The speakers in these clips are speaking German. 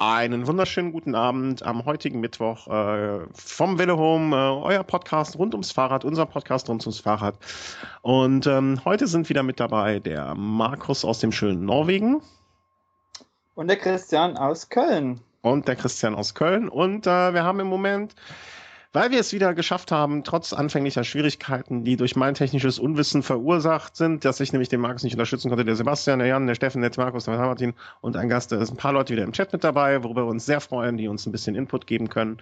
Einen wunderschönen guten Abend am heutigen Mittwoch äh, vom Welle Home, äh, euer Podcast rund ums Fahrrad, unser Podcast rund ums Fahrrad. Und ähm, heute sind wieder mit dabei der Markus aus dem schönen Norwegen. Und der Christian aus Köln. Und der Christian aus Köln. Und äh, wir haben im Moment weil wir es wieder geschafft haben, trotz anfänglicher Schwierigkeiten, die durch mein technisches Unwissen verursacht sind, dass ich nämlich den Markus nicht unterstützen konnte, der Sebastian, der Jan, der Steffen, der Markus, der Martin und ein Gast, da sind ein paar Leute wieder im Chat mit dabei, worüber wir uns sehr freuen, die uns ein bisschen Input geben können.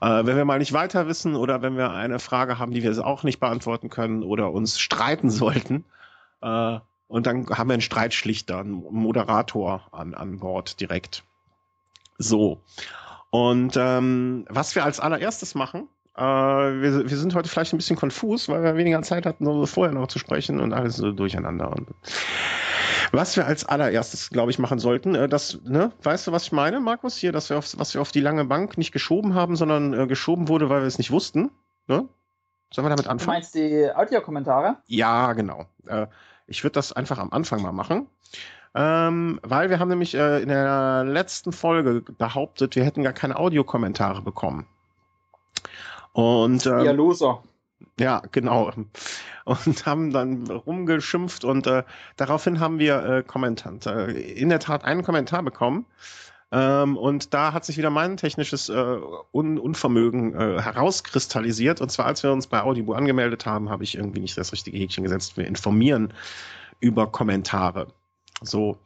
Äh, wenn wir mal nicht weiter wissen oder wenn wir eine Frage haben, die wir auch nicht beantworten können oder uns streiten sollten, äh, und dann haben wir einen Streitschlichter, einen Moderator an, an Bord direkt. So. Und ähm, was wir als allererstes machen, äh, wir, wir sind heute vielleicht ein bisschen konfus, weil wir weniger Zeit hatten, um vorher noch zu sprechen und alles so durcheinander. Und was wir als allererstes, glaube ich, machen sollten, äh, das, ne, weißt du, was ich meine, Markus, hier, dass wir auf, was wir auf die lange Bank nicht geschoben haben, sondern äh, geschoben wurde, weil wir es nicht wussten. Ne? Sollen wir damit anfangen? Du meinst die Audiokommentare? Ja, genau. Äh, ich würde das einfach am Anfang mal machen. Ähm, weil wir haben nämlich äh, in der letzten Folge behauptet, wir hätten gar keine Audiokommentare bekommen. Und ähm, ja, Loser. Ja, genau. Und haben dann rumgeschimpft und äh, daraufhin haben wir äh, Kommentar, äh, in der Tat einen Kommentar bekommen. Ähm, und da hat sich wieder mein technisches äh, Un Unvermögen äh, herauskristallisiert. Und zwar, als wir uns bei Audible angemeldet haben, habe ich irgendwie nicht das richtige Häkchen gesetzt. Wir informieren über Kommentare. So.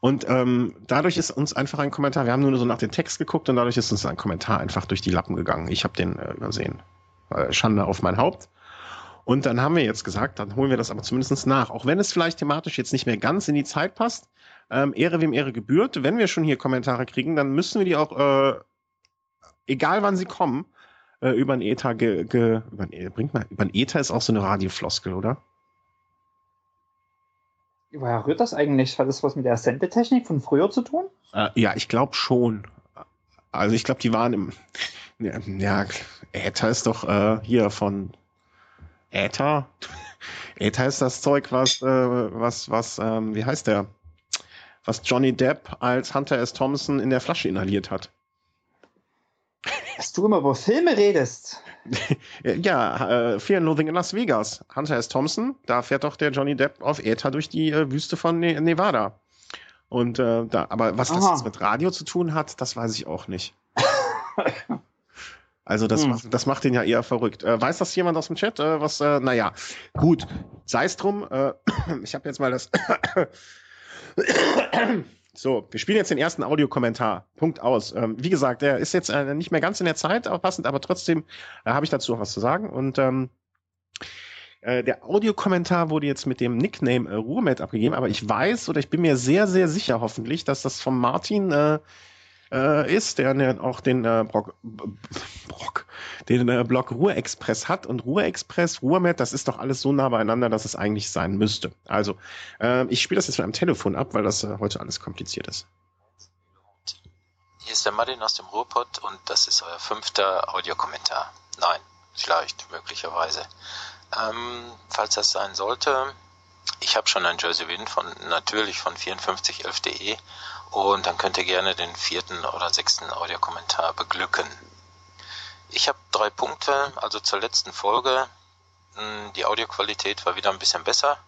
Und ähm, dadurch ist uns einfach ein Kommentar, wir haben nur so nach dem Text geguckt und dadurch ist uns ein Kommentar einfach durch die Lappen gegangen. Ich habe den äh, übersehen. Äh, Schande auf mein Haupt. Und dann haben wir jetzt gesagt, dann holen wir das aber zumindest nach. Auch wenn es vielleicht thematisch jetzt nicht mehr ganz in die Zeit passt. Ähm, Ehre wem Ehre gebührt. Wenn wir schon hier Kommentare kriegen, dann müssen wir die auch, äh, egal wann sie kommen, äh, über ein ETA ge, ge, über ein, bringt mal, über ein ETA ist auch so eine Radiofloskel, oder? Woher rührt das eigentlich? Hat das was mit der Sendetechnik von früher zu tun? Äh, ja, ich glaube schon. Also ich glaube, die waren im. Ja, ja Äther ist doch äh, hier von Äther. Äther ist das Zeug, was, äh, was, was, ähm, wie heißt der? Was Johnny Depp als Hunter S. Thompson in der Flasche inhaliert hat. Dass du immer über Filme redest. ja, äh, Fear and Loathing in Las Vegas. Hunter S. Thompson, da fährt doch der Johnny Depp auf Äther durch die äh, Wüste von ne Nevada. Und äh, da, aber was Aha. das jetzt mit Radio zu tun hat, das weiß ich auch nicht. Also das, hm. macht, das macht ihn ja eher verrückt. Äh, weiß das jemand aus dem Chat? Äh, was, äh, naja, gut, sei es drum. Äh, ich habe jetzt mal das so, wir spielen jetzt den ersten Audiokommentar. Punkt aus. Ähm, wie gesagt, der ist jetzt äh, nicht mehr ganz in der Zeit passend, aber trotzdem äh, habe ich dazu noch was zu sagen. Und ähm, äh, der Audiokommentar wurde jetzt mit dem Nickname äh, Ruhrmet abgegeben, aber ich weiß oder ich bin mir sehr, sehr sicher hoffentlich, dass das von Martin äh, äh, ist, der ne, auch den äh, Brock, Brock, den äh, Blog Ruhrexpress hat und Ruhrexpress, Ruhrmet, das ist doch alles so nah beieinander, dass es eigentlich sein müsste. Also, äh, ich spiele das jetzt mit einem Telefon ab, weil das äh, heute alles kompliziert ist. Hier ist der Martin aus dem Ruhrpott und das ist euer fünfter Audiokommentar. Nein, vielleicht, möglicherweise. Ähm, falls das sein sollte, ich habe schon ein Jersey Win von natürlich von 5411.de und dann könnt ihr gerne den vierten oder sechsten Audiokommentar beglücken. Ich habe drei Punkte, also zur letzten Folge. Hm, die Audioqualität war wieder ein bisschen besser.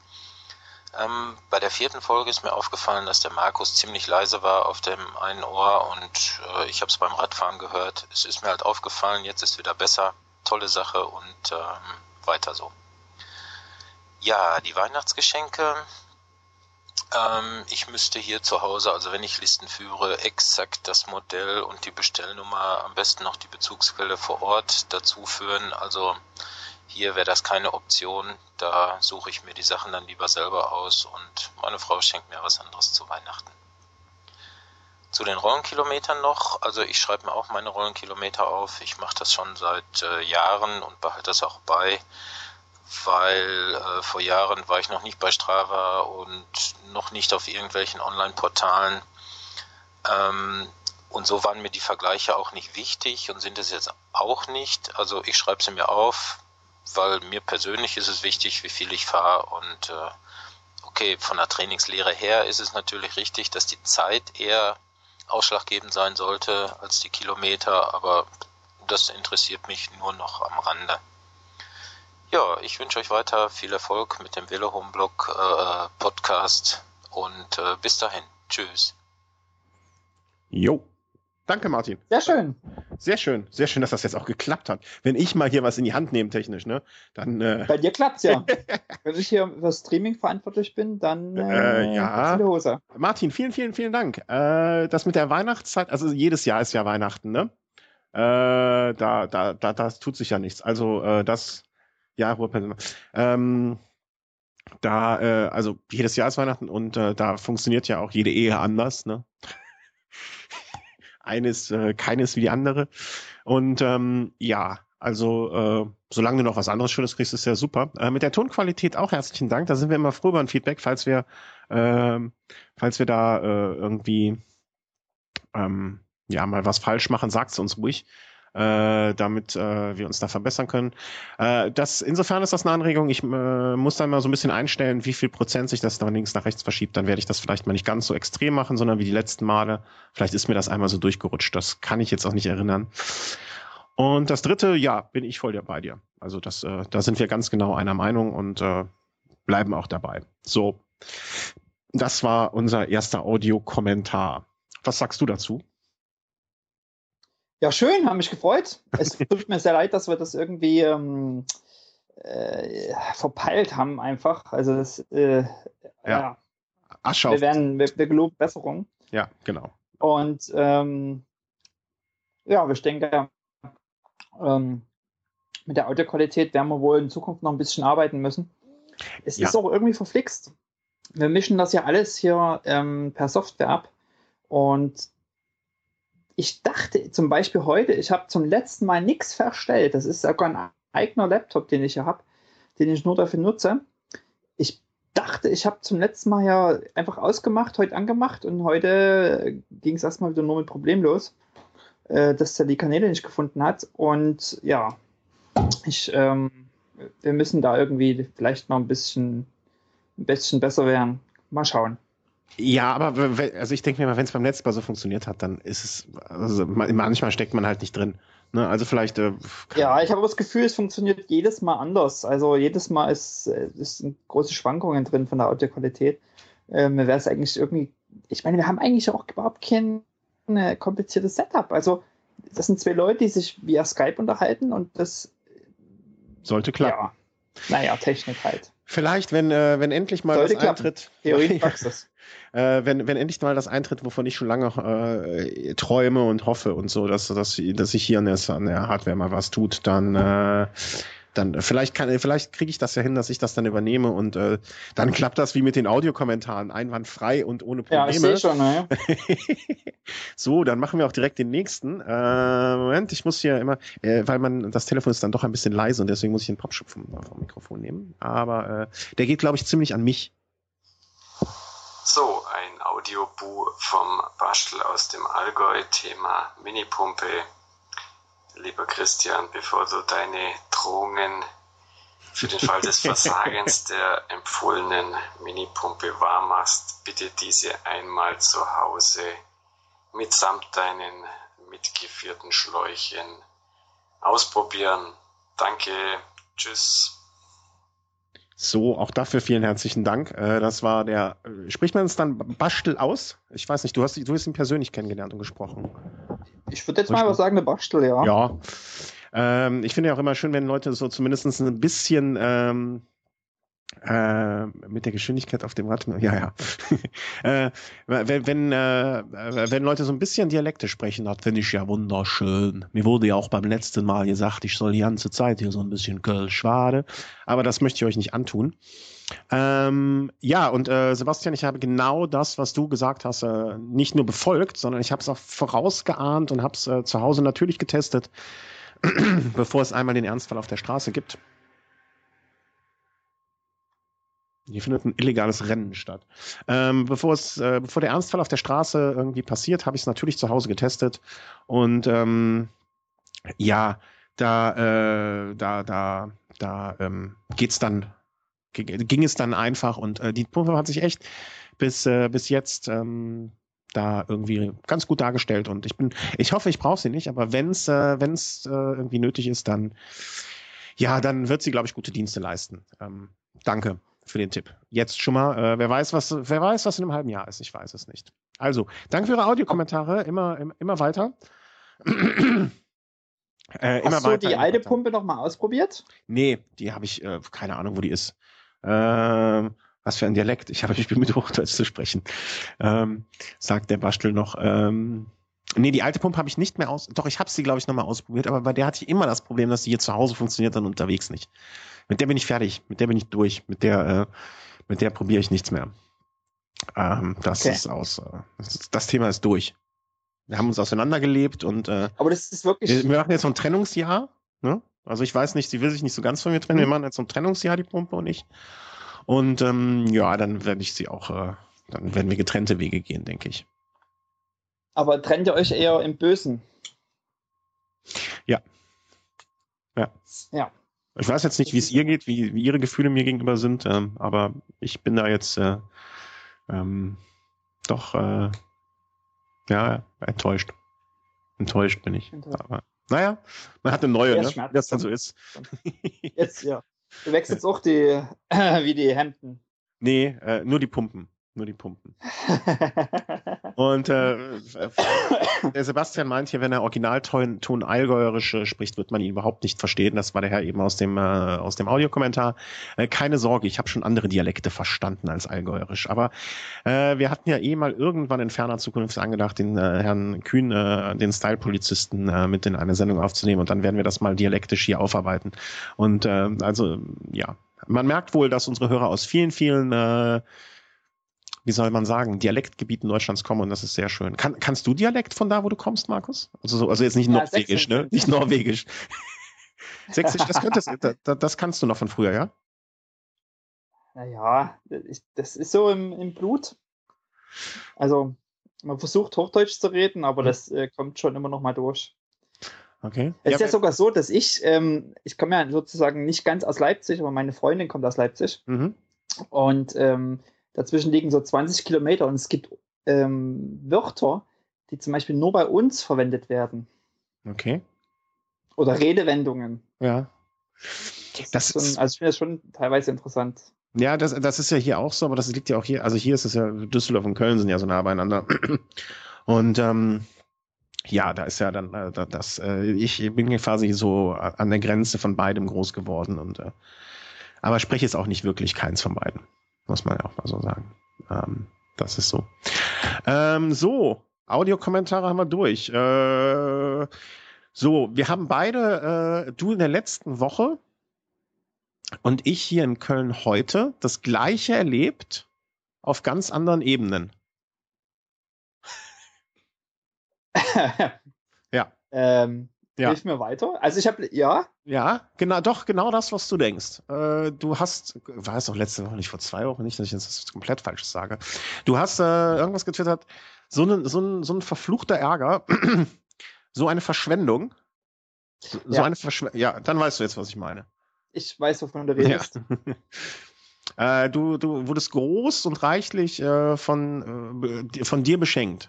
Ähm, bei der vierten Folge ist mir aufgefallen, dass der Markus ziemlich leise war auf dem einen Ohr und äh, ich habe es beim Radfahren gehört. Es ist mir halt aufgefallen, jetzt ist wieder besser. Tolle Sache und ähm, weiter so. Ja, die Weihnachtsgeschenke ähm, ich müsste hier zu Hause, also wenn ich Listen führe, exakt das Modell und die Bestellnummer, am besten noch die Bezugsquelle vor Ort dazu führen. Also hier wäre das keine Option. Da suche ich mir die Sachen dann lieber selber aus und meine Frau schenkt mir was anderes zu Weihnachten. Zu den Rollenkilometern noch. Also ich schreibe mir auch meine Rollenkilometer auf. Ich mache das schon seit äh, Jahren und behalte das auch bei weil äh, vor Jahren war ich noch nicht bei Strava und noch nicht auf irgendwelchen Online-Portalen. Ähm, und so waren mir die Vergleiche auch nicht wichtig und sind es jetzt auch nicht. Also ich schreibe sie mir auf, weil mir persönlich ist es wichtig, wie viel ich fahre. Und äh, okay, von der Trainingslehre her ist es natürlich richtig, dass die Zeit eher ausschlaggebend sein sollte als die Kilometer, aber das interessiert mich nur noch am Rande. Ja, ich wünsche euch weiter viel Erfolg mit dem Velohome-Blog äh, Podcast und äh, bis dahin. Tschüss. Jo. Danke, Martin. Sehr schön. Sehr schön. Sehr schön, dass das jetzt auch geklappt hat. Wenn ich mal hier was in die Hand nehme, technisch, ne, dann. Äh Bei dir klappt's ja. Wenn ich hier für Streaming verantwortlich bin, dann. Äh, äh ja. Hose. Martin, vielen, vielen, vielen Dank. Äh, das mit der Weihnachtszeit, also jedes Jahr ist ja Weihnachten, ne? Äh, da, da, da, das tut sich ja nichts. Also, äh, das. Ja, ähm, da, äh, also jedes Jahr ist Weihnachten und äh, da funktioniert ja auch jede Ehe anders, ne? eines, äh, keines wie die andere. Und ähm, ja, also äh, solange du noch was anderes Schönes kriegst, ist ja super. Äh, mit der Tonqualität auch herzlichen Dank. Da sind wir immer froh über ein Feedback, falls wir, äh, falls wir da äh, irgendwie ähm, ja mal was falsch machen, sagt's uns ruhig äh, damit äh, wir uns da verbessern können. Äh, das, insofern ist das eine Anregung. Ich äh, muss da mal so ein bisschen einstellen, wie viel Prozent sich das nach links nach rechts verschiebt. Dann werde ich das vielleicht mal nicht ganz so extrem machen, sondern wie die letzten Male. Vielleicht ist mir das einmal so durchgerutscht. Das kann ich jetzt auch nicht erinnern. Und das dritte, ja, bin ich voll bei dir. Also das, äh, da sind wir ganz genau einer Meinung und äh, bleiben auch dabei. So, das war unser erster Audiokommentar. Was sagst du dazu? Ja, schön, habe mich gefreut. Es tut mir sehr leid, dass wir das irgendwie ähm, äh, verpeilt haben, einfach. Also das, äh, ja. ja. wir werden, wir, wir geloben Besserung. Ja, genau. Und ähm, ja, ich denke, ähm, mit der Audioqualität werden wir wohl in Zukunft noch ein bisschen arbeiten müssen. Es ja. ist auch irgendwie verflixt. Wir mischen das ja alles hier ähm, per Software ab. Und ich dachte zum Beispiel heute, ich habe zum letzten Mal nichts verstellt. Das ist sogar ein eigener Laptop, den ich hier habe, den ich nur dafür nutze. Ich dachte, ich habe zum letzten Mal ja einfach ausgemacht, heute angemacht und heute ging es erstmal wieder nur mit Problem los, äh, dass er die Kanäle nicht gefunden hat. Und ja, ich, ähm, wir müssen da irgendwie vielleicht noch ein bisschen, ein bisschen besser werden. Mal schauen. Ja, aber also ich denke mir mal, wenn es beim letzten Mal so funktioniert hat, dann ist es, also manchmal steckt man halt nicht drin. Ne? Also vielleicht. Äh, ja, ich habe das Gefühl, es funktioniert jedes Mal anders. Also jedes Mal ist, äh, ist große Schwankungen drin von der Audioqualität. Ähm, wäre es eigentlich irgendwie, ich meine, wir haben eigentlich auch überhaupt kein äh, kompliziertes Setup. Also das sind zwei Leute, die sich via Skype unterhalten und das sollte klappen. Ja. Naja, Technik halt. Vielleicht, wenn, äh, wenn endlich mal Sollte das klappen. eintritt. Theorie, Praxis. äh, wenn, wenn endlich mal das eintritt, wovon ich schon lange äh, träume und hoffe und so, dass, dass, dass sich hier an der, an der Hardware mal was tut, dann äh, dann vielleicht kann vielleicht kriege ich das ja hin, dass ich das dann übernehme und äh, dann klappt das wie mit den Audiokommentaren einwandfrei und ohne Probleme. Ja, ich sehe schon, ne? so, dann machen wir auch direkt den nächsten. Äh, Moment, ich muss hier immer, äh, weil man das Telefon ist dann doch ein bisschen leise und deswegen muss ich den Popschub vom, vom Mikrofon nehmen. Aber äh, der geht, glaube ich, ziemlich an mich. So, ein Audiobu vom Bastel aus dem Allgäu, Thema Minipumpe. Lieber Christian, bevor du deine Drohungen für den Fall des Versagens der empfohlenen Minipumpe wahr machst, bitte diese einmal zu Hause mitsamt deinen mitgeführten Schläuchen ausprobieren. Danke, tschüss. So, auch dafür vielen herzlichen Dank. Äh, das war der, äh, spricht man es dann Bastel aus? Ich weiß nicht, du hast, du hast ihn persönlich kennengelernt und gesprochen. Ich würde jetzt mal was sagen, eine Bastel, ja. Ja. Ähm, ich finde ja auch immer schön, wenn Leute so zumindest ein bisschen ähm, äh, mit der Geschwindigkeit auf dem Rad, ja, ja. äh, wenn, wenn, äh, wenn Leute so ein bisschen Dialekte sprechen, das finde ich ja wunderschön. Mir wurde ja auch beim letzten Mal gesagt, ich soll die ganze Zeit hier so ein bisschen Kölsch wade, aber das möchte ich euch nicht antun. Ähm, ja, und äh, Sebastian, ich habe genau das, was du gesagt hast, äh, nicht nur befolgt, sondern ich habe es auch vorausgeahnt und habe es äh, zu Hause natürlich getestet, bevor es einmal den Ernstfall auf der Straße gibt. Hier findet ein illegales Rennen statt. Ähm, bevor es, äh, bevor der Ernstfall auf der Straße irgendwie passiert, habe ich es natürlich zu Hause getestet und ähm, ja, da, äh, da, da, da ähm, geht's dann, ging es dann einfach und äh, die Pumpe hat sich echt bis äh, bis jetzt ähm, da irgendwie ganz gut dargestellt und ich bin, ich hoffe, ich brauche sie nicht, aber wenn es äh, wenn's, äh, irgendwie nötig ist, dann ja, dann wird sie, glaube ich, gute Dienste leisten. Ähm, danke für den Tipp. Jetzt schon mal, äh, wer weiß, was, wer weiß, was in einem halben Jahr ist, ich weiß es nicht. Also, danke für Ihre Audiokommentare, immer, immer weiter. Äh, Hast du die alte. Pumpe nochmal ausprobiert? Nee, die habe ich, äh, keine Ahnung, wo die ist. Ähm, was für ein Dialekt. Ich habe ich bin mit Hochdeutsch zu sprechen. Ähm, sagt der Bastel noch. Ähm, nee, die alte Pumpe habe ich nicht mehr aus. Doch, ich habe sie, glaube ich, nochmal ausprobiert, aber bei der hatte ich immer das Problem, dass sie hier zu Hause funktioniert, dann unterwegs nicht. Mit der bin ich fertig, mit der bin ich durch, mit der, äh, mit der probiere ich nichts mehr. Ähm, das okay. ist aus. Äh, das, das Thema ist durch. Wir haben uns auseinandergelebt und äh, aber das ist wirklich. Wir, wir machen jetzt so ein Trennungsjahr. Ne? Also ich weiß nicht, sie will sich nicht so ganz von mir trennen. Mhm. Wir machen jetzt so ein Trennungsjahr, die Pumpe und ich. Und ähm, ja, dann werde ich sie auch, äh, dann werden wir getrennte Wege gehen, denke ich. Aber trennt ihr euch eher im Bösen? Ja. Ja. Ja. Ich weiß jetzt nicht, wie es ihr geht, wie, wie ihre Gefühle mir gegenüber sind, ähm, aber ich bin da jetzt äh, ähm, doch äh, ja, enttäuscht. Enttäuscht bin ich. Enttäuscht. Aber, naja, man hat eine neue, ne? wie das dann so ist. Jetzt, ja. Du wächst jetzt auch die, wie die Hemden. Nee, äh, nur die Pumpen nur die Pumpen. und äh, der Sebastian meint hier, wenn er Originalton Ton Allgäuerisch spricht, wird man ihn überhaupt nicht verstehen. Das war der Herr eben aus dem, äh, aus dem Audiokommentar. Äh, keine Sorge, ich habe schon andere Dialekte verstanden als Allgäuerisch. Aber äh, wir hatten ja eh mal irgendwann in ferner Zukunft angedacht, den äh, Herrn Kühn, äh, den Style-Polizisten, äh, mit in eine Sendung aufzunehmen. Und dann werden wir das mal dialektisch hier aufarbeiten. Und äh, also, ja, man merkt wohl, dass unsere Hörer aus vielen, vielen äh, wie soll man sagen, Dialektgebieten Deutschlands kommen und das ist sehr schön. Kann, kannst du Dialekt von da, wo du kommst, Markus? Also, so, also jetzt nicht ja, Norwegisch, ne? Nicht Norwegisch. Sächsisch, das, könntest, das, das kannst du noch von früher, ja? Naja, das ist so im, im Blut. Also, man versucht Hochdeutsch zu reden, aber mhm. das äh, kommt schon immer noch mal durch. Okay. Es ja, ist ja sogar so, dass ich, ähm, ich komme ja sozusagen nicht ganz aus Leipzig, aber meine Freundin kommt aus Leipzig. Mhm. Und ähm, Dazwischen liegen so 20 Kilometer und es gibt ähm, Wörter, die zum Beispiel nur bei uns verwendet werden. Okay. Oder Redewendungen. Ja. Das, das ist schon, also ich finde das schon teilweise interessant. Ja, das, das ist ja hier auch so, aber das liegt ja auch hier, also hier ist es ja, Düsseldorf und Köln sind ja so nah beieinander. Und ähm, ja, da ist ja dann äh, das, äh, ich bin quasi so an der Grenze von beidem groß geworden und äh, aber spreche jetzt auch nicht wirklich keins von beiden muss man ja auch mal so sagen. Ähm, das ist so. Ähm, so, Audiokommentare haben wir durch. Äh, so, wir haben beide, äh, du in der letzten Woche und ich hier in Köln heute, das gleiche erlebt auf ganz anderen Ebenen. ja. Ähm, ja. Hilf mir weiter. Also ich habe, ja. Ja, genau, doch, genau das, was du denkst. Äh, du hast, war es doch letzte Woche nicht vor zwei Wochen, nicht, dass ich jetzt das komplett Falsches sage. Du hast äh, irgendwas getwittert, so, ne, so, ein, so ein verfluchter Ärger, so eine Verschwendung. So, ja. so eine Verschwendung. Ja, dann weißt du jetzt, was ich meine. Ich weiß, wovon du redest. Ja. äh, du, du wurdest groß und reichlich äh, von, äh, von dir beschenkt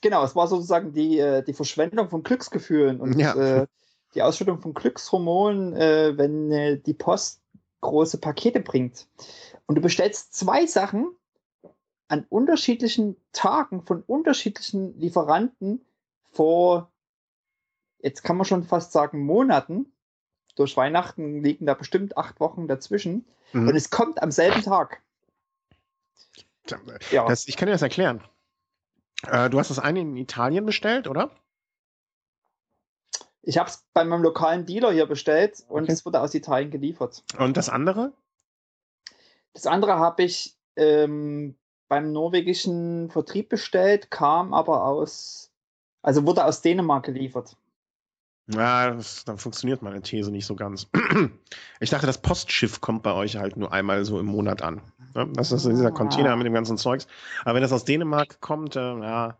genau, es war sozusagen die, äh, die Verschwendung von Glücksgefühlen und ja. äh, die Ausschüttung von Glückshormonen, äh, wenn äh, die Post große Pakete bringt. Und du bestellst zwei Sachen an unterschiedlichen Tagen von unterschiedlichen Lieferanten vor, jetzt kann man schon fast sagen, Monaten. Durch Weihnachten liegen da bestimmt acht Wochen dazwischen. Mhm. Und es kommt am selben Tag. Ja. Das, ich kann dir das erklären. Äh, du hast das eine in Italien bestellt, oder? Ich habe es bei meinem lokalen Dealer hier bestellt und okay. es wurde aus Italien geliefert. Und das andere? Das andere habe ich ähm, beim norwegischen Vertrieb bestellt, kam aber aus, also wurde aus Dänemark geliefert. Ja, das, dann funktioniert meine These nicht so ganz. Ich dachte, das Postschiff kommt bei euch halt nur einmal so im Monat an. Das ist dieser Container mit dem ganzen Zeugs. Aber wenn das aus Dänemark kommt, äh, ja,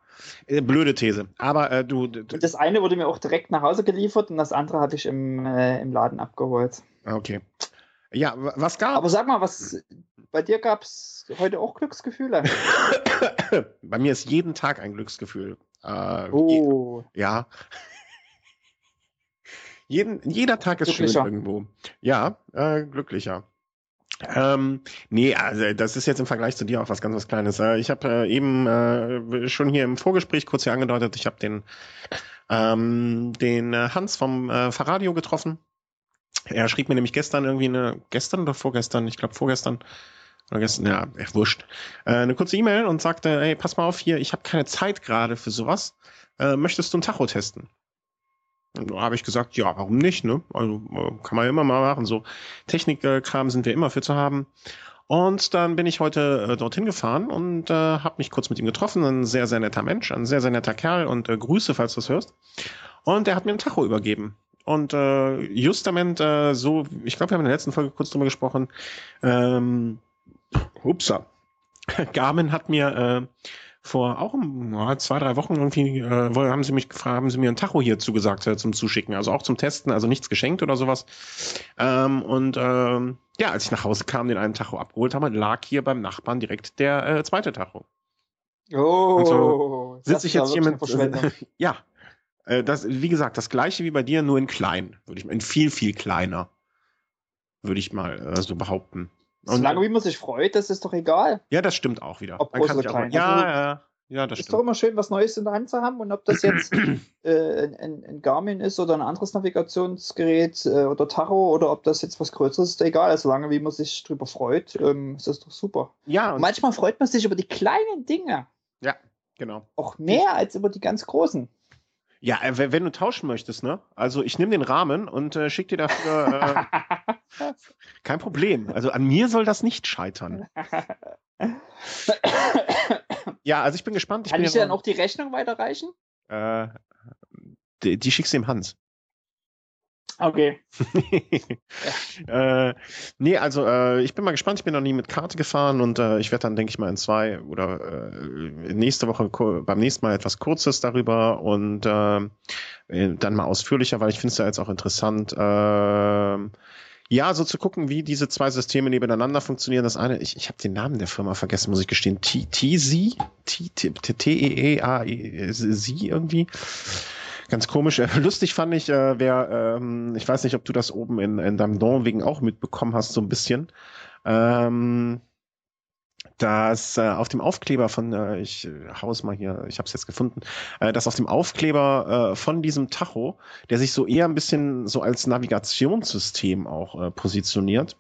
äh, blöde These. Aber äh, du, du. Das eine wurde mir auch direkt nach Hause geliefert und das andere hatte ich im, äh, im Laden abgeholt. Okay. Ja, was gab Aber sag mal, was bei dir gab es heute auch Glücksgefühle? bei mir ist jeden Tag ein Glücksgefühl. Äh, oh. Ja. Jeden, jeder Tag ist schön irgendwo. Ja, äh, glücklicher. Ähm, nee, also das ist jetzt im Vergleich zu dir auch was ganz was Kleines. Äh, ich habe äh, eben äh, schon hier im Vorgespräch kurz hier angedeutet, ich habe den, ähm, den äh, Hans vom äh, Fahrradio getroffen. Er schrieb mir nämlich gestern irgendwie eine, gestern oder vorgestern, ich glaube vorgestern, oder gestern, ja, echt wurscht, äh, eine kurze E-Mail und sagte, ey, pass mal auf hier, ich habe keine Zeit gerade für sowas. Äh, möchtest du ein Tacho testen? Da habe ich gesagt, ja, warum nicht, ne? Also äh, kann man ja immer mal machen. So Technikkram sind wir immer für zu haben. Und dann bin ich heute äh, dorthin gefahren und äh, habe mich kurz mit ihm getroffen. Ein sehr, sehr netter Mensch, ein sehr, sehr netter Kerl und äh, Grüße, falls du es hörst. Und er hat mir ein Tacho übergeben. Und äh, justament äh, so, ich glaube, wir haben in der letzten Folge kurz drüber gesprochen. Ähm, upsa. Garmin hat mir äh, vor auch ja, zwei, drei Wochen irgendwie äh, haben sie mich gefragt, haben sie mir ein Tacho hier zugesagt äh, zum Zuschicken, also auch zum Testen, also nichts geschenkt oder sowas. Ähm, und ähm, ja, als ich nach Hause kam, den einen Tacho abgeholt habe, lag hier beim Nachbarn direkt der äh, zweite Tacho. Oh, so sitze ich jetzt hier mit. ja, äh, das, wie gesagt, das gleiche wie bei dir, nur in klein, würde ich in viel, viel kleiner, würde ich mal äh, so behaupten. Solange wie man sich freut, das ist doch egal. Ja, das stimmt auch wieder. Ob groß oder klein. Ja, also, ja, ja, das ist stimmt. doch immer schön, was Neues in der Hand zu haben. Und ob das jetzt äh, ein, ein, Garmin ist oder ein anderes Navigationsgerät äh, oder Tacho oder ob das jetzt was Größeres ist, egal. Solange wie man sich drüber freut, ähm, ist das doch super. Ja. Und manchmal freut man sich über die kleinen Dinge. Ja, genau. Auch mehr als über die ganz großen. Ja, äh, wenn du tauschen möchtest, ne? Also ich nehme den Rahmen und äh, schick dir dafür äh, kein Problem. Also an mir soll das nicht scheitern. ja, also ich bin gespannt. Ich Kann bin ich dir dann auch die Rechnung weiterreichen? Äh, die, die schickst du dem Hans. Okay. äh, nee, also äh, ich bin mal gespannt. Ich bin noch nie mit Karte gefahren und äh, ich werde dann, denke ich mal, in zwei oder äh, nächste Woche beim nächsten Mal etwas Kurzes darüber und äh, äh, dann mal ausführlicher, weil ich finde es ja jetzt auch interessant. Äh, ja, so zu gucken, wie diese zwei Systeme nebeneinander funktionieren. Das eine, ich, ich habe den Namen der Firma vergessen, muss ich gestehen. T-Z? T-E-E-A-Sie irgendwie ganz komisch. Äh, lustig fand ich, äh, wer, ähm, ich weiß nicht, ob du das oben in, in deinem Don wegen auch mitbekommen hast, so ein bisschen. Ähm, dass äh, auf dem Aufkleber von, äh, ich äh, hau's mal hier, ich habe es jetzt gefunden, äh, dass auf dem Aufkleber äh, von diesem Tacho, der sich so eher ein bisschen so als Navigationssystem auch äh, positioniert,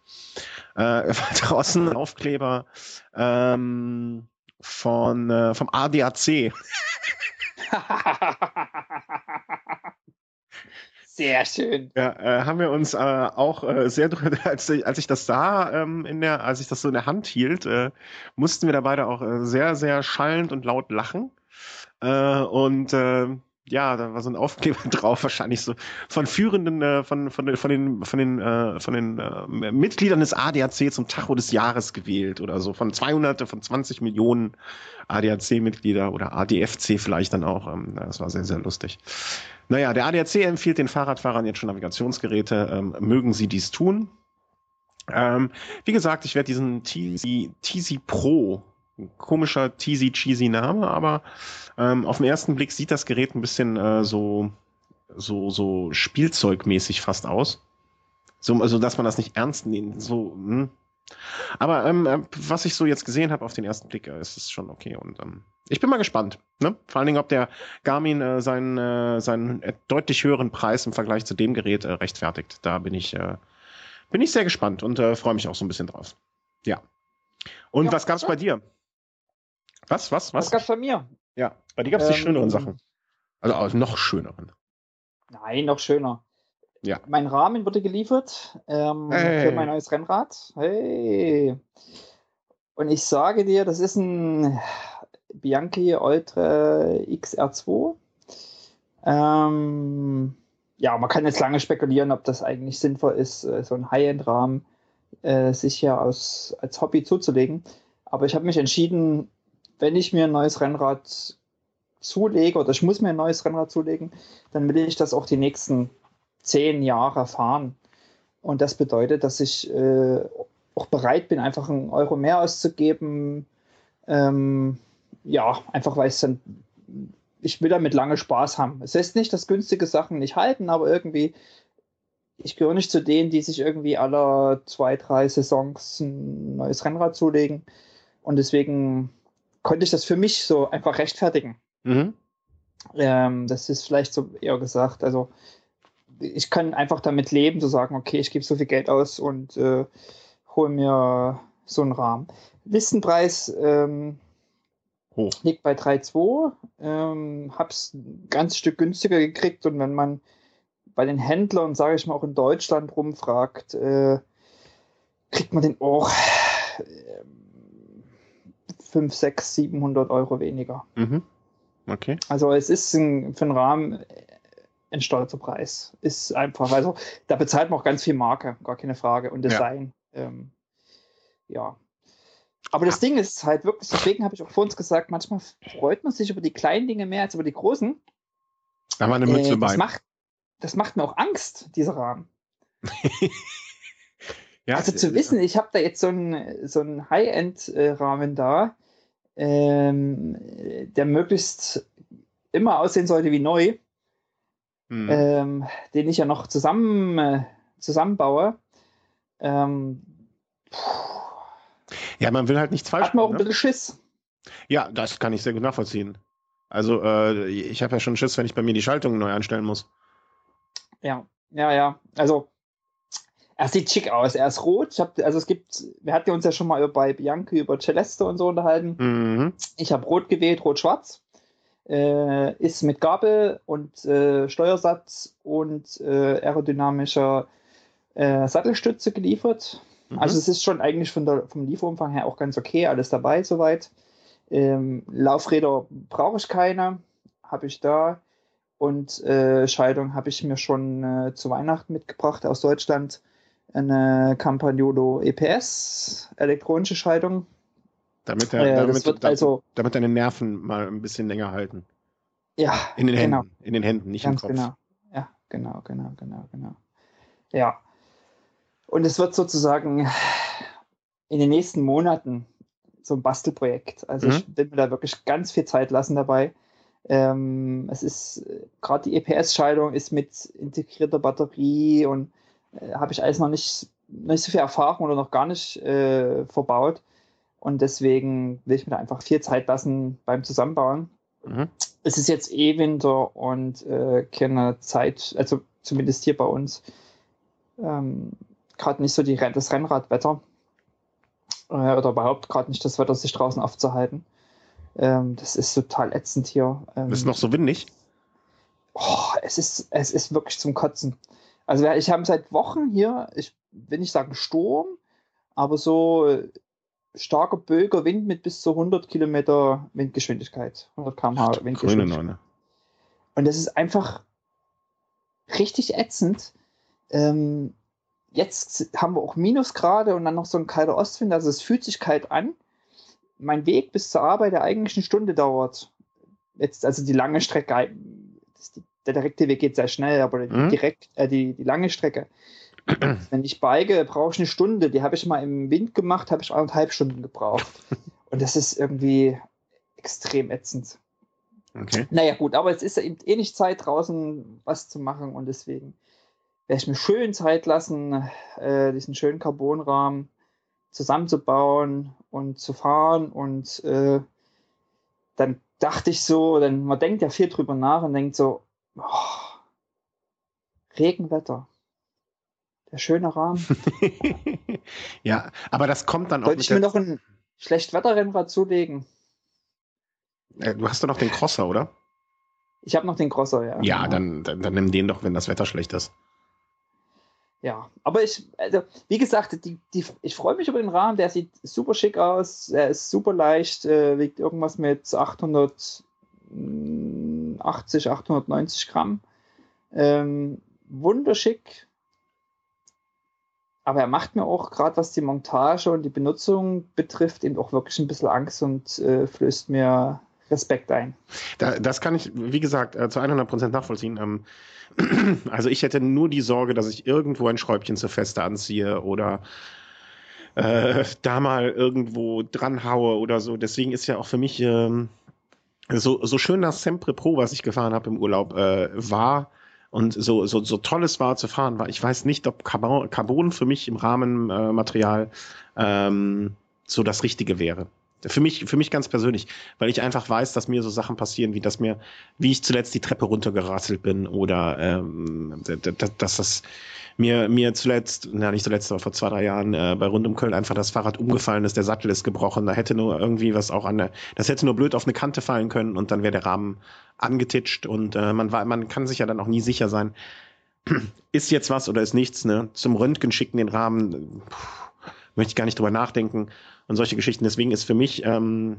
äh, draußen Aufkleber ähm, von äh, vom ADAC. Sehr schön. Ja, äh, haben wir uns äh, auch äh, sehr als, ich, als ich das sah, ähm, in der, als ich das so in der Hand hielt, äh, mussten wir da beide auch äh, sehr, sehr schallend und laut lachen. Äh, und ja, da war so ein Aufkleber drauf, wahrscheinlich so von führenden, äh, von, von, von den, von den, äh, von den äh, Mitgliedern des ADAC zum Tacho des Jahres gewählt oder so, von 200, von 20 Millionen ADAC-Mitglieder oder ADFC vielleicht dann auch. Ähm, das war sehr, sehr lustig. Naja, der ADAC empfiehlt den Fahrradfahrern jetzt schon Navigationsgeräte. Ähm, mögen sie dies tun? Ähm, wie gesagt, ich werde diesen TZ Pro komischer, teasy, cheesy Name, aber ähm, auf den ersten Blick sieht das Gerät ein bisschen äh, so, so, so spielzeugmäßig fast aus. So, also, dass man das nicht ernst nehmen, so, hm. Aber ähm, äh, was ich so jetzt gesehen habe auf den ersten Blick, äh, ist es schon okay. Und ähm, ich bin mal gespannt. Ne? Vor allen Dingen, ob der Garmin äh, seinen, äh, seinen deutlich höheren Preis im Vergleich zu dem Gerät äh, rechtfertigt. Da bin ich, äh, bin ich sehr gespannt und äh, freue mich auch so ein bisschen drauf. Ja. Und ja, was gab's bei dir? Was, was, was? Was gab's bei mir? Ja, bei dir gab's ähm, die schöneren Sachen. Also auch noch schöneren. Nein, noch schöner. Ja. Mein Rahmen wurde geliefert ähm, hey. für mein neues Rennrad. Hey. Und ich sage dir, das ist ein Bianchi Ultra XR2. Ähm, ja, man kann jetzt lange spekulieren, ob das eigentlich sinnvoll ist, äh, so ein High-End-Rahmen äh, sich hier aus, als Hobby zuzulegen. Aber ich habe mich entschieden, wenn ich mir ein neues Rennrad zulege oder ich muss mir ein neues Rennrad zulegen, dann will ich das auch die nächsten zehn Jahre fahren. Und das bedeutet, dass ich äh, auch bereit bin, einfach einen Euro mehr auszugeben. Ähm, ja, einfach weil es dann, ich will damit lange Spaß haben. Es heißt nicht, dass günstige Sachen nicht halten, aber irgendwie, ich gehöre nicht zu denen, die sich irgendwie alle zwei, drei Saisons ein neues Rennrad zulegen. Und deswegen konnte ich das für mich so einfach rechtfertigen. Mhm. Ähm, das ist vielleicht so eher gesagt. Also ich kann einfach damit leben, zu sagen, okay, ich gebe so viel Geld aus und äh, hole mir so einen Rahmen. Listenpreis ähm, liegt bei 3,2. Ähm, hab's ein ganz Stück günstiger gekriegt und wenn man bei den Händlern, sage ich mal, auch in Deutschland rumfragt, äh, kriegt man den auch äh, 5, 6, 700 Euro weniger. Mhm. Okay. Also es ist ein, für einen Rahmen ein stolzer Preis. Ist einfach, also da bezahlt man auch ganz viel Marke, gar keine Frage. Und Design. Ja. Ähm, ja. Aber das Ding ist halt wirklich, deswegen habe ich auch vor uns gesagt, manchmal freut man sich über die kleinen Dinge mehr als über die großen. Da war eine Mütze äh, bei. Das macht, das macht mir auch Angst, dieser Rahmen. ja, also zu wissen, ich habe da jetzt so einen so High-End-Rahmen da, ähm, der möglichst immer aussehen sollte wie neu, hm. ähm, den ich ja noch zusammen, äh, zusammenbaue. Ähm, ja, man will halt nichts falsch machen. Hat man auch ein ne? bisschen Schiss. Ja, das kann ich sehr gut nachvollziehen. Also, äh, ich habe ja schon Schiss, wenn ich bei mir die Schaltung neu einstellen muss. Ja, ja, ja. Also, er sieht schick aus. Er ist rot. Ich hab, also es gibt, wir hatten uns ja schon mal bei Bianchi über Celeste und so unterhalten. Mhm. Ich habe rot gewählt, rot-schwarz. Äh, ist mit Gabel und äh, Steuersatz und äh, aerodynamischer äh, Sattelstütze geliefert. Mhm. Also es ist schon eigentlich von der, vom Lieferumfang her auch ganz okay, alles dabei soweit. Ähm, Laufräder brauche ich keine, habe ich da. Und äh, Schaltung habe ich mir schon äh, zu Weihnachten mitgebracht aus Deutschland. Eine Campagnolo EPS, elektronische Schaltung. Damit, der, äh, damit, damit, also, damit deine Nerven mal ein bisschen länger halten. Ja, in den genau. Händen, in den Händen, nicht Ganz im Kopf. Genau. Ja, genau, genau, genau, genau. Ja. Und es wird sozusagen in den nächsten Monaten so ein Bastelprojekt. Also mhm. ich will mir da wirklich ganz viel Zeit lassen dabei. Ähm, es ist gerade die EPS-Schaltung ist mit integrierter Batterie und äh, habe ich alles noch nicht, nicht so viel Erfahrung oder noch gar nicht äh, verbaut. Und deswegen will ich mir da einfach viel Zeit lassen beim Zusammenbauen. Mhm. Es ist jetzt eh Winter und äh, keine Zeit, also zumindest hier bei uns, ähm, gerade nicht so die, das Rennradwetter äh, oder überhaupt gerade nicht das Wetter, sich draußen aufzuhalten. Ähm, das ist total ätzend hier. Ähm, ist noch so windig? Oh, es ist, es ist wirklich zum Kotzen. Also ich habe seit Wochen hier, ich will nicht sagen Sturm, aber so starker böger Wind mit bis zu 100 Kilometer Windgeschwindigkeit. 100 km/h Windgeschwindigkeit. Und das ist einfach richtig ätzend. Ähm, jetzt haben wir auch Minusgrade und dann noch so ein kalter Ostwind, also es fühlt sich kalt an. Mein Weg bis zur Arbeit, der eigentlich eine Stunde dauert. Jetzt, also die lange Strecke, die, der direkte Weg geht sehr schnell, aber die, mhm. direkt, äh, die, die lange Strecke, wenn ich bike, brauche ich eine Stunde. Die habe ich mal im Wind gemacht, habe ich anderthalb Stunden gebraucht. Und das ist irgendwie extrem ätzend. Okay. Naja, gut, aber es ist eben eh nicht Zeit, draußen was zu machen und deswegen werde ich mir schön Zeit lassen, äh, diesen schönen Carbonrahmen zusammenzubauen und zu fahren und äh, dann dachte ich so, dann man denkt ja viel drüber nach und denkt so, oh, Regenwetter. Der schöne Rahmen. ja, aber das kommt dann auch. Sollte ich mir noch ein Schlechtwetterrennrad zulegen? Äh, du hast doch noch den Crosser, oder? Ich habe noch den Crosser, ja. Ja, dann, dann, dann nimm den doch, wenn das Wetter schlecht ist. Ja, aber ich, also, wie gesagt, die, die, ich freue mich über den Rahmen, der sieht super schick aus, er ist super leicht, äh, wiegt irgendwas mit 880, 890 Gramm. Ähm, wunderschick, aber er macht mir auch, gerade was die Montage und die Benutzung betrifft, eben auch wirklich ein bisschen Angst und äh, flößt mir Respekt ein. Da, das kann ich, wie gesagt, äh, zu 100 Prozent nachvollziehen. Ähm, also ich hätte nur die Sorge, dass ich irgendwo ein Schräubchen zu feste anziehe oder äh, da mal irgendwo dran haue oder so. Deswegen ist ja auch für mich ähm, so, so schön das Sempre Pro, was ich gefahren habe im Urlaub, äh, war und so, so, so toll es war zu fahren, war, ich weiß nicht, ob Carbon, Carbon für mich im Rahmenmaterial ähm, so das Richtige wäre. Für mich, für mich ganz persönlich, weil ich einfach weiß, dass mir so Sachen passieren, wie dass mir, wie ich zuletzt die Treppe runtergerasselt bin oder ähm, dass das mir, mir zuletzt, na nicht zuletzt, aber vor zwei, drei Jahren äh, bei Rund um Köln einfach das Fahrrad umgefallen ist, der Sattel ist gebrochen, da hätte nur irgendwie was auch an der, das hätte nur blöd auf eine Kante fallen können und dann wäre der Rahmen angetitscht und äh, man war, man kann sich ja dann auch nie sicher sein, ist jetzt was oder ist nichts, ne? Zum Röntgen schicken den Rahmen, puh, möchte ich gar nicht drüber nachdenken und solche Geschichten. Deswegen ist für mich ähm,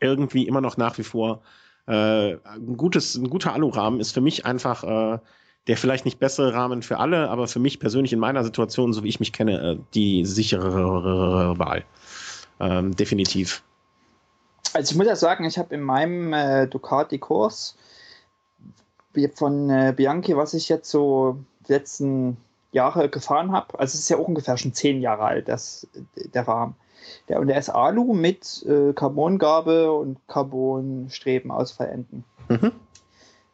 irgendwie immer noch nach wie vor äh, ein gutes, ein guter Alurahmen ist für mich einfach äh, der vielleicht nicht bessere Rahmen für alle, aber für mich persönlich in meiner Situation, so wie ich mich kenne, äh, die sicherere Wahl. Ähm, definitiv. Also ich muss ja sagen, ich habe in meinem äh, Ducati-Kurs von äh, Bianchi, was ich jetzt so letzten Jahre gefahren habe, also es ist ja auch ungefähr schon zehn Jahre alt, das, der Rahmen. Der, und der ist Alu mit äh, Carbongabe und Carbonstreben aus Verenden. Mhm.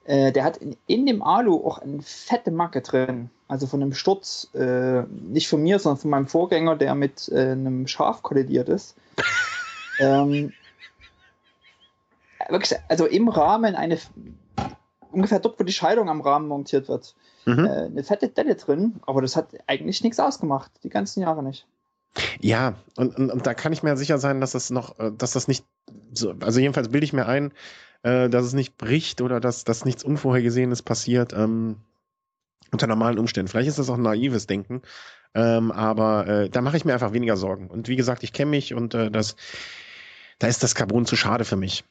Äh, der hat in, in, dem Alu auch eine fette Macke drin. Also von einem Sturz, äh, nicht von mir, sondern von meinem Vorgänger, der mit äh, einem Schaf kollidiert ist. ähm, wirklich, also im Rahmen eine, ungefähr dort, wo die Scheidung am Rahmen montiert wird, mhm. Äh, eine fette Delle drin, aber das hat eigentlich nichts ausgemacht, die ganzen Jahre nicht. Ja, und, und, und da kann ich mir sicher sein, dass das noch, äh, dass das nicht so, also jedenfalls bilde ich mir ein, äh, dass es nicht bricht oder dass, dass nichts Unvorhergesehenes passiert ähm, unter normalen Umständen. Vielleicht ist das auch ein naives Denken, ähm, aber äh, da mache ich mir einfach weniger Sorgen. Und wie gesagt, ich kenne mich und äh, das, da ist das Carbon zu schade für mich.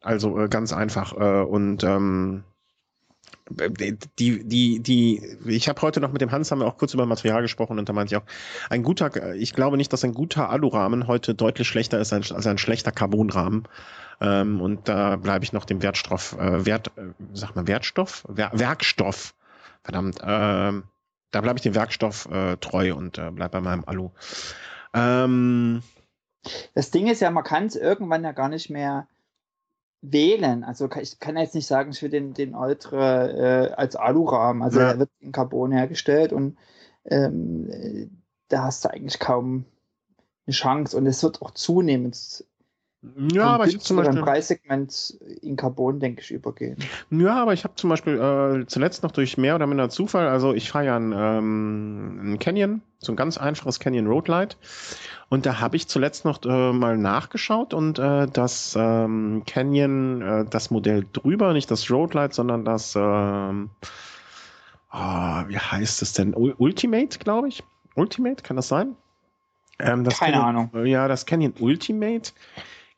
Also äh, ganz einfach. Äh, und ähm, die, die, die, ich habe heute noch mit dem Hans haben wir auch kurz über Material gesprochen und da meinte ich auch, ein guter, ich glaube nicht, dass ein guter Alurahmen heute deutlich schlechter ist als, ein schlechter Carbonrahmen. Ähm, und da bleibe ich noch dem Wertstoff, äh, Wert, äh, sag mal Wertstoff, Wer Werkstoff, verdammt, äh, da bleibe ich dem Werkstoff äh, treu und äh, bleib bei meinem Alu. Ähm, das Ding ist ja, man kann es irgendwann ja gar nicht mehr wählen. Also ich kann jetzt nicht sagen, ich will den, den Ultra äh, als Alurahmen. Also ja. er wird in Carbon hergestellt und ähm, da hast du eigentlich kaum eine Chance. Und es wird auch zunehmend ja, aber ich habe zum Beispiel Preissegment in Carbon, denke ich, übergehen. Ja, aber ich habe zum Beispiel äh, zuletzt noch durch mehr oder minder Zufall, also ich fahre ja einen, ähm, einen Canyon, so ein ganz einfaches Canyon Roadlight. Und da habe ich zuletzt noch äh, mal nachgeschaut und äh, das ähm, Canyon, äh, das Modell drüber, nicht das Roadlight, sondern das, ähm, oh, wie heißt es denn? Ultimate, glaube ich. Ultimate, kann das sein? Ähm, Keine Canyon, Ahnung. Ja, das Canyon Ultimate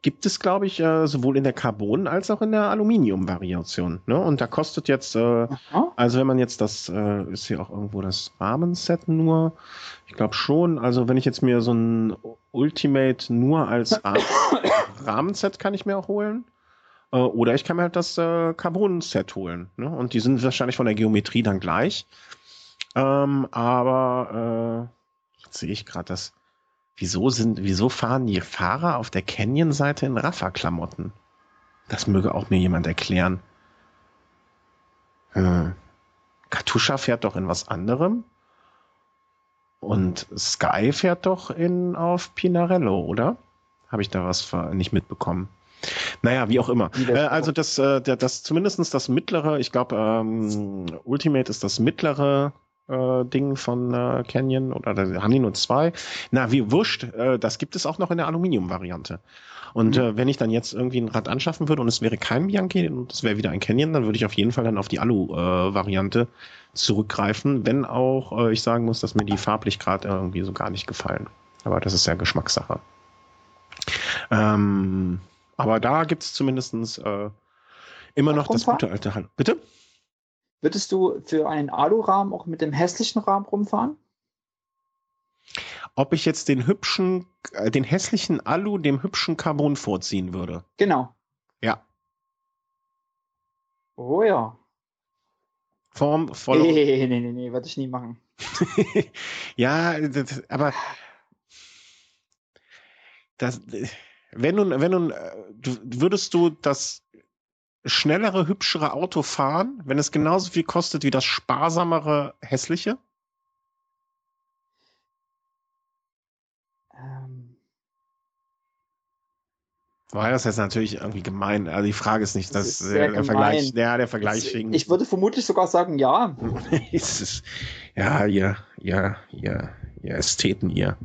gibt es, glaube ich, äh, sowohl in der Carbon- als auch in der Aluminium-Variation. Ne? Und da kostet jetzt, äh, also wenn man jetzt das, äh, ist hier auch irgendwo das Rahmenset nur, ich glaube schon, also wenn ich jetzt mir so ein Ultimate nur als Rah Rahmenset kann ich mir auch holen. Äh, oder ich kann mir halt das äh, Carbon-Set holen. Ne? Und die sind wahrscheinlich von der Geometrie dann gleich. Ähm, aber äh, jetzt sehe ich gerade das Wieso sind, wieso fahren die Fahrer auf der Canyon-Seite in Rafa-Klamotten? Das möge auch mir jemand erklären. Hm. Katusha fährt doch in was anderem. Und Sky fährt doch in auf Pinarello, oder? Habe ich da was nicht mitbekommen? Naja, wie auch immer. Äh, also das, äh, das zumindestens das mittlere, ich glaube, ähm, Ultimate ist das mittlere äh, Ding von äh, Canyon oder da haben die nur zwei. Na, wie wurscht, äh, das gibt es auch noch in der Aluminium-Variante. Und mhm. äh, wenn ich dann jetzt irgendwie ein Rad anschaffen würde und es wäre kein Bianchi und es wäre wieder ein Canyon, dann würde ich auf jeden Fall dann auf die Alu-Variante äh, zurückgreifen, wenn auch äh, ich sagen muss, dass mir die farblich gerade irgendwie so gar nicht gefallen. Aber das ist ja Geschmackssache. Ähm, aber da gibt es zumindestens äh, immer noch das gute alte Hallo. Bitte? Würdest du für einen Alurahmen auch mit dem hässlichen Rahmen rumfahren? Ob ich jetzt den hübschen, äh, den hässlichen Alu dem hübschen Carbon vorziehen würde? Genau. Ja. Oh ja. Form voll. Nee, nee, nee, nee, würde ich nie machen. ja, das, aber das, wenn nun, wenn nun, würdest du das schnellere, hübschere Auto fahren, wenn es genauso viel kostet wie das sparsamere, hässliche? Ähm. War das jetzt natürlich irgendwie gemein. Also die Frage ist nicht, dass ist der Vergleich, ja, der Vergleich wegen. Ich würde vermutlich sogar sagen, ja. ja, ihr, ja, ihr, ihr Ästheten, ihr.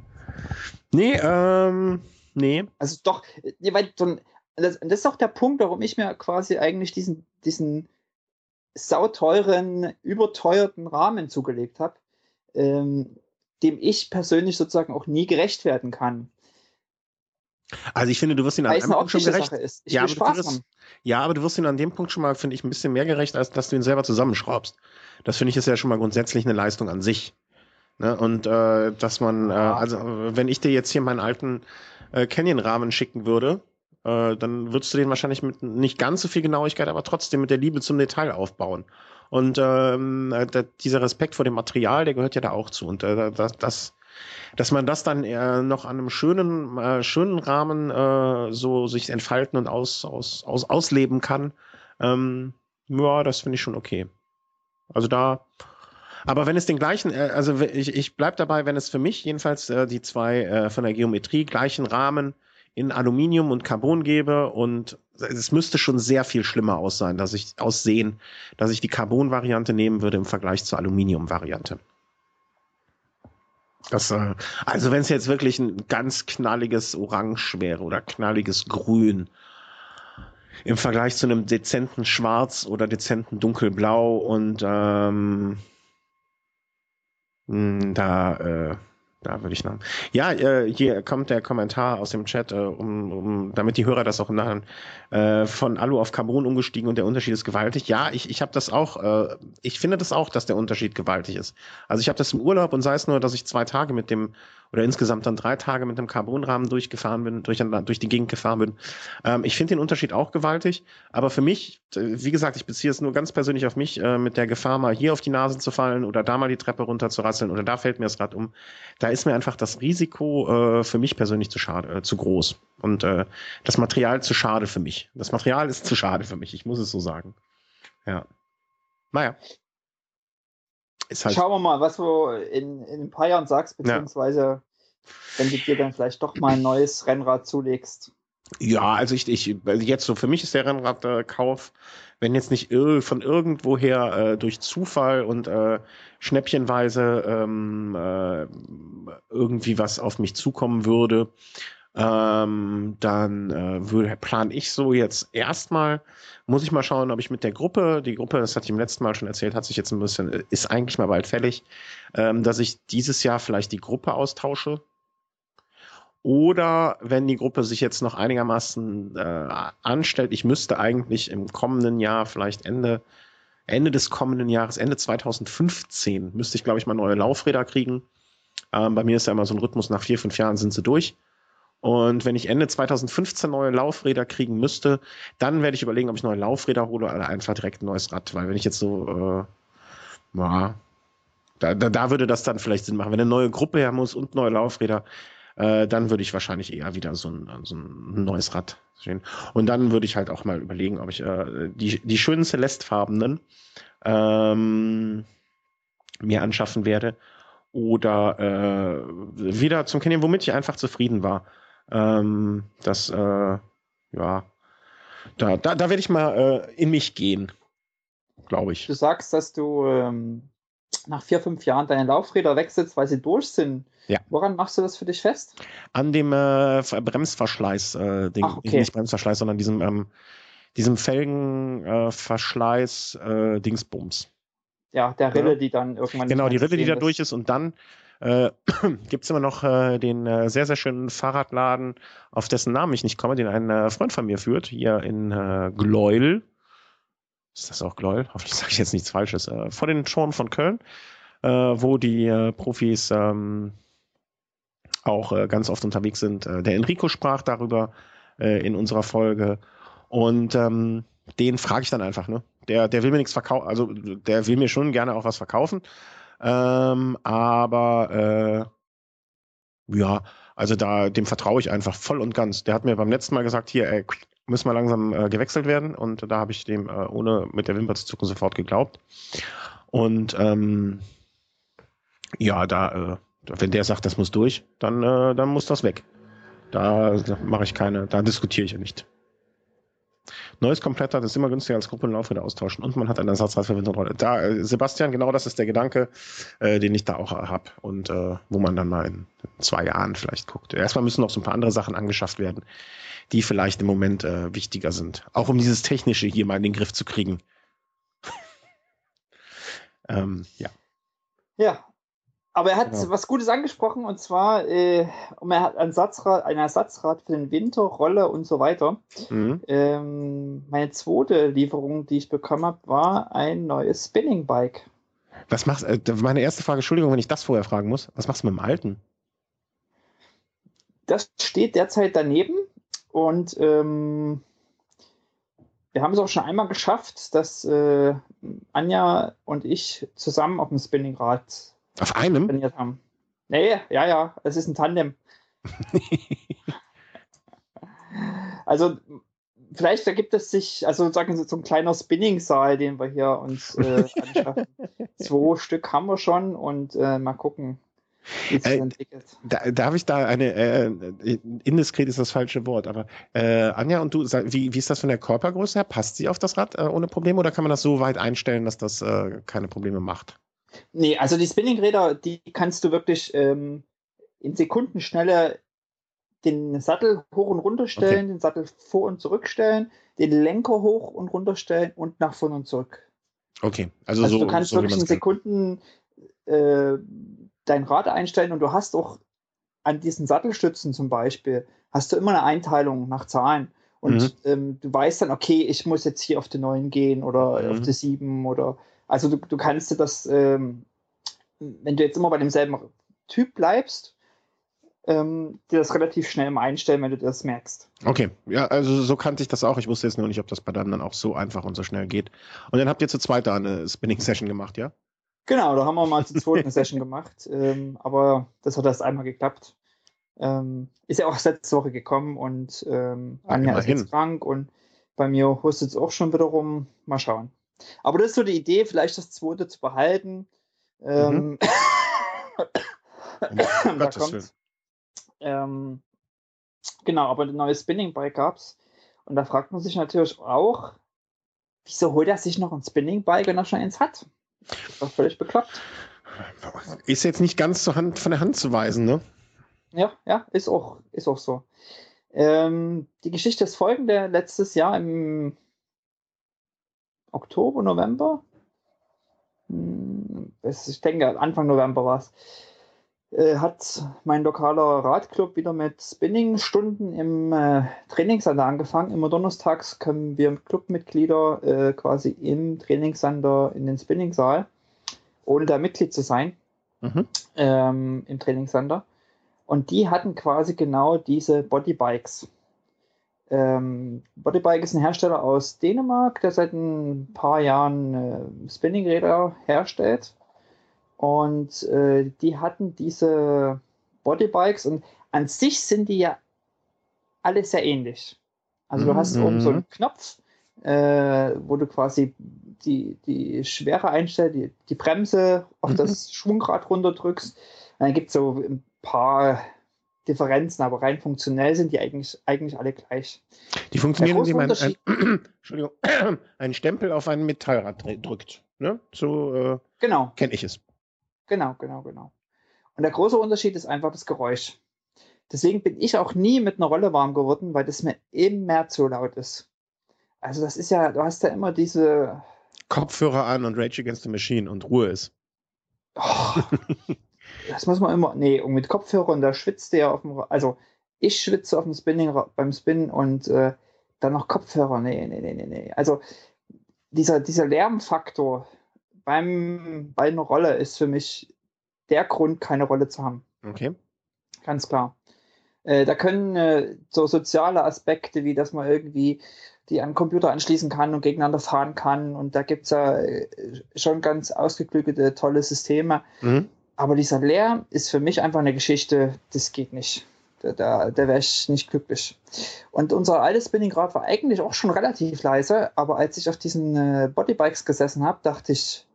Nee, ähm, nee. Also doch, weil so ein, das, das ist auch der Punkt, warum ich mir quasi eigentlich diesen, diesen sauteuren, überteuerten Rahmen zugelegt habe, ähm, dem ich persönlich sozusagen auch nie gerecht werden kann. Also ich finde, du wirst ihn an einem Punkt schon gerecht. Ja aber, wirst, ja, aber du wirst ihn an dem Punkt schon mal, finde ich, ein bisschen mehr gerecht, als dass du ihn selber zusammenschraubst. Das finde ich ist ja schon mal grundsätzlich eine Leistung an sich. Ne? Und äh, dass man, äh, also wenn ich dir jetzt hier meinen alten äh, Canyon-Rahmen schicken würde, äh, dann würdest du den wahrscheinlich mit nicht ganz so viel Genauigkeit, aber trotzdem mit der Liebe zum Detail aufbauen. Und ähm, äh, dieser Respekt vor dem Material, der gehört ja da auch zu. Und äh, das, das dass man das dann äh, noch an einem schönen, äh, schönen Rahmen äh, so sich entfalten und aus, aus, aus, ausleben kann, ähm, ja, das finde ich schon okay. Also da, aber wenn es den gleichen, äh, also ich, ich bleib dabei, wenn es für mich jedenfalls äh, die zwei äh, von der Geometrie gleichen Rahmen in Aluminium und Carbon gebe und es müsste schon sehr viel schlimmer aus sein, dass ich aussehen, dass ich die Carbon-Variante nehmen würde im Vergleich zur Aluminium-Variante. Das, äh, also wenn es jetzt wirklich ein ganz knalliges Orange wäre oder knalliges Grün im Vergleich zu einem dezenten Schwarz oder dezenten Dunkelblau und ähm, hm, da äh, da würde ich noch. Ja, äh, hier kommt der Kommentar aus dem Chat, äh, um, um, damit die Hörer das auch nachher äh, von Alu auf Carbon umgestiegen und der Unterschied ist gewaltig. Ja, ich, ich habe das auch, äh, ich finde das auch, dass der Unterschied gewaltig ist. Also ich habe das im Urlaub und sei es nur, dass ich zwei Tage mit dem oder insgesamt dann drei Tage mit dem Carbonrahmen durchgefahren bin, durch, durch die Gegend gefahren bin. Ähm, ich finde den Unterschied auch gewaltig, aber für mich, wie gesagt, ich beziehe es nur ganz persönlich auf mich, äh, mit der Gefahr mal hier auf die Nase zu fallen oder da mal die Treppe runter zu rasseln oder da fällt mir das Rad um. Da ist mir einfach das Risiko äh, für mich persönlich zu schade, äh, zu groß und äh, das Material zu schade für mich. Das Material ist zu schade für mich, ich muss es so sagen. Ja. Naja. Halt Schauen wir mal, was du in, in ein paar Jahren sagst, beziehungsweise ja. wenn du dir dann vielleicht doch mal ein neues Rennrad zulegst. Ja, also ich, ich jetzt so für mich ist der Rennradkauf, wenn jetzt nicht von irgendwoher äh, durch Zufall und äh, schnäppchenweise ähm, äh, irgendwie was auf mich zukommen würde, ähm, dann äh, würde, plan ich so jetzt erstmal, muss ich mal schauen, ob ich mit der Gruppe, die Gruppe, das hatte ich im letzten Mal schon erzählt, hat sich jetzt ein bisschen, ist eigentlich mal bald fällig, ähm, dass ich dieses Jahr vielleicht die Gruppe austausche. Oder wenn die Gruppe sich jetzt noch einigermaßen äh, anstellt, ich müsste eigentlich im kommenden Jahr, vielleicht Ende, Ende des kommenden Jahres, Ende 2015, müsste ich, glaube ich, mal neue Laufräder kriegen. Ähm, bei mir ist ja immer so ein Rhythmus, nach vier, fünf Jahren sind sie durch. Und wenn ich Ende 2015 neue Laufräder kriegen müsste, dann werde ich überlegen, ob ich neue Laufräder hole oder einfach direkt ein neues Rad. Weil wenn ich jetzt so, äh, ja, da, da, da würde das dann vielleicht Sinn machen. Wenn eine neue Gruppe her muss und neue Laufräder, äh, dann würde ich wahrscheinlich eher wieder so ein, so ein neues Rad sehen. Und dann würde ich halt auch mal überlegen, ob ich äh, die, die schönen Celestfarbenen ähm, mir anschaffen werde oder äh, wieder zum Canyon, womit ich einfach zufrieden war. Ähm, das, äh, ja, da, da, da werde ich mal äh, in mich gehen, glaube ich. Du sagst, dass du ähm, nach vier, fünf Jahren deine Laufräder wechselst, weil sie durch sind. Ja. Woran machst du das für dich fest? An dem äh, Bremsverschleiß, äh, Ding, Ach, okay. nicht Bremsverschleiß, sondern diesem, ähm, diesem Felgenverschleiß äh, Dingsbums. Ja, der Rille, ja. die dann irgendwann. Genau, die Rille, die da durch ist und dann äh, gibt es immer noch äh, den äh, sehr, sehr schönen Fahrradladen, auf dessen Namen ich nicht komme, den ein äh, Freund von mir führt, hier in äh, Gleuel. Ist das auch Gleuel? Hoffentlich sage ich jetzt nichts Falsches. Äh, vor den Toren von Köln, äh, wo die äh, Profis ähm, auch äh, ganz oft unterwegs sind. Äh, der Enrico sprach darüber äh, in unserer Folge. Und ähm, den frage ich dann einfach, ne? Der, der will mir nichts verkaufen, also der will mir schon gerne auch was verkaufen. Ähm, aber ja, also da dem vertraue ich einfach voll und ganz. Der hat mir beim letzten Mal gesagt, hier, ey, müssen wir langsam äh, gewechselt werden und da habe ich dem äh, ohne mit der Wimper zu zucken sofort geglaubt. Und ähm, ja, da, äh, wenn der sagt, das muss durch, dann, äh, dann muss das weg. Da mache ich keine, da diskutiere ich ja nicht. Neues Kompletter, das ist immer günstiger als Gruppe- und Laufräder austauschen und man hat einen Ersatzrad für Wind und Rolle. Da, äh, Sebastian, genau das ist der Gedanke, äh, den ich da auch habe und äh, wo man dann mal in zwei Jahren vielleicht guckt. Erstmal müssen noch so ein paar andere Sachen angeschafft werden, die vielleicht im Moment äh, wichtiger sind. Auch um dieses Technische hier mal in den Griff zu kriegen. ähm, ja. Ja, aber er hat genau. was Gutes angesprochen und zwar, äh, er hat ein, Satzrad, ein Ersatzrad für den Winter, Rolle und so weiter. Mhm. Ähm, meine zweite Lieferung, die ich bekommen habe, war ein neues Spinning Bike. Was machst äh, Meine erste Frage, Entschuldigung, wenn ich das vorher fragen muss. Was machst du mit dem alten? Das steht derzeit daneben und ähm, wir haben es auch schon einmal geschafft, dass äh, Anja und ich zusammen auf dem Spinningrad auf einem? trainiert haben. Nee, ja, ja, es ist ein Tandem. also, vielleicht ergibt es sich, also sagen Sie, so ein kleiner Spinning-Saal, den wir hier uns äh, anschaffen. Zwei Stück haben wir schon und äh, mal gucken, wie äh, da, darf ich da eine, äh, indiskret ist das falsche Wort, aber äh, Anja und du, wie, wie ist das von der Körpergröße her? Passt sie auf das Rad äh, ohne Probleme oder kann man das so weit einstellen, dass das äh, keine Probleme macht? Nee, also die Spinningräder, die kannst du wirklich ähm, in Sekundenschnelle den Sattel hoch und runter stellen, okay. den Sattel vor und zurück stellen, den Lenker hoch und runter stellen und nach vorne und zurück. Okay, also, also so, du kannst so wirklich in Sekunden äh, dein Rad einstellen und du hast auch an diesen Sattelstützen zum Beispiel, hast du immer eine Einteilung nach Zahlen. Und mhm. ähm, du weißt dann, okay, ich muss jetzt hier auf die 9 gehen oder mhm. auf die 7 oder also du, du kannst dir das, ähm, wenn du jetzt immer bei demselben Typ bleibst, ähm, dir das relativ schnell mal einstellen, wenn du das merkst. Okay, ja, also so kannte ich das auch. Ich wusste jetzt nur nicht, ob das bei dann dann auch so einfach und so schnell geht. Und dann habt ihr zu zweit da eine Spinning-Session gemacht, ja? Genau, da haben wir mal zu zweit eine Session gemacht. Ähm, aber das hat erst einmal geklappt. Ähm, ist ja auch letzte Woche gekommen und ähm, Anja ja, ist jetzt krank und bei mir hustet es auch schon wieder rum. Mal schauen. Aber das ist so die Idee, vielleicht das zweite zu behalten. Ähm, mhm. da kommt, ähm, genau, aber ein neues Spinning Bike gab es. Und da fragt man sich natürlich auch, wieso holt er sich noch ein Spinning Bike, wenn er schon eins hat? Das war völlig bekloppt. Ist jetzt nicht ganz zur Hand, von der Hand zu weisen, ne? Ja, ja, ist auch, ist auch so. Ähm, die Geschichte ist folgende. Letztes Jahr im Oktober, November. Hm, ich denke, Anfang November war es. Äh, hat mein lokaler Radclub wieder mit Spinning-Stunden im äh, Trainingssender angefangen. Immer donnerstags können wir Clubmitglieder äh, quasi im Trainingssender in den Spinning-Saal, ohne da Mitglied zu sein, mhm. ähm, im Trainingssender. Und die hatten quasi genau diese Bodybikes. Ähm, Bodybike ist ein Hersteller aus Dänemark, der seit ein paar Jahren äh, Spinningräder herstellt. Und äh, die hatten diese Bodybikes und an sich sind die ja alle sehr ähnlich. Also du hast oben so einen mhm. Knopf, äh, wo du quasi die, die Schwere einstellst, die, die Bremse auf mhm. das Schwungrad runterdrückst. Und dann gibt es so ein paar Differenzen, aber rein funktionell sind die eigentlich, eigentlich alle gleich. Die funktionieren, indem man ein, Entschuldigung, einen Stempel auf ein Metallrad drückt. Ne? So äh, genau. kenne ich es. Genau, genau, genau. Und der große Unterschied ist einfach das Geräusch. Deswegen bin ich auch nie mit einer Rolle warm geworden, weil das mir immer zu laut ist. Also das ist ja, du hast ja immer diese Kopfhörer an und Rage Against the Machine und Ruhe ist. Oh, das muss man immer, nee, und mit Kopfhörern, da schwitzt der auf dem, also ich schwitze auf dem Spinning, beim Spinnen und äh, dann noch Kopfhörer, nee, nee, nee, nee, nee. Also dieser, dieser Lärmfaktor beim, bei einer Rolle ist für mich der Grund, keine Rolle zu haben. Okay. Ganz klar. Äh, da können äh, so soziale Aspekte, wie dass man irgendwie die an den Computer anschließen kann und gegeneinander fahren kann. Und da gibt es ja äh, schon ganz ausgeklügelte, tolle Systeme. Mhm. Aber dieser Lärm ist für mich einfach eine Geschichte, das geht nicht. Da, da, da wäre ich nicht glücklich. Und unser altes Spinningrad war eigentlich auch schon relativ leise, aber als ich auf diesen äh, Bodybikes gesessen habe, dachte ich,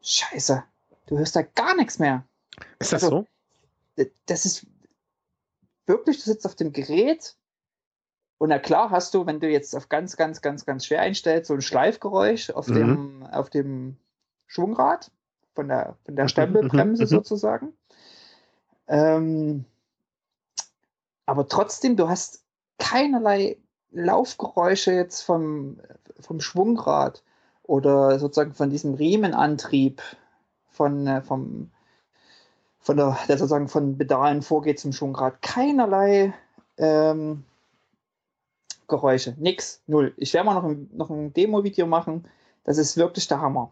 scheiße, du hörst da gar nichts mehr. Ist das also, so? Das ist wirklich, du sitzt auf dem Gerät und na klar hast du, wenn du jetzt auf ganz, ganz, ganz, ganz schwer einstellst, so ein Schleifgeräusch auf, mhm. dem, auf dem Schwungrad von der, von der Stempelbremse sozusagen. Ähm, aber trotzdem, du hast keinerlei Laufgeräusche jetzt vom, vom Schwungrad oder sozusagen von diesem Riemenantrieb von, äh, vom, von der, der sozusagen von Pedalen vorgeht zum Schwungrad. Keinerlei ähm, Geräusche. Nix, null. Ich werde mal noch ein, noch ein Demo-Video machen. Das ist wirklich der Hammer.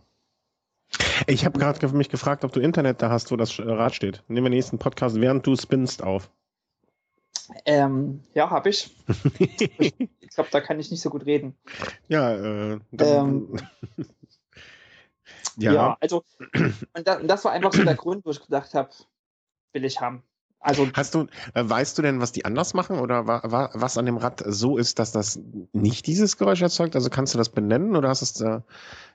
Ich habe gerade mich gefragt, ob du Internet da hast, wo das Rad steht. Nehmen wir den nächsten Podcast, während du spinnst, auf. Ähm, ja, habe ich. ich glaube, da kann ich nicht so gut reden. Ja, äh, ähm, ja. ja. also, und das, und das war einfach so der Grund, wo ich gedacht habe, will ich haben. Also hast du, äh, weißt du denn, was die anders machen oder wa, wa, was an dem Rad so ist, dass das nicht dieses Geräusch erzeugt? Also kannst du das benennen oder hast es? Äh,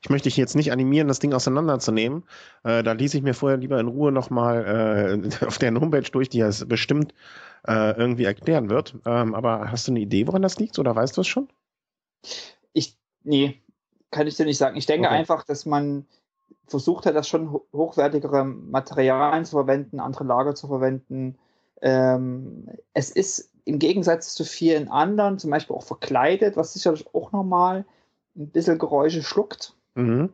ich möchte dich jetzt nicht animieren, das Ding auseinanderzunehmen. Äh, da lese ich mir vorher lieber in Ruhe nochmal äh, auf der Homepage durch, die es bestimmt äh, irgendwie erklären wird. Ähm, aber hast du eine Idee, woran das liegt oder weißt du es schon? Ich, nee, kann ich dir nicht sagen. Ich denke okay. einfach, dass man versucht hat, das schon hochwertigere Materialien zu verwenden, andere Lager zu verwenden. Ähm, es ist im Gegensatz zu vielen anderen zum Beispiel auch verkleidet, was sicherlich auch nochmal ein bisschen Geräusche schluckt. Mhm.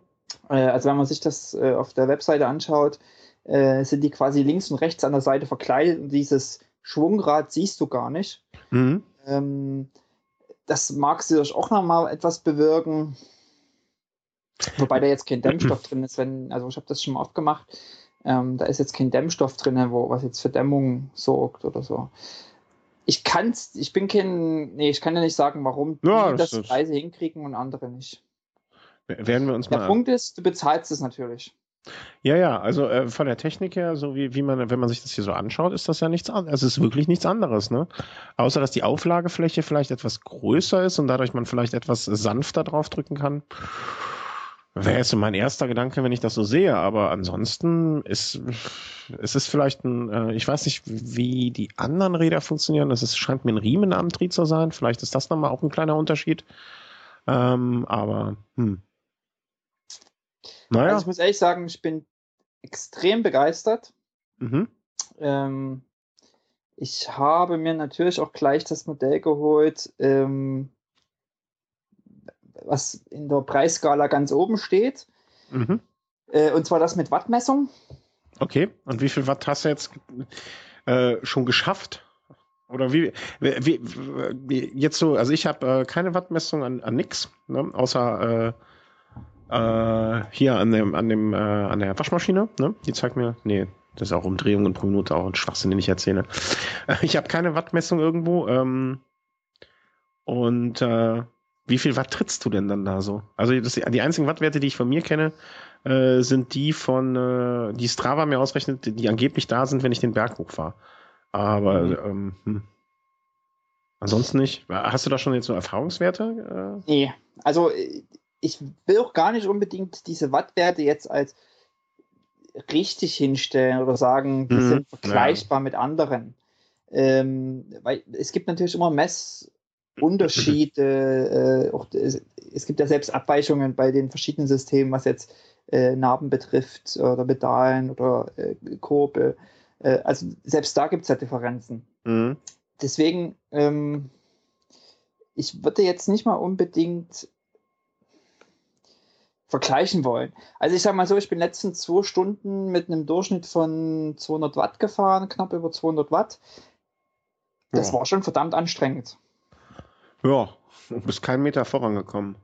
Äh, also wenn man sich das äh, auf der Webseite anschaut, äh, sind die quasi links und rechts an der Seite verkleidet und dieses Schwungrad siehst du gar nicht. Mhm. Ähm, das mag sicherlich auch nochmal etwas bewirken. Wobei da jetzt kein Dämmstoff drin ist, wenn, also ich habe das schon mal oft gemacht, ähm, da ist jetzt kein Dämmstoff drin, wo was jetzt für Dämmung sorgt oder so. Ich kann's, ich bin kein, nee, ich kann ja nicht sagen, warum ja, die das, das Preise hinkriegen und andere nicht. Werden wir uns der mal. Der Punkt ist, du bezahlst es natürlich. Ja, ja, also äh, von der Technik her, so wie, wie man, wenn man sich das hier so anschaut, ist das ja nichts anderes. Es ist wirklich nichts anderes, ne? Außer dass die Auflagefläche vielleicht etwas größer ist und dadurch man vielleicht etwas sanfter draufdrücken kann. Wäre jetzt so mein erster Gedanke, wenn ich das so sehe, aber ansonsten ist es ist vielleicht ein, äh, ich weiß nicht, wie die anderen Räder funktionieren. Es scheint mir ein Riemenantrieb zu sein. Vielleicht ist das nochmal auch ein kleiner Unterschied. Ähm, aber hm. Naja. Also ich muss ehrlich sagen, ich bin extrem begeistert. Mhm. Ähm, ich habe mir natürlich auch gleich das Modell geholt, ähm, was in der Preisskala ganz oben steht. Mhm. Äh, und zwar das mit Wattmessung. Okay, und wie viel Watt hast du jetzt äh, schon geschafft? Oder wie, wie, wie, jetzt so, also ich habe äh, keine Wattmessung an, an nix, ne, außer äh, äh, hier an dem, an dem, äh, an der Waschmaschine, ne? Die zeigt mir, nee, das ist auch Umdrehungen pro Minute auch ein Schwachsinn, den ich erzähle. ich habe keine Wattmessung irgendwo, ähm, und äh, wie viel Watt trittst du denn dann da so? Also das, die einzigen Wattwerte, die ich von mir kenne, äh, sind die von, äh, die Strava mir ausrechnet, die angeblich da sind, wenn ich den Berg hochfahre. Aber mhm. ähm, hm. ansonsten nicht. Hast du da schon jetzt so Erfahrungswerte? Äh? Nee, also ich will auch gar nicht unbedingt diese Wattwerte jetzt als richtig hinstellen oder sagen, die mhm. sind vergleichbar ja. mit anderen. Ähm, weil es gibt natürlich immer Mess- Unterschiede, äh, auch, es gibt ja selbst Abweichungen bei den verschiedenen Systemen, was jetzt äh, Narben betrifft oder Pedalen oder äh, Kurbel. Äh, also selbst da gibt es ja Differenzen. Mhm. Deswegen, ähm, ich würde jetzt nicht mal unbedingt vergleichen wollen. Also ich sage mal so, ich bin letzten zwei Stunden mit einem Durchschnitt von 200 Watt gefahren, knapp über 200 Watt. Das ja. war schon verdammt anstrengend. Ja, du bist keinen Meter vorangekommen.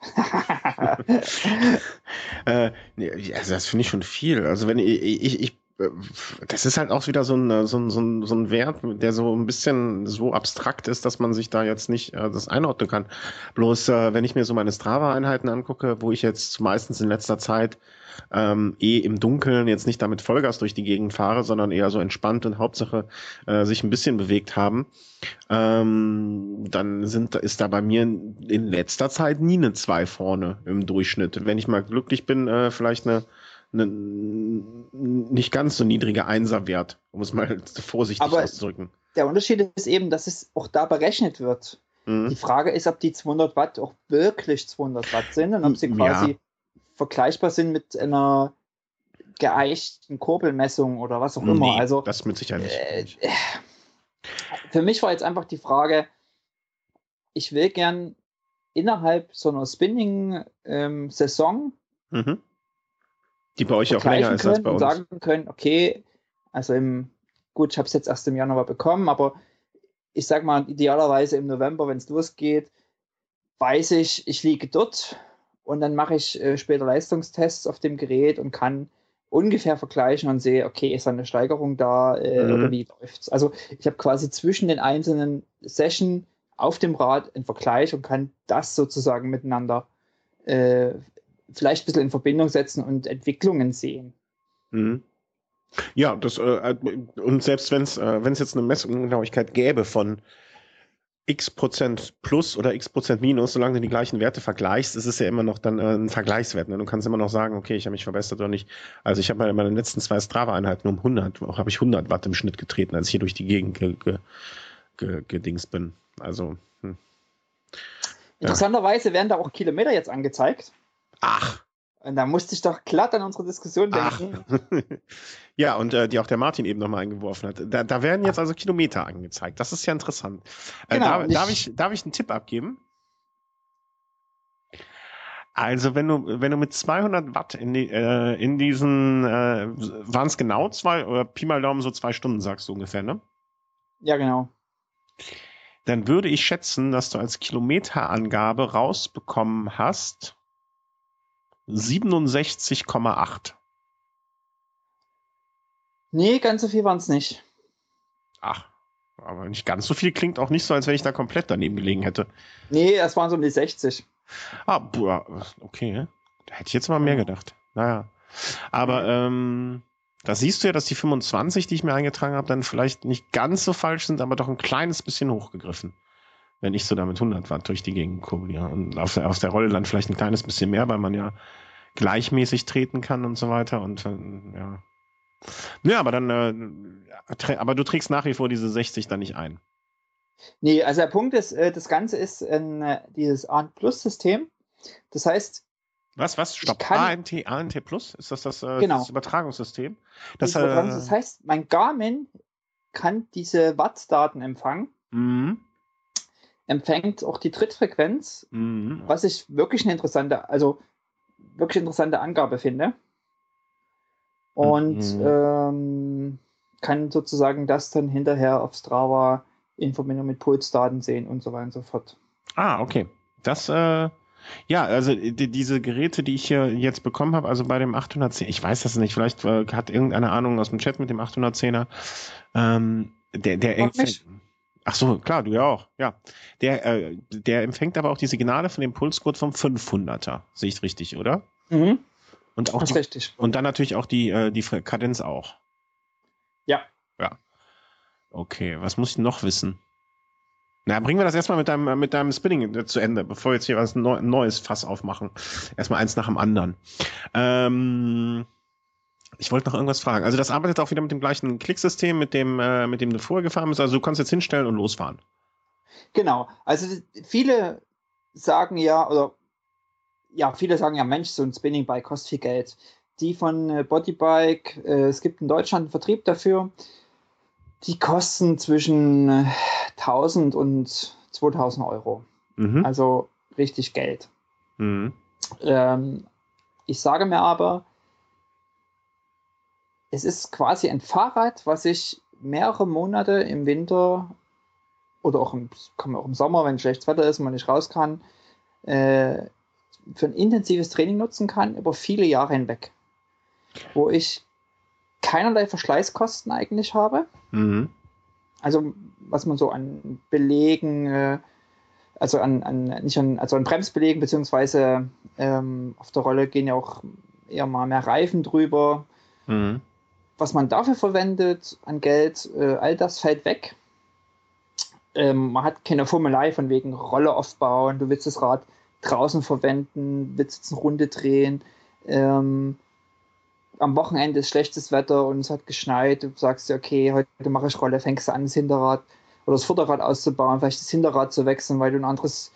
äh, nee, also das finde ich schon viel. Also wenn ich, ich, ich, das ist halt auch wieder so ein, so, ein, so, ein, so ein Wert, der so ein bisschen so abstrakt ist, dass man sich da jetzt nicht äh, das einordnen kann. Bloß, äh, wenn ich mir so meine Strava-Einheiten angucke, wo ich jetzt meistens in letzter Zeit ähm, eh im Dunkeln jetzt nicht damit Vollgas durch die Gegend fahre, sondern eher so entspannt und Hauptsache äh, sich ein bisschen bewegt haben, ähm, dann sind, ist da bei mir in letzter Zeit nie eine 2 vorne im Durchschnitt. Wenn ich mal glücklich bin, äh, vielleicht eine eine, nicht ganz so niedriger Einserwert, um es mal vorsichtig Aber auszudrücken. Der Unterschied ist eben, dass es auch da berechnet wird. Mhm. Die Frage ist, ob die 200 Watt auch wirklich 200 Watt sind und ob sie quasi Ja. vergleichbar sind mit einer geeichten Kurbelmessung oder was auch immer. Nee, Also das mit Sicherheit äh, nicht. für mich war jetzt einfach die Frage, ich will gern innerhalb so einer Spinning-Saison Mhm. Die bei euch auch länger ist als bei uns. sagen können, okay, also im, gut, ich habe es jetzt erst im Januar bekommen, aber ich sag mal, idealerweise im November, wenn es losgeht, weiß ich, ich liege dort und dann mache ich äh, später Leistungstests auf dem Gerät und kann ungefähr vergleichen und sehe, okay, ist da eine Steigerung da äh, Mhm. oder wie läuft's? Also ich habe quasi zwischen den einzelnen Session auf dem Rad einen Vergleich und kann das sozusagen miteinander äh, vielleicht ein bisschen in Verbindung setzen und Entwicklungen sehen. Mhm. Ja, das, äh, und selbst wenn es äh, wenn's jetzt eine Messungsgenauigkeit gäbe von x Prozent plus oder x Prozent minus, solange du die gleichen Werte vergleichst, ist es ja immer noch dann äh, ein Vergleichswert. Ne? Du kannst immer noch sagen, okay, ich habe mich verbessert oder nicht. Also ich habe bei meinen letzten zwei Strava-Einheiten um 100, auch habe ich 100 Watt im Schnitt getreten, als ich hier durch die Gegend ge, ge, ge, gedingst bin. Also, hm. Interessanterweise werden da auch Kilometer jetzt angezeigt. Ach, Und da musste ich doch glatt an unsere Diskussion Ach. denken. ja, und äh, die auch der Martin eben nochmal eingeworfen hat. Da, da werden jetzt also Kilometer angezeigt. Das ist ja interessant. Äh, Genau, darf, ich- darf, ich, darf ich einen Tipp abgeben? Also, wenn du, wenn du mit 200 Watt in, die, äh, in diesen, äh, waren es genau zwei, oder Pi mal Daumen so zwei Stunden, sagst du ungefähr, ne? Ja, genau. Dann würde ich schätzen, dass du als Kilometerangabe rausbekommen hast 67,8. Nee, ganz so viel waren es nicht. Ach, aber nicht ganz so viel klingt auch nicht so, als wenn ich da komplett daneben gelegen hätte. Nee, es waren so um die 60. Ah, boah, okay. Da hätte ich jetzt mal mehr gedacht. Naja. Aber ähm, da siehst du ja, dass die 25, die ich mir eingetragen habe, dann vielleicht nicht ganz so falsch sind, aber doch ein kleines bisschen hochgegriffen. Wenn ich so da mit 100 Watt durch die Gegend kurbeliere. Und auf der, auf der Rolle dann vielleicht ein kleines bisschen mehr, weil man ja gleichmäßig treten kann und so weiter. Und ja. Ja, aber dann, äh, aber du trägst nach wie vor diese 60 dann nicht ein. Nee, also der Punkt ist, äh, das Ganze ist ein, äh, dieses ANT Plus System. Das heißt, Was, was? Stopp. kann- ANT, ANT Plus? Ist das das, äh, Genau. das Übertragungssystem? das, Das, äh, das heißt, mein Garmin kann diese Wattdaten empfangen, mhm. Empfängt auch die Trittfrequenz, Mhm. was ich wirklich eine interessante, also wirklich interessante Angabe finde. Und Mhm. ähm, kann sozusagen das dann hinterher auf Strava in Verbindung mit Pulsdaten sehen und so weiter und so fort. Ah, okay. Das, äh, ja, also die, diese Geräte, die ich hier jetzt bekommen habe, also bei dem 810, ich weiß das nicht, vielleicht äh, hat irgendeine Ahnung aus dem Chat mit dem 810er, ähm, der, der mich. Ach so, klar, du ja auch, ja. Der, äh, der empfängt aber auch die Signale von dem Pulscode vom 500er, sehe ich richtig, oder? Mhm, Und auch das ist die, richtig. und dann natürlich auch die, äh, die Kadenz auch. Ja. Ja. Okay, was muss ich noch wissen? Na, bringen wir das erstmal mit deinem, mit deinem Spinning äh, zu Ende, bevor wir jetzt hier was Neu Neues Fass aufmachen. Erstmal eins nach dem anderen. Ähm, ich wollte noch irgendwas fragen. Also das arbeitet auch wieder mit dem gleichen Klicksystem, mit dem, äh, mit dem du vorher gefahren bist. Also du kannst jetzt hinstellen und losfahren. Genau. Also viele sagen ja, oder ja, viele sagen ja, Mensch, so ein Spinning Bike kostet viel Geld. Die von äh, Bodybike, äh, es gibt in Deutschland einen Vertrieb dafür, die kosten zwischen äh, 1000 und 2000 Euro. Mhm. Also richtig Geld. Mhm. Ähm, ich sage mir aber, es ist quasi ein Fahrrad, was ich mehrere Monate im Winter oder auch im, kann man auch im Sommer, wenn schlechtes Wetter ist und man nicht raus kann, äh, für ein intensives Training nutzen kann, über viele Jahre hinweg. Wo ich keinerlei Verschleißkosten eigentlich habe. Mhm. Also was man so an Belegen, äh, also an, an nicht an, also an Bremsbelegen, beziehungsweise ähm, auf der Rolle gehen ja auch eher mal mehr Reifen drüber. Mhm. Was man dafür verwendet an Geld, äh, all das fällt weg. Ähm, man hat keine Formelei von wegen Rolle aufbauen, du willst das Rad draußen verwenden, willst jetzt eine Runde drehen. Ähm, am Wochenende ist schlechtes Wetter und es hat geschneit, du sagst dir, okay, heute mache ich Rolle, fängst du an, das Hinterrad oder das Vorderrad auszubauen, vielleicht das Hinterrad zu wechseln, weil du ein anderes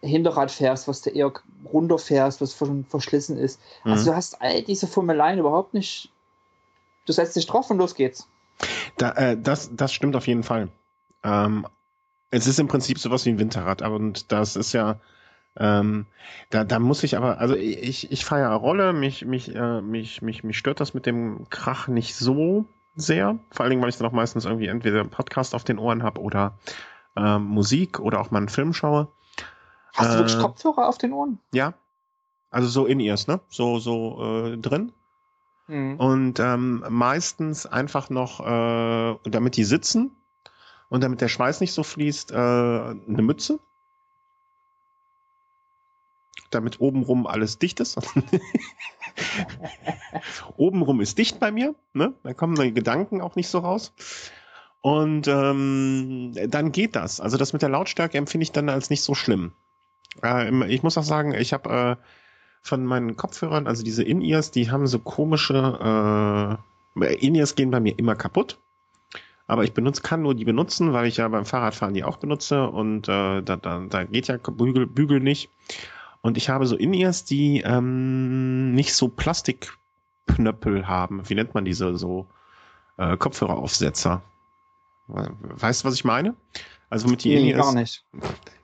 Hinterrad fährst, was du eher runterfährst, was verschlissen ist. Also mhm. Also du hast all diese Formeleien überhaupt nicht. Du setzt dich drauf und los geht's. Da, äh, das, das stimmt auf jeden Fall. Ähm, es ist im Prinzip sowas wie ein Winterrad, aber und das ist ja, ähm, da, da muss ich aber, also ich, ich fahre ja Rolle, mich, mich, äh, mich, mich, mich stört das mit dem Krach nicht so sehr. Vor allen Dingen, weil ich dann auch meistens irgendwie entweder einen Podcast auf den Ohren habe oder äh, Musik oder auch mal einen Film schaue. Hast du wirklich äh, Kopfhörer auf den Ohren? Ja. Also so in ears, ne? So, so äh, drin. Mhm. Und ähm, meistens einfach noch, äh, damit die sitzen und damit der Schweiß nicht so fließt, äh, eine Mütze damit obenrum alles dicht ist. obenrum ist dicht bei mir, ne? Da kommen die Gedanken auch nicht so raus. Und ähm, dann geht das. Also das mit der Lautstärke empfinde ich dann als nicht so schlimm. Äh, ich muss auch sagen, ich habe äh, von meinen Kopfhörern, also diese In-Ears, die haben so komische äh, In-Ears gehen bei mir immer kaputt. Aber ich benutze, kann nur die benutzen, weil ich ja beim Fahrradfahren die auch benutze und äh, da, da, da geht ja Bügel, Bügel nicht. Und ich habe so In-Ears, die ähm, nicht so Plastikknöppel haben. Wie nennt man diese so äh, Kopfhöreraufsetzer? Weißt du, was ich meine? Also mit die nee, In-Ears. gar nicht.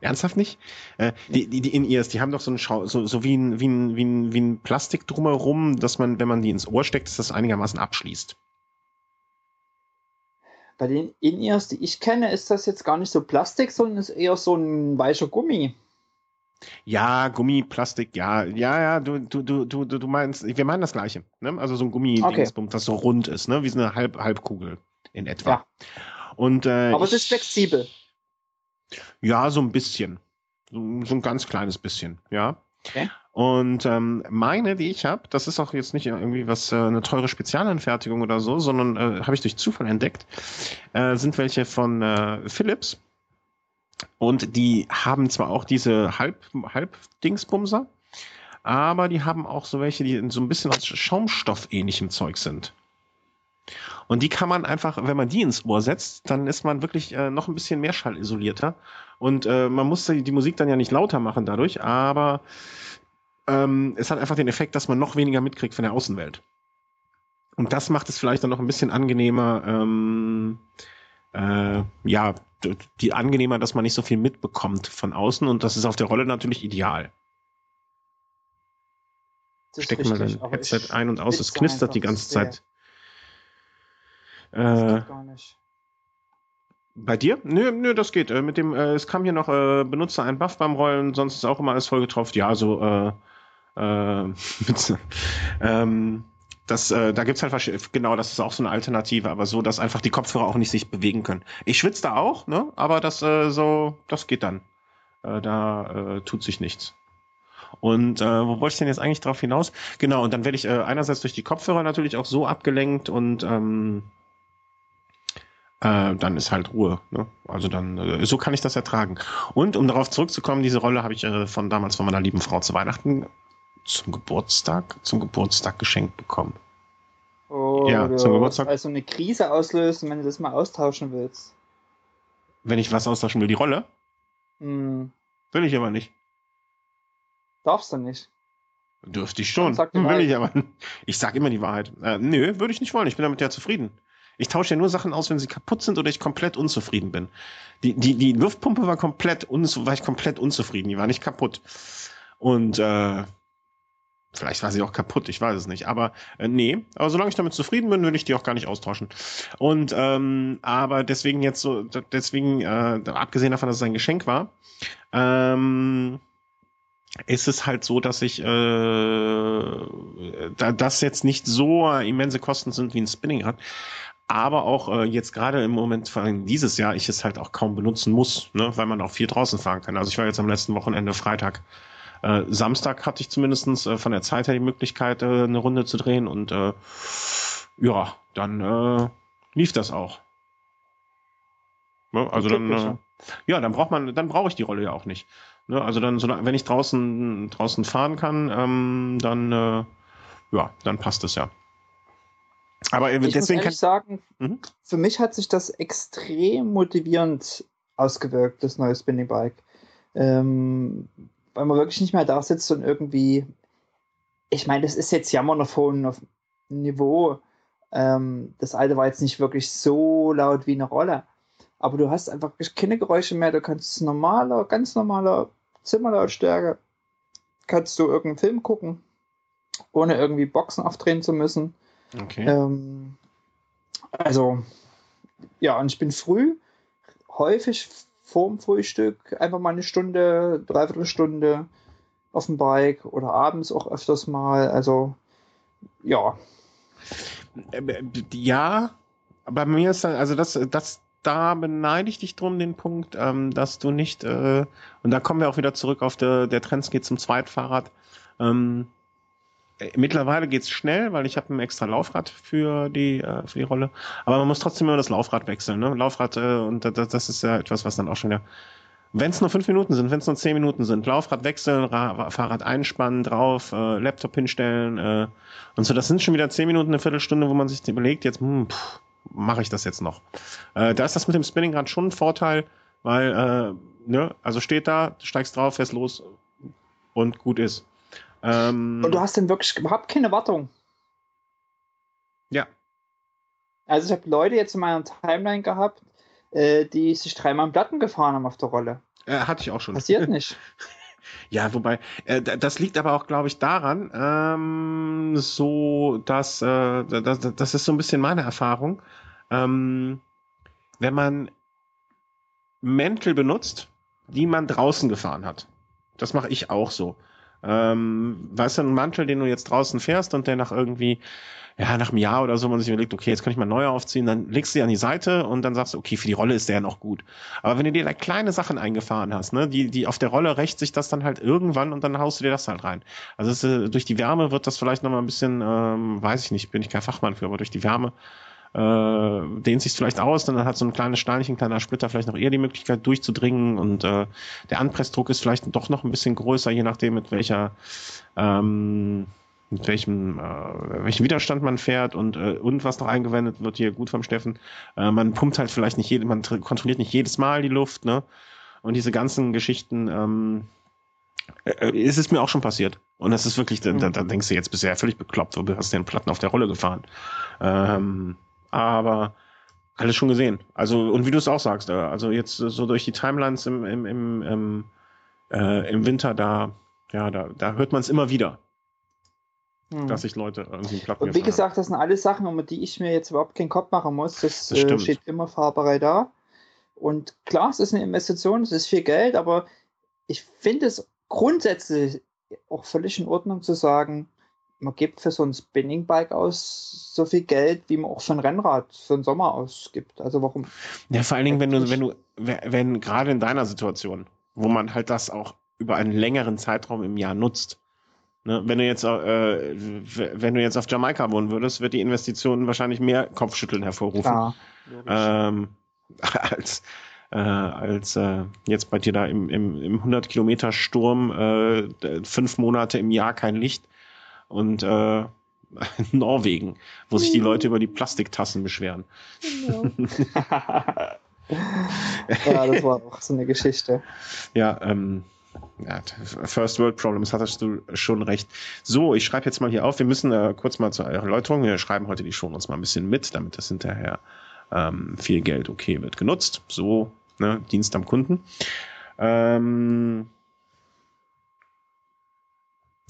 Ernsthaft nicht? Äh, die die, die In-Ears, die haben doch so ein Schau so, so wie ein, wie ein, wie ein, wie ein Plastik drumherum, dass man, wenn man die ins Ohr steckt, dass das einigermaßen abschließt. Bei den In-Ears, die ich kenne, ist das jetzt gar nicht so Plastik, sondern ist eher so ein weicher Gummi. Ja, Gummi, Plastik, ja, ja, ja, du, du, du, du, du meinst, wir meinen das Gleiche, ne? Also so ein Gummi, okay. das so rund ist, ne? Wie so eine Halb, Halbkugel in etwa. Ja. Und, äh, Aber es ist flexibel. Ja, so ein bisschen. So, so ein ganz kleines bisschen, ja. Okay. Und ähm, meine, die ich habe, das ist auch jetzt nicht irgendwie was äh, eine teure Spezialanfertigung oder so, sondern äh, habe ich durch Zufall entdeckt, äh, sind welche von äh, Philips. Und die haben zwar auch diese Halb, Halbdingsbumser, aber die haben auch so welche, die so ein bisschen aus Schaumstoff ähnlichem Zeug sind. Und die kann man einfach, wenn man die ins Ohr setzt, dann ist man wirklich äh, noch ein bisschen mehr schallisolierter. Und äh, man muss die, die, Musik dann ja nicht lauter machen dadurch, aber ähm, es hat einfach den Effekt, dass man noch weniger mitkriegt von der Außenwelt. Und das macht es vielleicht dann noch ein bisschen angenehmer, ähm, äh, ja, die angenehmer, dass man nicht so viel mitbekommt von außen und das ist auf der Rolle natürlich ideal. Stecken wir dein Headset ein und aus, es knistert die ganze Zeit. Äh, bei dir? Nö, nö, das geht. Äh, mit dem, äh, es kam hier noch äh, Benutzer ein Buff beim Rollen, sonst ist auch immer alles voll getroffen. Ja, so äh, äh, ähm, das, äh, da gibt's halt genau, das ist auch so eine Alternative, aber so, dass einfach die Kopfhörer auch nicht sich bewegen können. Ich schwitze da auch, ne? Aber das äh, so, das geht dann. Äh, da äh, tut sich nichts. Und äh, wo wollte ich denn jetzt eigentlich drauf hinaus? Genau, und dann werde ich äh, einerseits durch die Kopfhörer natürlich auch so abgelenkt und ähm, äh, dann ist halt Ruhe. Ne? Also dann, äh, so kann ich das ertragen. Und um darauf zurückzukommen, diese Rolle habe ich äh, von damals von meiner lieben Frau zu Weihnachten zum Geburtstag, zum Geburtstag geschenkt bekommen. Oh, ja, zum Geburtstag. Also eine Krise auslösen, wenn du das mal austauschen willst. Wenn ich was austauschen will, die Rolle? Hm. Will ich aber nicht. Darfst du nicht. Dürfte ich schon. Will ich aber. Ich sag immer die Wahrheit. Äh, nö, würde ich nicht wollen. Ich bin damit ja zufrieden. Ich tausche ja nur Sachen aus, wenn sie kaputt sind oder ich komplett unzufrieden bin. Die, die, die Luftpumpe war komplett, war ich komplett unzufrieden. Die war nicht kaputt. Und äh, Vielleicht war sie auch kaputt, ich weiß es nicht. Aber äh, nee, aber solange ich damit zufrieden bin, will ich die auch gar nicht austauschen. Und ähm, aber deswegen jetzt so, deswegen, äh, abgesehen davon, dass es ein Geschenk war, ähm, ist es halt so, dass ich, äh, da das jetzt nicht so immense Kosten sind wie ein Spinningrad, aber auch äh, jetzt gerade im Moment, vor allem dieses Jahr, ich es halt auch kaum benutzen muss, ne, weil man auch viel draußen fahren kann. Also ich war jetzt am letzten Wochenende Freitag, äh, Samstag hatte ich zumindestens äh, von der Zeit her die Möglichkeit, äh, eine Runde zu drehen und äh, ja, dann äh, lief das auch. Ne, also dann, äh, ja, dann braucht man, dann brauche ich die Rolle ja auch nicht. Ne, also dann, so, wenn ich draußen draußen fahren kann, ähm, dann äh, ja, dann passt es ja. Aber ich deswegen muss kann ich sagen, mhm. für mich hat sich das extrem motivierend ausgewirkt, das neue Spinning Bike. Ähm, weil man wirklich nicht mehr da sitzt und irgendwie, ich meine, das ist jetzt Jammern auf hohem Niveau. Ähm, das alte war jetzt nicht wirklich so laut wie eine Rolle. Aber du hast einfach keine Geräusche mehr. Du kannst normaler, ganz normaler Zimmerlautstärke, kannst du irgendeinen Film gucken, ohne irgendwie Boxen aufdrehen zu müssen. Okay. Ähm, also, ja, und ich bin früh, häufig vorm Frühstück, einfach mal eine Stunde, dreiviertel Stunde auf dem Bike oder abends auch öfters mal. Also, ja. Ja, bei mir ist dann, also das, das, da beneide ich dich drum, den Punkt, ähm, dass du nicht, äh, und da kommen wir auch wieder zurück auf der, der Trends geht zum Zweitfahrrad, ähm, äh, mittlerweile geht's schnell, weil ich habe ein extra Laufrad für die äh, für die Rolle. Aber man muss trotzdem immer das Laufrad wechseln. Ne? Laufrad äh, und das, das ist ja etwas, was dann auch schon ja. Wenn es nur fünf Minuten sind, wenn es nur zehn Minuten sind, Laufrad wechseln, Ra Fahrrad einspannen, drauf, äh, Laptop hinstellen äh, und so. Das sind schon wieder zehn Minuten, eine Viertelstunde, wo man sich überlegt, jetzt hm, mache ich das jetzt noch. Äh, da ist das mit dem Spinningrad schon ein Vorteil, weil äh, ne, also steht da, steigst drauf, fährst los und gut ist. Ähm, und du hast dann wirklich überhaupt keine Wartung. Ja. Also ich habe Leute jetzt in meiner Timeline gehabt, äh, die sich dreimal in Platten gefahren haben auf der Rolle. Äh, hatte ich auch schon. Passiert nicht. Ja, wobei, äh, das liegt aber auch, glaube ich, daran, ähm, so, dass, äh, das, das ist so ein bisschen meine Erfahrung, ähm, wenn man Mäntel benutzt, die man draußen gefahren hat. Das mache ich auch so. Ähm, weißt du, ein Mantel, den du jetzt draußen fährst und der nach irgendwie, ja, nach einem Jahr oder so, man sich überlegt, okay, jetzt kann ich mal neu aufziehen, dann legst du die an die Seite und dann sagst du, okay, für die Rolle ist der noch gut. Aber wenn du dir da kleine Sachen eingefahren hast, ne, die, die auf der Rolle rächt sich das dann halt irgendwann und dann haust du dir das halt rein. Also es, äh, durch die Wärme wird das vielleicht nochmal ein bisschen, ähm, weiß ich nicht, bin ich kein Fachmann für, aber durch die Wärme äh, dehnt sich vielleicht aus, dann hat so ein kleines Steinchen, ein kleiner Splitter vielleicht noch eher die Möglichkeit durchzudringen und äh, der Anpressdruck ist vielleicht doch noch ein bisschen größer, je nachdem mit welcher ähm, mit welchem äh, welchen Widerstand man fährt und äh, und was noch eingewendet wird hier gut vom Steffen. Äh, man pumpt halt vielleicht nicht jede, man kontrolliert nicht jedes Mal die Luft, ne? Und diese ganzen Geschichten ähm, äh, äh ist es mir auch schon passiert. Und das ist wirklich, da, da, da denkst du jetzt bisher völlig bekloppt, du hast den Platten auf der Rolle gefahren. Ähm, aber alles schon gesehen. Also, und wie du es auch sagst, äh, also jetzt so durch die Timelines im, im, im, im, äh, im Winter, da, ja, da, da hört man es immer wieder. Hm. Dass sich Leute irgendwie Platten Und wie gesagt, das sind alles Sachen, um die ich mir jetzt überhaupt keinen Kopf machen muss. Das, das äh, steht immer fahrbereit da. Und klar, es ist eine Investition, es ist viel Geld, aber ich finde es grundsätzlich auch völlig in Ordnung zu sagen, man gibt für so ein Spinning-Bike aus so viel Geld, wie man auch für ein Rennrad für den Sommer ausgibt. Also warum? Ja, vor allen Dingen, wenn du, wenn du, wenn gerade in deiner Situation, wo man halt das auch über einen längeren Zeitraum im Jahr nutzt. Ne? Wenn du jetzt, äh, wenn du jetzt auf Jamaika wohnen würdest, wird die Investition wahrscheinlich mehr Kopfschütteln hervorrufen. Ja, ähm, als äh, als äh, jetzt bei dir da im, im, im 100 Kilometer Sturm äh, fünf Monate im Jahr kein Licht und äh, Norwegen, wo sich die mhm. Leute über die Plastiktassen beschweren. Genau. ja, das war auch so eine Geschichte. Ja, ähm, ja, First World Problems hattest du schon recht. So, ich schreibe jetzt mal hier auf. Wir müssen äh, kurz mal zur Erläuterung. Wir schreiben heute die schon uns mal ein bisschen mit, damit das hinterher ähm, viel Geld okay wird genutzt. So, ne, Dienst am Kunden. Ähm,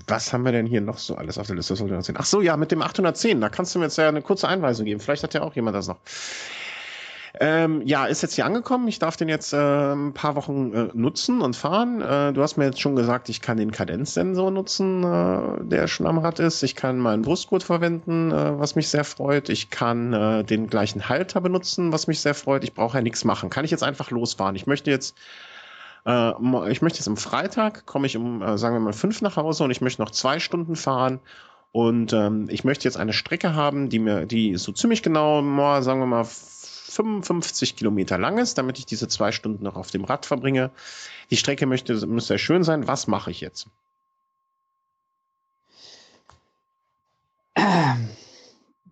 was haben wir denn hier noch so alles auf der Liste? Ach so, ja, mit dem 810, da kannst du mir jetzt ja eine kurze Einweisung geben. Vielleicht hat ja auch jemand das noch. Ähm, ja, ist jetzt hier angekommen. Ich darf den jetzt äh, ein paar Wochen äh, nutzen und fahren. Äh, du hast mir jetzt schon gesagt, ich kann den Kadenzsensor nutzen, äh, der schon am Rad ist. Ich kann meinen Brustgurt verwenden, äh, was mich sehr freut. Ich kann äh, den gleichen Halter benutzen, was mich sehr freut. Ich brauche ja nichts machen. Kann ich jetzt einfach losfahren. Ich möchte jetzt äh, ich möchte jetzt am Freitag, komme ich um, äh, sagen wir mal, fünf nach Hause und ich möchte noch zwei Stunden fahren. Und ähm, ich möchte jetzt eine Strecke haben, die mir, die so ziemlich genau, mal, sagen wir mal, 55 Kilometer lang ist, damit ich diese zwei Stunden noch auf dem Rad verbringe. Die Strecke möchte, muss sehr schön sein. Was mache ich jetzt?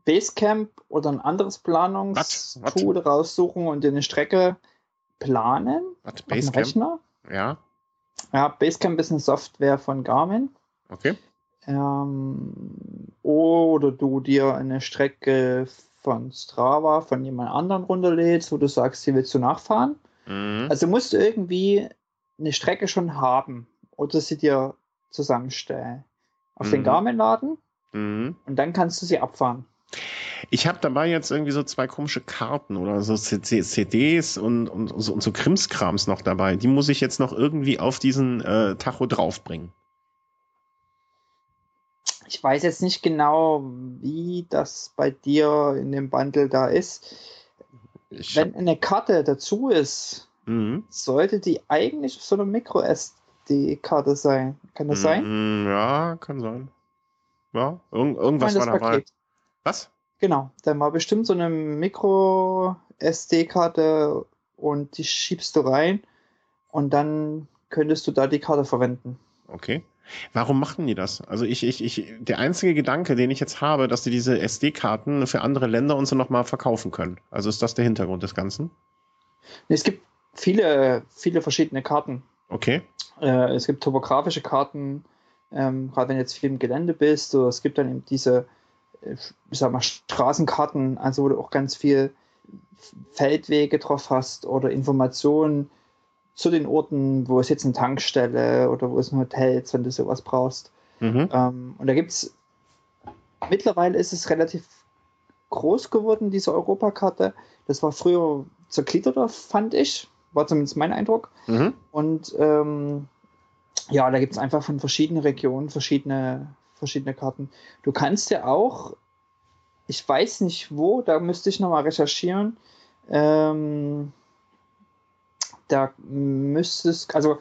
Basecamp oder ein anderes Planungstool raussuchen und eine Strecke planen. Was, Basecamp? Rechner. Ja. Ja, Basecamp ist eine Software von Garmin. Okay. Ähm, oder du dir eine Strecke von Strava von jemand anderen runterlädst, wo du sagst, hier willst du nachfahren. Mhm. Also musst du irgendwie eine Strecke schon haben oder sie dir zusammenstellen. Auf mhm. den Garmin laden mhm. und dann kannst du sie abfahren. Ich habe dabei jetzt irgendwie so zwei komische Karten oder so CDs und, und, so, und so Krimskrams noch dabei. Die muss ich jetzt noch irgendwie auf diesen äh, Tacho draufbringen. Ich weiß jetzt nicht genau, wie das bei dir in dem Bundle da ist. Ich Wenn eine Karte dazu ist, mhm. sollte die eigentlich so eine Micro-SD-Karte sein. Kann das mhm, sein? Ja, kann sein. Ja, Irgend irgendwas war dabei. Paket. Was? Genau, dann war bestimmt so eine Micro-SD-Karte und die schiebst du rein und dann könntest du da die Karte verwenden. Okay. Warum machen die das? Also ich, ich, ich, der einzige Gedanke, den ich jetzt habe, dass die diese SD-Karten für andere Länder und so nochmal verkaufen können. Also ist das der Hintergrund des Ganzen? Es gibt viele, viele verschiedene Karten. Okay. Äh, es gibt topografische Karten, ähm, gerade wenn du jetzt viel im Gelände bist, oder es gibt dann eben diese, ich sag mal, Straßenkarten, also wo du auch ganz viel Feldwege drauf hast oder Informationen zu den Orten, wo es jetzt eine Tankstelle oder wo es ein Hotel ist, wenn du sowas brauchst. Mhm. Ähm, und da gibt es, mittlerweile ist es relativ groß geworden, diese Europakarte. Das war früher zergliederter, fand ich. War zumindest mein Eindruck. Mhm. Und ähm, ja, da gibt es einfach von verschiedenen Regionen verschiedene, verschiedene Karten. Du kannst ja auch, ich weiß nicht wo, da müsste ich nochmal recherchieren. Ähm, da müsstest, also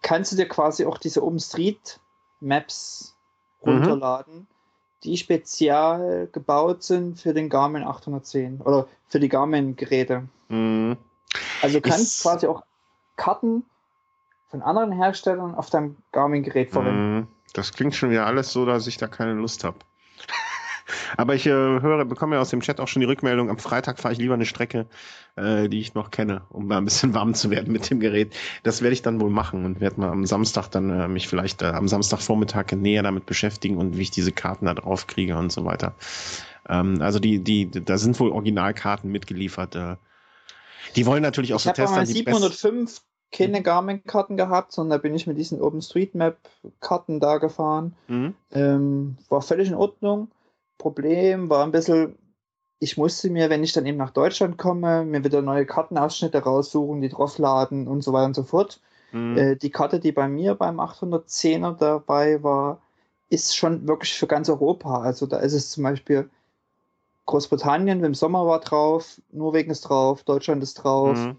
kannst du dir quasi auch diese OpenStreet Maps mhm. runterladen, mhm. die spezial gebaut sind für den Garmin 810 oder für die Garmin-Geräte. Mhm. Also du kannst ich, quasi auch Karten von anderen Herstellern auf deinem Garmin-Gerät verwenden. Mhm. Das klingt schon wieder alles so, dass ich da keine Lust habe. Aber ich äh, höre, bekomme ja aus dem Chat auch schon die Rückmeldung, am Freitag fahre ich lieber eine Strecke, äh, die ich noch kenne, um mal ein bisschen warm zu werden mit dem Gerät. Das werde ich dann wohl machen und werde mal am Samstag dann äh, mich vielleicht äh, am Samstagvormittag näher damit beschäftigen und wie ich diese Karten da drauf kriege und so weiter. Ähm, also die, die, da sind wohl Originalkarten mitgeliefert. Äh, die wollen natürlich auch ich so testen. 705 keine Garmin-Karten gehabt, sondern da bin ich mit diesen OpenStreetMap-Karten da gefahren. Mhm. Ähm, war völlig in Ordnung. Problem war ein bisschen, ich musste mir, wenn ich dann eben nach Deutschland komme, mir wieder neue Kartenausschnitte raussuchen, die draufladen und so weiter und so fort. Mhm. Äh, die Karte, die bei mir beim 810er dabei war, ist schon wirklich für ganz Europa. Also da ist es zum Beispiel Großbritannien im Sommer war drauf, Norwegen ist drauf, Deutschland ist drauf, mhm.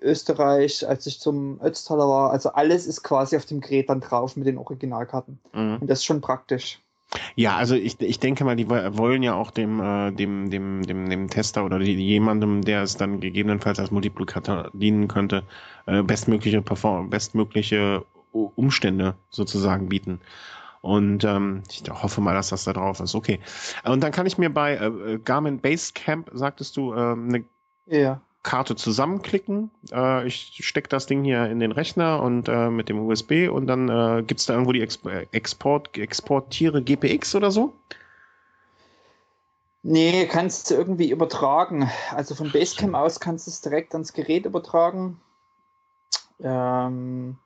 Österreich, als ich zum Ötztaler war. Also alles ist quasi auf dem Gerät dann drauf mit den Originalkarten. Mhm. Und das ist schon praktisch. Ja, also ich, ich denke mal, die wollen ja auch dem, äh, dem, dem, dem, dem Tester oder die, jemandem, der es dann gegebenenfalls als Multiplikator dienen könnte, äh, bestmögliche Perform bestmögliche Umstände sozusagen bieten. Und ähm, ich hoffe mal, dass das da drauf ist. Okay. Und dann kann ich mir bei äh, Garmin Basecamp, sagtest du, äh, eine ja. Karte zusammenklicken. Äh, ich stecke das Ding hier in den Rechner und äh, mit dem USB und dann äh, gibt es da irgendwo die Exp Export, Exportiere GPX oder so? Nee, kannst du irgendwie übertragen. Also von Basecamp aus kannst du es direkt ans Gerät übertragen. Ähm,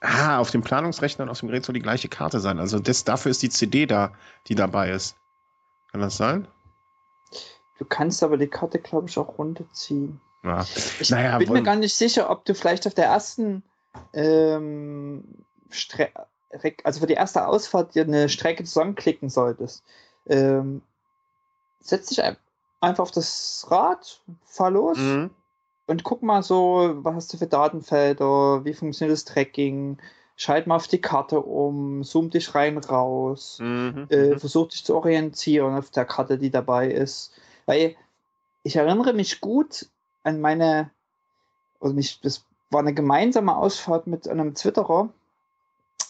ah, auf dem Planungsrechner und auf dem Gerät soll die gleiche Karte sein. Also das, dafür ist die CD da, die dabei ist. Kann das sein? Du kannst aber die Karte, glaube ich, auch runterziehen. Ja. Ich naja, bin mir gar nicht sicher, ob du vielleicht auf der ersten ähm, also für die erste Ausfahrt dir eine Strecke zusammenklicken solltest. Ähm, setz dich einfach auf das Rad, fahr los mhm. und guck mal so, was hast du für Datenfelder, wie funktioniert das Tracking, schalt mal auf die Karte um, zoom dich rein, raus, mhm. äh, mhm. versuch dich zu orientieren auf der Karte, die dabei ist. Weil ich erinnere mich gut an meine, also mich, das war eine gemeinsame Ausfahrt mit einem Twitterer.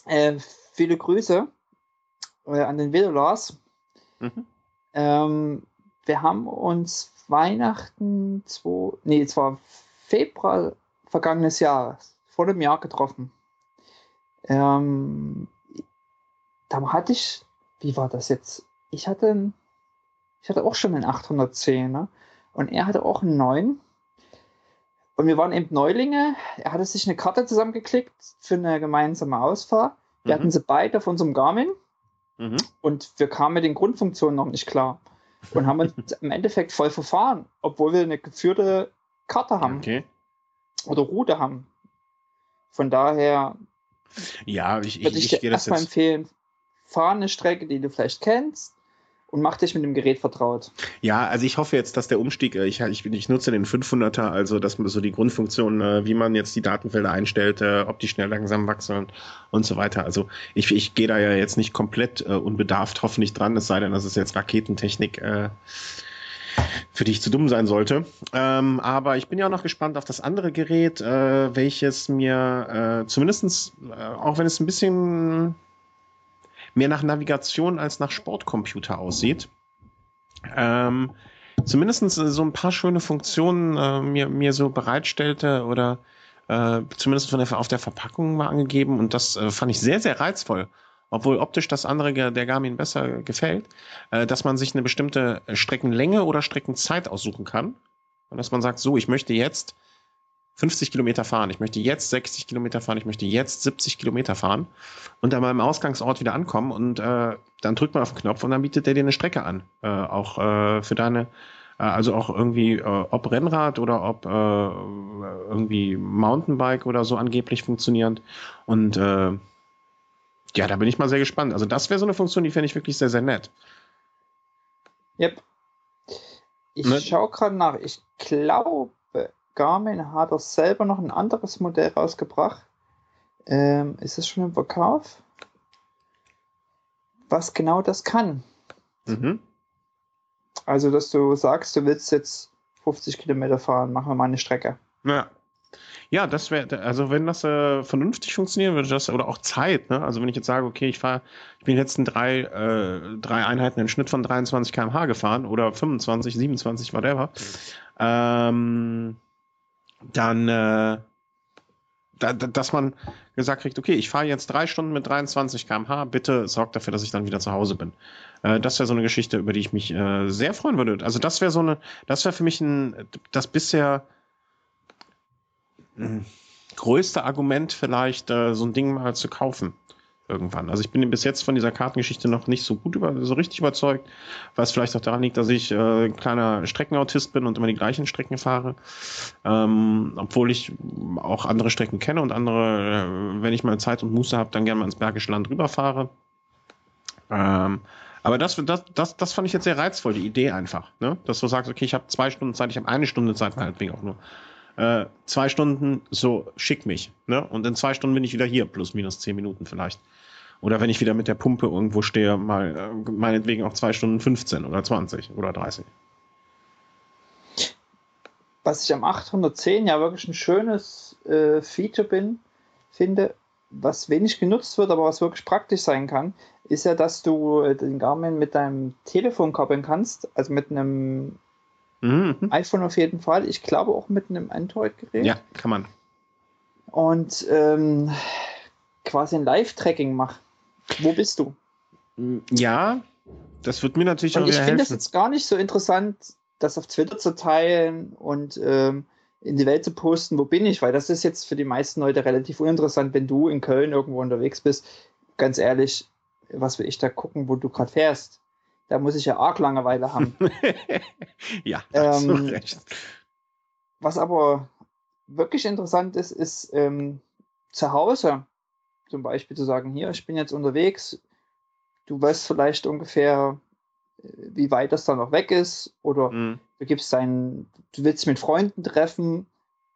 Äh, viele Grüße äh, an den Vedolas. Mhm. Ähm, wir haben uns Weihnachten, zwei, nee, es war Februar vergangenes Jahr, vor dem Jahr getroffen. Ähm, da hatte ich, wie war das jetzt? Ich hatte, ich hatte auch schon einen 810, ne? Und er hatte auch einen 9. Und wir waren eben Neulinge. Er hatte sich eine Karte zusammengeklickt für eine gemeinsame Ausfahrt. Wir mhm. hatten sie beide auf unserem Garmin. Mhm. Und wir kamen mit den Grundfunktionen noch nicht klar. Und haben uns im Endeffekt voll verfahren, obwohl wir eine geführte Karte haben. Okay. Oder Route haben. Von daher ja, ich, würde ich, ich, ich dir erstmal empfehlen, fahr eine Strecke, die du vielleicht kennst, und mach dich mit dem Gerät vertraut. Ja, also ich hoffe jetzt, dass der Umstieg, äh, ich, ich, ich nutze den 500er, also dass man so die Grundfunktion, äh, wie man jetzt die Datenfelder einstellt, äh, ob die schnell langsam wachsen und so weiter. Also ich, ich gehe da ja jetzt nicht komplett unbedarft hoffentlich dran, es sei denn, dass es jetzt Raketentechnik äh, für die ich zu dumm sein sollte. Ähm, aber ich bin ja auch noch gespannt auf das andere Gerät, äh, welches mir äh, zumindestens, äh, auch wenn es ein bisschen mehr nach Navigation als nach Sportcomputer aussieht. Ähm, zumindest so ein paar schöne Funktionen äh, mir, mir so bereitstellte oder äh, zumindest von der, auf der Verpackung mal angegeben und das äh, fand ich sehr, sehr reizvoll. Obwohl optisch das andere der Garmin besser gefällt, äh, dass man sich eine bestimmte Streckenlänge oder Streckenzeit aussuchen kann. Und dass man sagt, so, ich möchte jetzt 50 Kilometer fahren, ich möchte jetzt 60 Kilometer fahren, ich möchte jetzt 70 Kilometer fahren und dann beim Ausgangsort wieder ankommen und äh, dann drückt man auf den Knopf und dann bietet der dir eine Strecke an. Äh, auch äh, für deine, äh, also auch irgendwie, äh, ob Rennrad oder ob äh, irgendwie Mountainbike oder so angeblich funktionierend. Und äh, ja, da bin ich mal sehr gespannt. Also das wäre so eine Funktion, die fände ich wirklich sehr, sehr nett. Yep. Ich ne? schaue gerade nach. Ich glaube, Garmin hat er selber noch ein anderes Modell rausgebracht. Ähm, ist es schon im Verkauf? Was genau das kann. Mhm. Also, dass du sagst, du willst jetzt 50 Kilometer fahren, machen wir mal eine Strecke. Ja. Ja, das wäre, also wenn das äh, vernünftig funktionieren würde, das, oder auch Zeit, ne? Also wenn ich jetzt sage, okay, ich fahre, ich bin die letzten drei, äh, drei Einheiten im Schnitt von 23 km/h gefahren oder 25, 27, whatever. Mhm. Ähm, dann, äh, da, dass man gesagt kriegt, okay, ich fahre jetzt drei Stunden mit 23 km/h, bitte sorgt dafür, dass ich dann wieder zu Hause bin. Äh, das wäre so eine Geschichte, über die ich mich äh, sehr freuen würde. Also das wäre so eine, das wäre für mich ein, das bisher hm, größte Argument vielleicht, äh, so ein Ding mal zu kaufen irgendwann. Also ich bin bis jetzt von dieser Kartengeschichte noch nicht so gut über, so richtig überzeugt, was vielleicht auch daran liegt, dass ich äh, ein kleiner Streckenautist bin und immer die gleichen Strecken fahre, ähm, obwohl ich auch andere Strecken kenne und andere, äh, wenn ich mal Zeit und Muße habe, dann gerne mal ins Bergische Land rüberfahre. Ähm, aber das, das, das, das fand ich jetzt sehr reizvoll, die Idee einfach, ne? dass du sagst, okay, ich habe zwei Stunden Zeit, ich habe eine Stunde Zeit, meinetwegen auch nur. Äh, zwei Stunden, so schick mich. Ne? Und in zwei Stunden bin ich wieder hier, plus minus zehn Minuten vielleicht. Oder wenn ich wieder mit der Pumpe irgendwo stehe, mal äh, meinetwegen auch zwei Stunden 15 oder 20 oder 30. Was ich am 810 ja wirklich ein schönes äh, Feature bin, finde, was wenig genutzt wird, aber was wirklich praktisch sein kann, ist ja, dass du äh, den Garmin mit deinem Telefon koppeln kannst, also mit einem mhm. iPhone auf jeden Fall. Ich glaube auch mit einem Android-Gerät. Ja, kann man. Und ähm, quasi ein Live-Tracking machen. Wo bist du? Ja, das wird mir natürlich und auch Ich finde das jetzt gar nicht so interessant, das auf Twitter zu teilen und ähm, in die Welt zu posten, wo bin ich, weil das ist jetzt für die meisten Leute relativ uninteressant, wenn du in Köln irgendwo unterwegs bist. Ganz ehrlich, was will ich da gucken, wo du gerade fährst? Da muss ich ja arg Langeweile haben. ja, hast Ähm, du recht. Was aber wirklich interessant ist, ist ähm, zu Hause zum Beispiel zu sagen, hier, ich bin jetzt unterwegs, du weißt vielleicht ungefähr, äh, wie weit das dann noch weg ist, oder Mhm. du gibst dein, du willst mit Freunden treffen,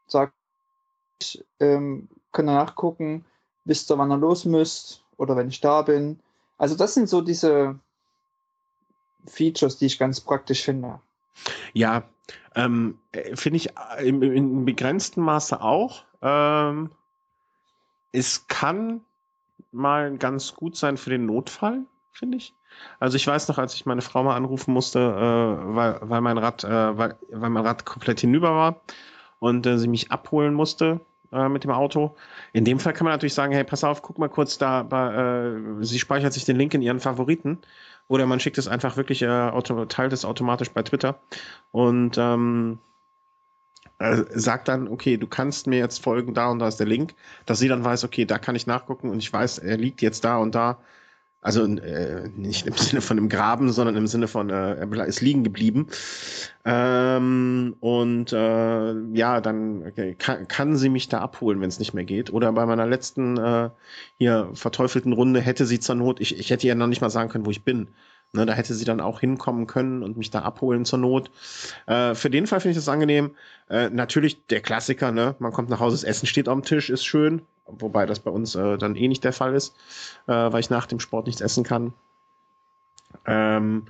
sag, ich ähm, kann danach gucken, wisst ihr, wann ihr los müsst, oder wenn ich da bin. Also das sind so diese Features, die ich ganz praktisch finde. Ja, ähm, äh, finde ich äh, im, im begrenzten Maße auch. Ähm, es kann mal ganz gut sein für den Notfall, finde ich. Also ich weiß noch, als ich meine Frau mal anrufen musste, äh, weil, weil mein Rad, äh, weil, weil mein Rad komplett hinüber war und äh, sie mich abholen musste äh, mit dem Auto. In dem Fall kann man natürlich sagen, hey, pass auf, guck mal kurz da, bei, äh, sie speichert sich den Link in ihren Favoriten oder man schickt es einfach wirklich, äh, auto, teilt es automatisch bei Twitter und ähm, äh, sagt dann, okay, du kannst mir jetzt folgen, da und da ist der Link, dass sie dann weiß, okay, da kann ich nachgucken und ich weiß, er liegt jetzt da und da. Also äh, nicht im Sinne von einem Graben, sondern im Sinne von, äh, er ist liegen geblieben. Ähm, und äh, ja, dann okay, kann, kann sie mich da abholen, wenn es nicht mehr geht. Oder bei meiner letzten äh, hier verteufelten Runde hätte sie zur Not, ich, ich hätte ihr noch nicht mal sagen können, wo ich bin. Ne, da hätte sie dann auch hinkommen können und mich da abholen zur Not. Äh, für den Fall finde ich das angenehm. Äh, natürlich der Klassiker, ne? Man kommt nach Hause, das Essen steht am Tisch, ist schön. Wobei das bei uns äh, dann eh nicht der Fall ist, äh, weil ich nach dem Sport nichts essen kann. Ähm,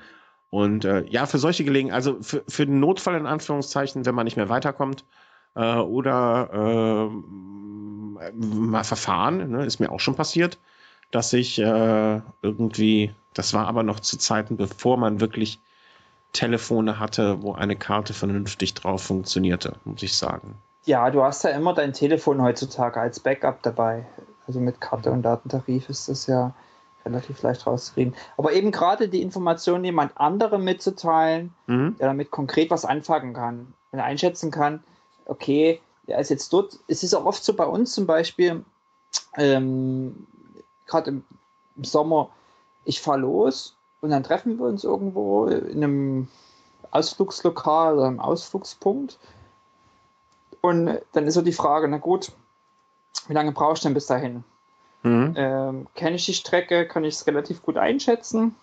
und äh, ja, für solche Gelegenheiten, also für, für den Notfall in Anführungszeichen, wenn man nicht mehr weiterkommt, äh, oder äh, mal verfahren, ne, ist mir auch schon passiert, dass ich äh, irgendwie, das war aber noch zu Zeiten, bevor man wirklich Telefone hatte, wo eine Karte vernünftig drauf funktionierte, muss ich sagen. Ja, du hast ja immer dein Telefon heutzutage als Backup dabei. Also mit Karte und Datentarif ist das ja relativ leicht rauszukriegen. Aber eben gerade die Information jemand anderem mitzuteilen, Mhm. der damit konkret was anfangen kann und einschätzen kann, okay, der ist jetzt dort. Es ist auch oft so bei uns zum Beispiel, ähm, gerade im, im Sommer, ich fahre los und dann treffen wir uns irgendwo in einem Ausflugslokal oder einem Ausflugspunkt. Und dann ist so die Frage, na gut, wie lange brauchst du denn bis dahin? Mhm. Ähm, Kenne ich die Strecke, kann ich es relativ gut einschätzen.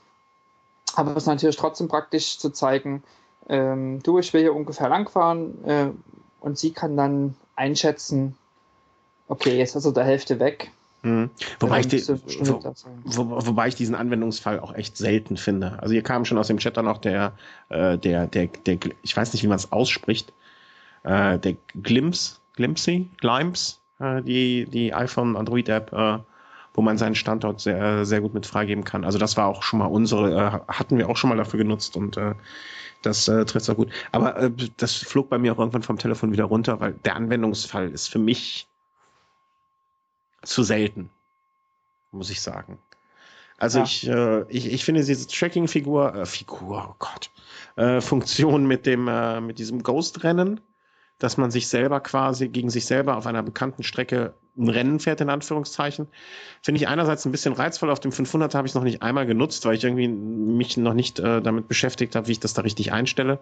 Aber es ist natürlich trotzdem praktisch zu zeigen, ähm, du, ich will hier ungefähr langfahren äh, und sie kann dann einschätzen, okay, jetzt ist er der Hälfte weg. Mhm. Wobei, ich die, wo, wo, wobei ich diesen Anwendungsfall auch echt selten finde. Also hier kam schon aus dem Chat dann auch der, äh, der, der, der, ich weiß nicht, wie man es ausspricht, äh, der Glimpse, Glimpsy, Glimpse, äh, die, die iPhone Android App, äh, wo man seinen Standort sehr, sehr gut mit freigeben kann. Also das war auch schon mal unsere, äh, hatten wir auch schon mal dafür genutzt und äh, das äh, trifft auch gut. Aber äh, das flog bei mir auch irgendwann vom Telefon wieder runter, weil der Anwendungsfall ist für mich zu selten, muss ich sagen. Also Ja. ich, äh, ich, ich finde diese Tracking-Figur, äh, Figur, oh Gott, äh, Funktion mit dem, äh, mit diesem Ghost-Rennen, dass man sich selber quasi gegen sich selber auf einer bekannten Strecke ein Rennen fährt, in Anführungszeichen, finde ich einerseits ein bisschen reizvoll. Auf dem 500 habe ich es noch nicht einmal genutzt, weil ich irgendwie mich noch nicht äh, damit beschäftigt habe, wie ich das da richtig einstelle,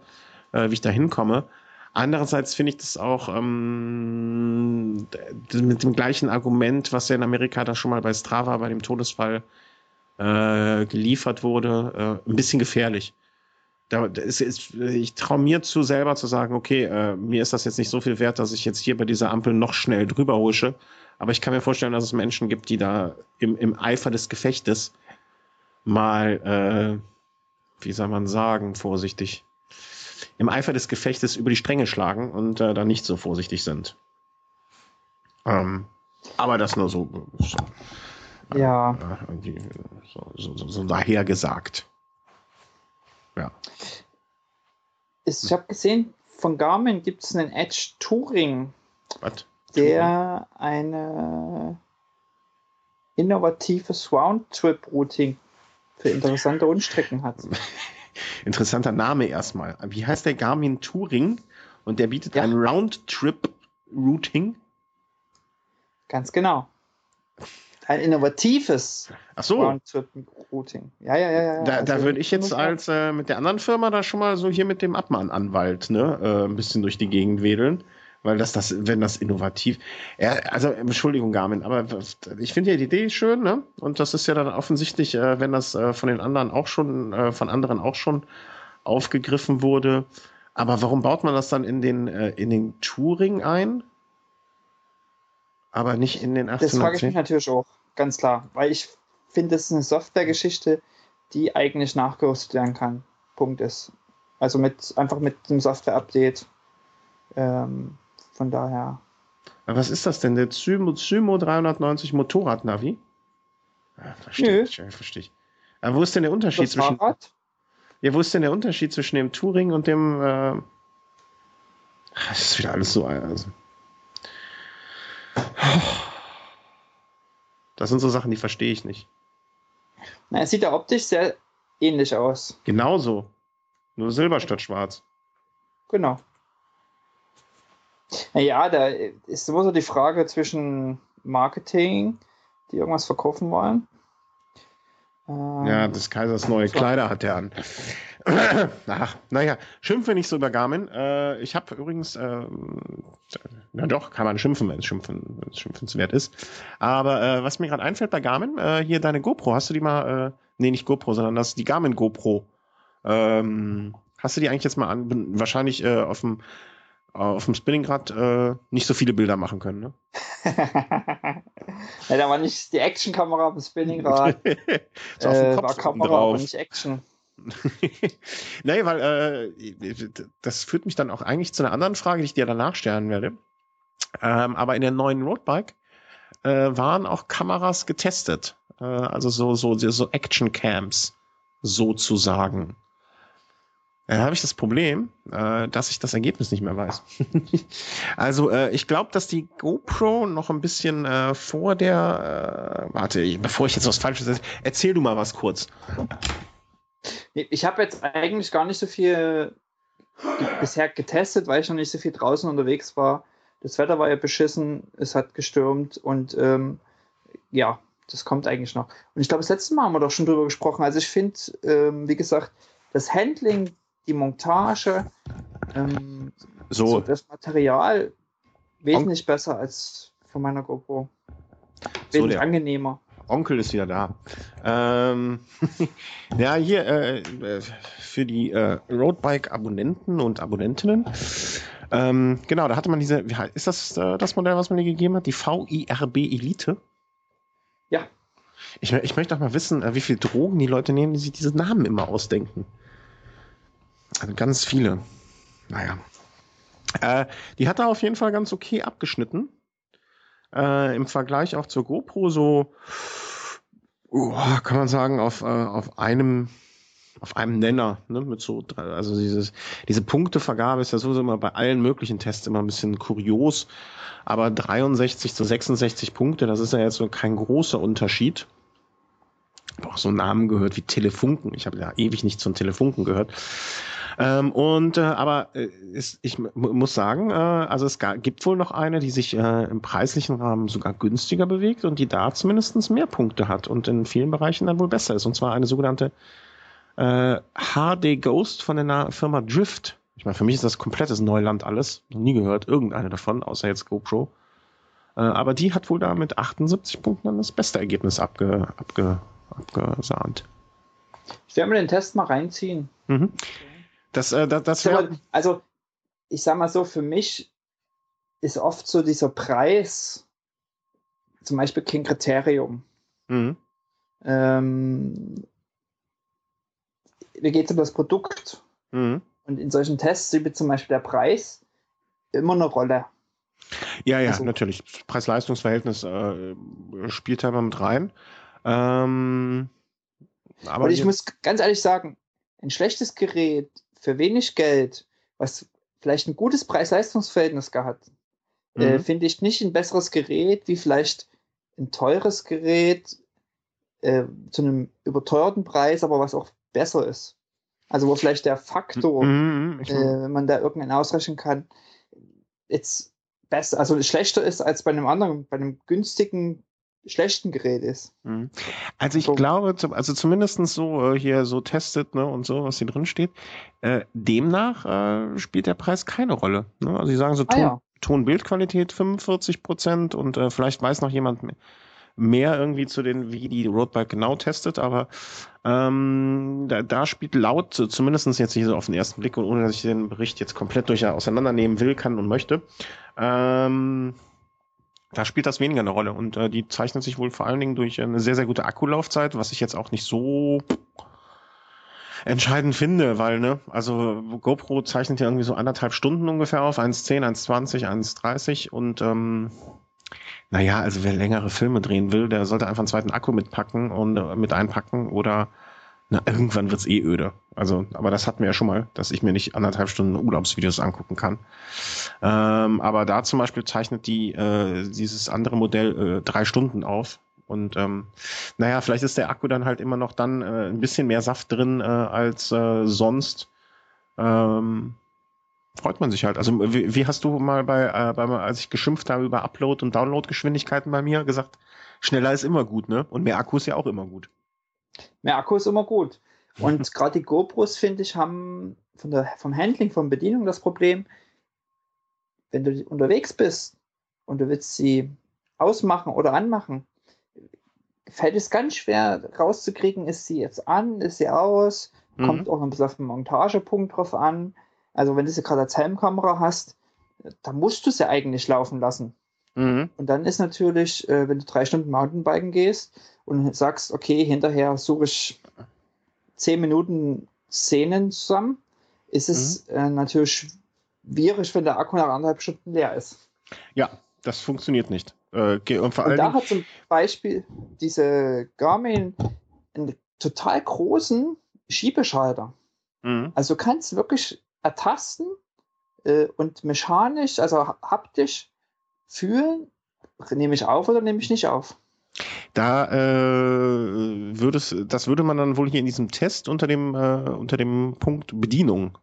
äh, wie ich da hinkomme. Andererseits finde ich das auch ähm, mit dem gleichen Argument, was ja in Amerika da schon mal bei Strava bei dem Todesfall äh, geliefert wurde, äh, ein bisschen gefährlich. Da ist, ist, ich traue mir zu selber zu sagen, okay, äh, mir ist das jetzt nicht so viel wert, dass ich jetzt hier bei dieser Ampel noch schnell drüber husche. Aber ich kann mir vorstellen, dass es Menschen gibt, die da im, im Eifer des Gefechtes mal, äh, wie soll man sagen, vorsichtig, im Eifer des Gefechtes über die Stränge schlagen und äh, da nicht so vorsichtig sind. Ähm, aber das nur so, so Ja, äh, so, so, so, so daher gesagt. Ja. ich habe gesehen, von Garmin gibt es einen Edge Touring, Was? der eine innovatives Roundtrip-Routing für interessante Rundstrecken hat. Interessanter Name erstmal. Wie heißt der Garmin Touring? Und der bietet Ja. ein Roundtrip-Routing. Ganz genau. ein innovatives Ach so. Round-Trip-Routing. Ja, ja, ja. ja. Da, also, da würde ich jetzt als äh, mit der anderen Firma da schon mal so hier mit dem Abmahnanwalt ne, äh, ein bisschen durch die Gegend wedeln. Weil das, das, wenn das innovativ, ja, also Entschuldigung, Garmin, aber ich finde ja die Idee schön, ne? Und das ist ja dann offensichtlich, äh, wenn das äh, von den anderen auch schon, äh, von anderen auch schon aufgegriffen wurde. Aber warum baut man das dann in den, äh, in den Touring ein? Aber nicht in den 1810? Das frage ich mich natürlich auch, ganz klar. Weil ich finde, das ist eine Softwaregeschichte, die eigentlich nachgerüstet werden kann. Punkt ist. Also mit, einfach mit dem Software-Update. Ähm, von daher. was ist das denn? Der Zymo, Zymo 390 Motorrad-Navi? Ja, verstehe ich. Verstehe ich. Aber wo ist denn der Unterschied das zwischen. Fahrrad? Ja, wo ist denn der Unterschied zwischen dem Touring und dem. Äh... Das ist wieder alles so. Also. Das sind so Sachen, die verstehe ich nicht. Na, es sieht ja optisch sehr ähnlich aus. Genauso. Nur Silber statt Schwarz. Genau. Naja, da ist immer so die Frage zwischen Marketing, die irgendwas verkaufen wollen. Ähm, ja, des Kaisers neue so. Kleider hat er an. Ach, naja, schimpfe nicht so über Garmin. Äh, ich habe übrigens, äh, na doch, kann man schimpfen, wenn es schimpfen, schimpfenswert ist. Aber äh, was mir gerade einfällt bei Garmin, äh, hier deine GoPro, hast du die mal, äh, nee, nicht GoPro, sondern das die Garmin GoPro. Ähm, hast du die eigentlich jetzt mal an, wahrscheinlich äh, auf dem auf dem Spinningrad äh, nicht so viele Bilder machen können. Ne? ja, da war nicht die Actionkamera auf dem Spinningrad. äh, war Kamera, drauf. aber nicht Action. nee, weil äh, das führt mich dann auch eigentlich zu einer anderen Frage, die ich dir danach stellen werde. Ähm, aber in der neuen Roadbike äh, waren auch Kameras getestet. Äh, also so, so, so Action-Cams sozusagen. Dann habe ich das Problem, äh, dass ich das Ergebnis nicht mehr weiß. also äh, ich glaube, dass die GoPro noch ein bisschen äh, vor der, äh, warte, bevor ich jetzt was Falsches erzähle, erzähl du mal was kurz. Ich habe jetzt eigentlich gar nicht so viel bisher getestet, weil ich noch nicht so viel draußen unterwegs war. Das Wetter war ja beschissen, es hat gestürmt und ähm, ja, das kommt eigentlich noch. Und ich glaube, das letzte Mal haben wir doch schon drüber gesprochen. Also ich finde, ähm, wie gesagt, das Handling die Montage, ähm, so. so. das Material wesentlich On besser als von meiner GoPro. Wesentlich so, angenehmer. Onkel ist wieder da. Ähm, ja, hier äh, für die äh, Roadbike-Abonnenten und Abonnentinnen. Ähm, genau, da hatte man diese, wie heißt, ist das äh, das Modell, was man dir gegeben hat? Die VIRB Elite? Ja. Ich, ich möchte auch mal wissen, äh, wie viele Drogen die Leute nehmen, die sich diese Namen immer ausdenken. Also ganz viele. Naja. Äh, die hat er auf jeden Fall ganz okay abgeschnitten. Äh, Im Vergleich auch zur GoPro so, oh, kann man sagen, auf, äh, auf einem auf einem Nenner, ne, mit so, also dieses, diese Punktevergabe ist ja sowieso immer bei allen möglichen Tests immer ein bisschen kurios, aber 63 zu 66 Punkte, das ist ja jetzt so kein großer Unterschied. Auch so Namen gehört wie Telefunken. Ich habe ja ewig nicht zum Telefunken gehört. Ähm, und äh, aber äh, ist, ich muss sagen, äh, also es gibt wohl noch eine, die sich äh, im preislichen Rahmen sogar günstiger bewegt und die da zumindest mehr Punkte hat und in vielen Bereichen dann wohl besser ist. Und zwar eine sogenannte äh, HD Ghost von der Firma Drift. Ich meine, für mich ist das komplettes Neuland alles. Noch nie gehört, irgendeine davon, außer jetzt GoPro. Äh, aber die hat wohl da mit 78 Punkten dann das beste Ergebnis abge, abge, abgesahnt. Ich werde mir den Test mal reinziehen. Mhm. Das, äh, das, das wär... Also, ich sag mal so, für mich ist oft so dieser Preis zum Beispiel kein Kriterium. Mhm. Ähm, wie geht es um das Produkt? Mhm. Und in solchen Tests spielt zum Beispiel der Preis immer eine Rolle. Ja, ja, also, natürlich. Preis-Leistungs-Verhältnis äh, spielt da immer mit rein. Ähm, aber und ich muss ganz ehrlich sagen, ein schlechtes Gerät für wenig Geld, was vielleicht ein gutes Preis-Leistungs-Verhältnis gehabt, äh, mhm. äh, finde ich nicht ein besseres Gerät wie vielleicht ein teures Gerät äh, zu einem überteuerten Preis, aber was auch besser ist. Also wo vielleicht der Faktor, mhm, mhm äh, wenn man da irgendeinen ausrechnen kann, jetzt besser, also schlechter ist als bei einem anderen, bei einem günstigen schlechten Gerät ist. Mhm. Also ich so. glaube, also zumindest so äh, hier so testet ne, und so, was hier drin steht, äh, demnach äh, spielt der Preis keine Rolle. Ne? Also sie sagen so ah, Ton, ja. Ton-Bildqualität 45 Prozent und äh, vielleicht weiß noch jemand mehr mehr irgendwie zu den, wie die Roadbike genau testet, aber ähm, da, da spielt laut, zumindest jetzt nicht so auf den ersten Blick und ohne dass ich den Bericht jetzt komplett durch auseinandernehmen will, kann und möchte, ähm, da spielt das weniger eine Rolle und äh, die zeichnet sich wohl vor allen Dingen durch eine sehr, sehr gute Akkulaufzeit, was ich jetzt auch nicht so entscheidend finde, weil, ne, also GoPro zeichnet ja irgendwie so anderthalb Stunden ungefähr auf, 1,10, 1,20, 1,30 und ähm, naja, also wer längere Filme drehen will, der sollte einfach einen zweiten Akku mitpacken und äh, mit einpacken oder na, irgendwann wird's eh öde. Also, aber das hatten wir ja schon mal, dass ich mir nicht anderthalb Stunden Urlaubsvideos angucken kann. Ähm, aber da zum Beispiel zeichnet die äh, dieses andere Modell äh, drei Stunden auf. Und ähm, naja, vielleicht ist der Akku dann halt immer noch dann äh, ein bisschen mehr Saft drin äh, als äh, sonst. Ähm, freut man sich halt. Also wie, wie hast du mal bei, äh, bei, als ich geschimpft habe über Upload- und Download-Geschwindigkeiten bei mir gesagt, schneller ist immer gut, ne? Und mehr Akku ist ja auch immer gut. Mehr Akku ist immer gut. Und gerade die GoPros, finde ich, haben von der, vom Handling, von Bedienung das Problem, wenn du unterwegs bist und du willst sie ausmachen oder anmachen, fällt es ganz schwer rauszukriegen, ist sie jetzt an, ist sie aus, mhm. kommt auch noch ein bisschen auf den Montagepunkt drauf an. Also wenn du sie gerade als Helmkamera hast, dann musst du sie eigentlich laufen lassen. Mhm. Und dann ist natürlich, äh, wenn du drei Stunden Mountainbiken gehst und sagst, okay, hinterher suche ich zehn Minuten Szenen zusammen, ist es mhm. äh, natürlich schwierig, wenn der Akku nach anderthalb Stunden leer ist. Ja, das funktioniert nicht. Äh, und, und da hat zum Beispiel diese Garmin einen total großen Schiebeschalter. Mhm. Also du kannst wirklich ertasten äh, und mechanisch, also haptisch fühlen, nehme ich auf oder nehme ich nicht auf. Da äh, würde es, das würde man dann wohl hier in diesem Test unter dem, äh, unter dem Punkt Bedienung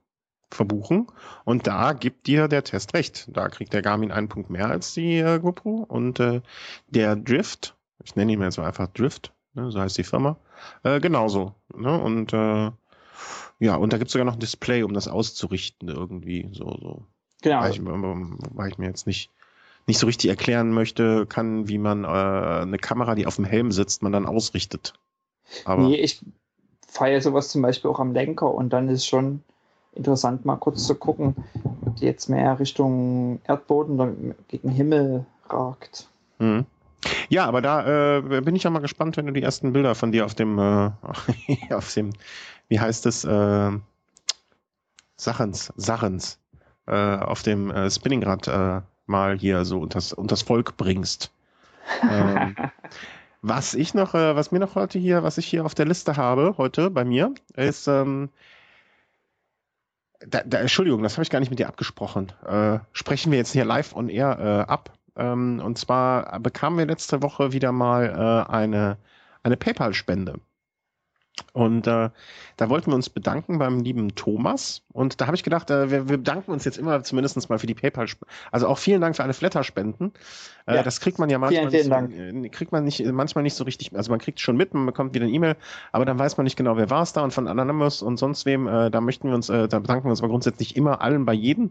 verbuchen. Und da gibt dir der Test recht. Da kriegt der Garmin einen Punkt mehr als die äh, GoPro. Und äh, der Drift, ich nenne ihn jetzt mal einfach Drift, ne, so heißt die Firma, äh, genauso. Ne? Und äh, ja, und da gibt es sogar noch ein Display, um das auszurichten irgendwie. So, so. Genau. Weil ich, weil ich mir jetzt nicht nicht so richtig erklären möchte, kann, wie man äh, eine Kamera, die auf dem Helm sitzt, man dann ausrichtet. Aber nee, ich feiere sowas zum Beispiel auch am Lenker und dann ist schon interessant, mal kurz zu gucken, ob die jetzt mehr Richtung Erdboden oder gegen Himmel ragt. Mhm. Ja, aber da äh, bin ich ja mal gespannt, wenn du die ersten Bilder von dir auf dem, äh, auf dem, wie heißt es, äh, Sachens, Sachens, äh, auf dem äh, Spinningrad äh, mal hier so unters, unters Volk bringst. ähm, was ich noch, äh, was mir noch heute hier, was ich hier auf der Liste habe, heute bei mir, ist, ähm, da, da, Entschuldigung, das habe ich gar nicht mit dir abgesprochen. Äh, sprechen wir jetzt hier live on air äh, ab. Ähm, und zwar bekamen wir letzte Woche wieder mal äh, eine, eine PayPal-Spende. Und äh, da wollten wir uns bedanken beim lieben Thomas. Und da habe ich gedacht, äh, wir, wir bedanken uns jetzt immer zumindest mal für die PayPal. Also auch vielen Dank für alle Flatter-Spenden. Äh, ja. Das kriegt man ja manchmal vielen, vielen nicht, so, äh, kriegt man nicht manchmal nicht so richtig. Also man kriegt schon mit, man bekommt wieder eine E-Mail, aber dann weiß man nicht genau, wer war es da und von Anonymous und sonst wem. Äh, da möchten wir uns, äh, da bedanken wir uns aber grundsätzlich immer allen bei jedem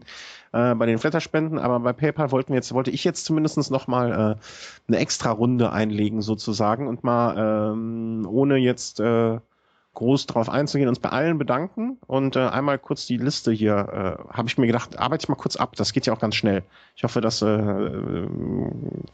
äh, bei den Flatter-Spenden. Aber bei PayPal wollten wir jetzt, wollte ich jetzt zumindest noch mal äh, eine extra Runde einlegen sozusagen und mal ähm, ohne jetzt äh, groß drauf einzugehen, uns bei allen bedanken und äh, einmal kurz die Liste hier, äh, habe ich mir gedacht, arbeite ich mal kurz ab, das geht ja auch ganz schnell. Ich hoffe, dass äh, äh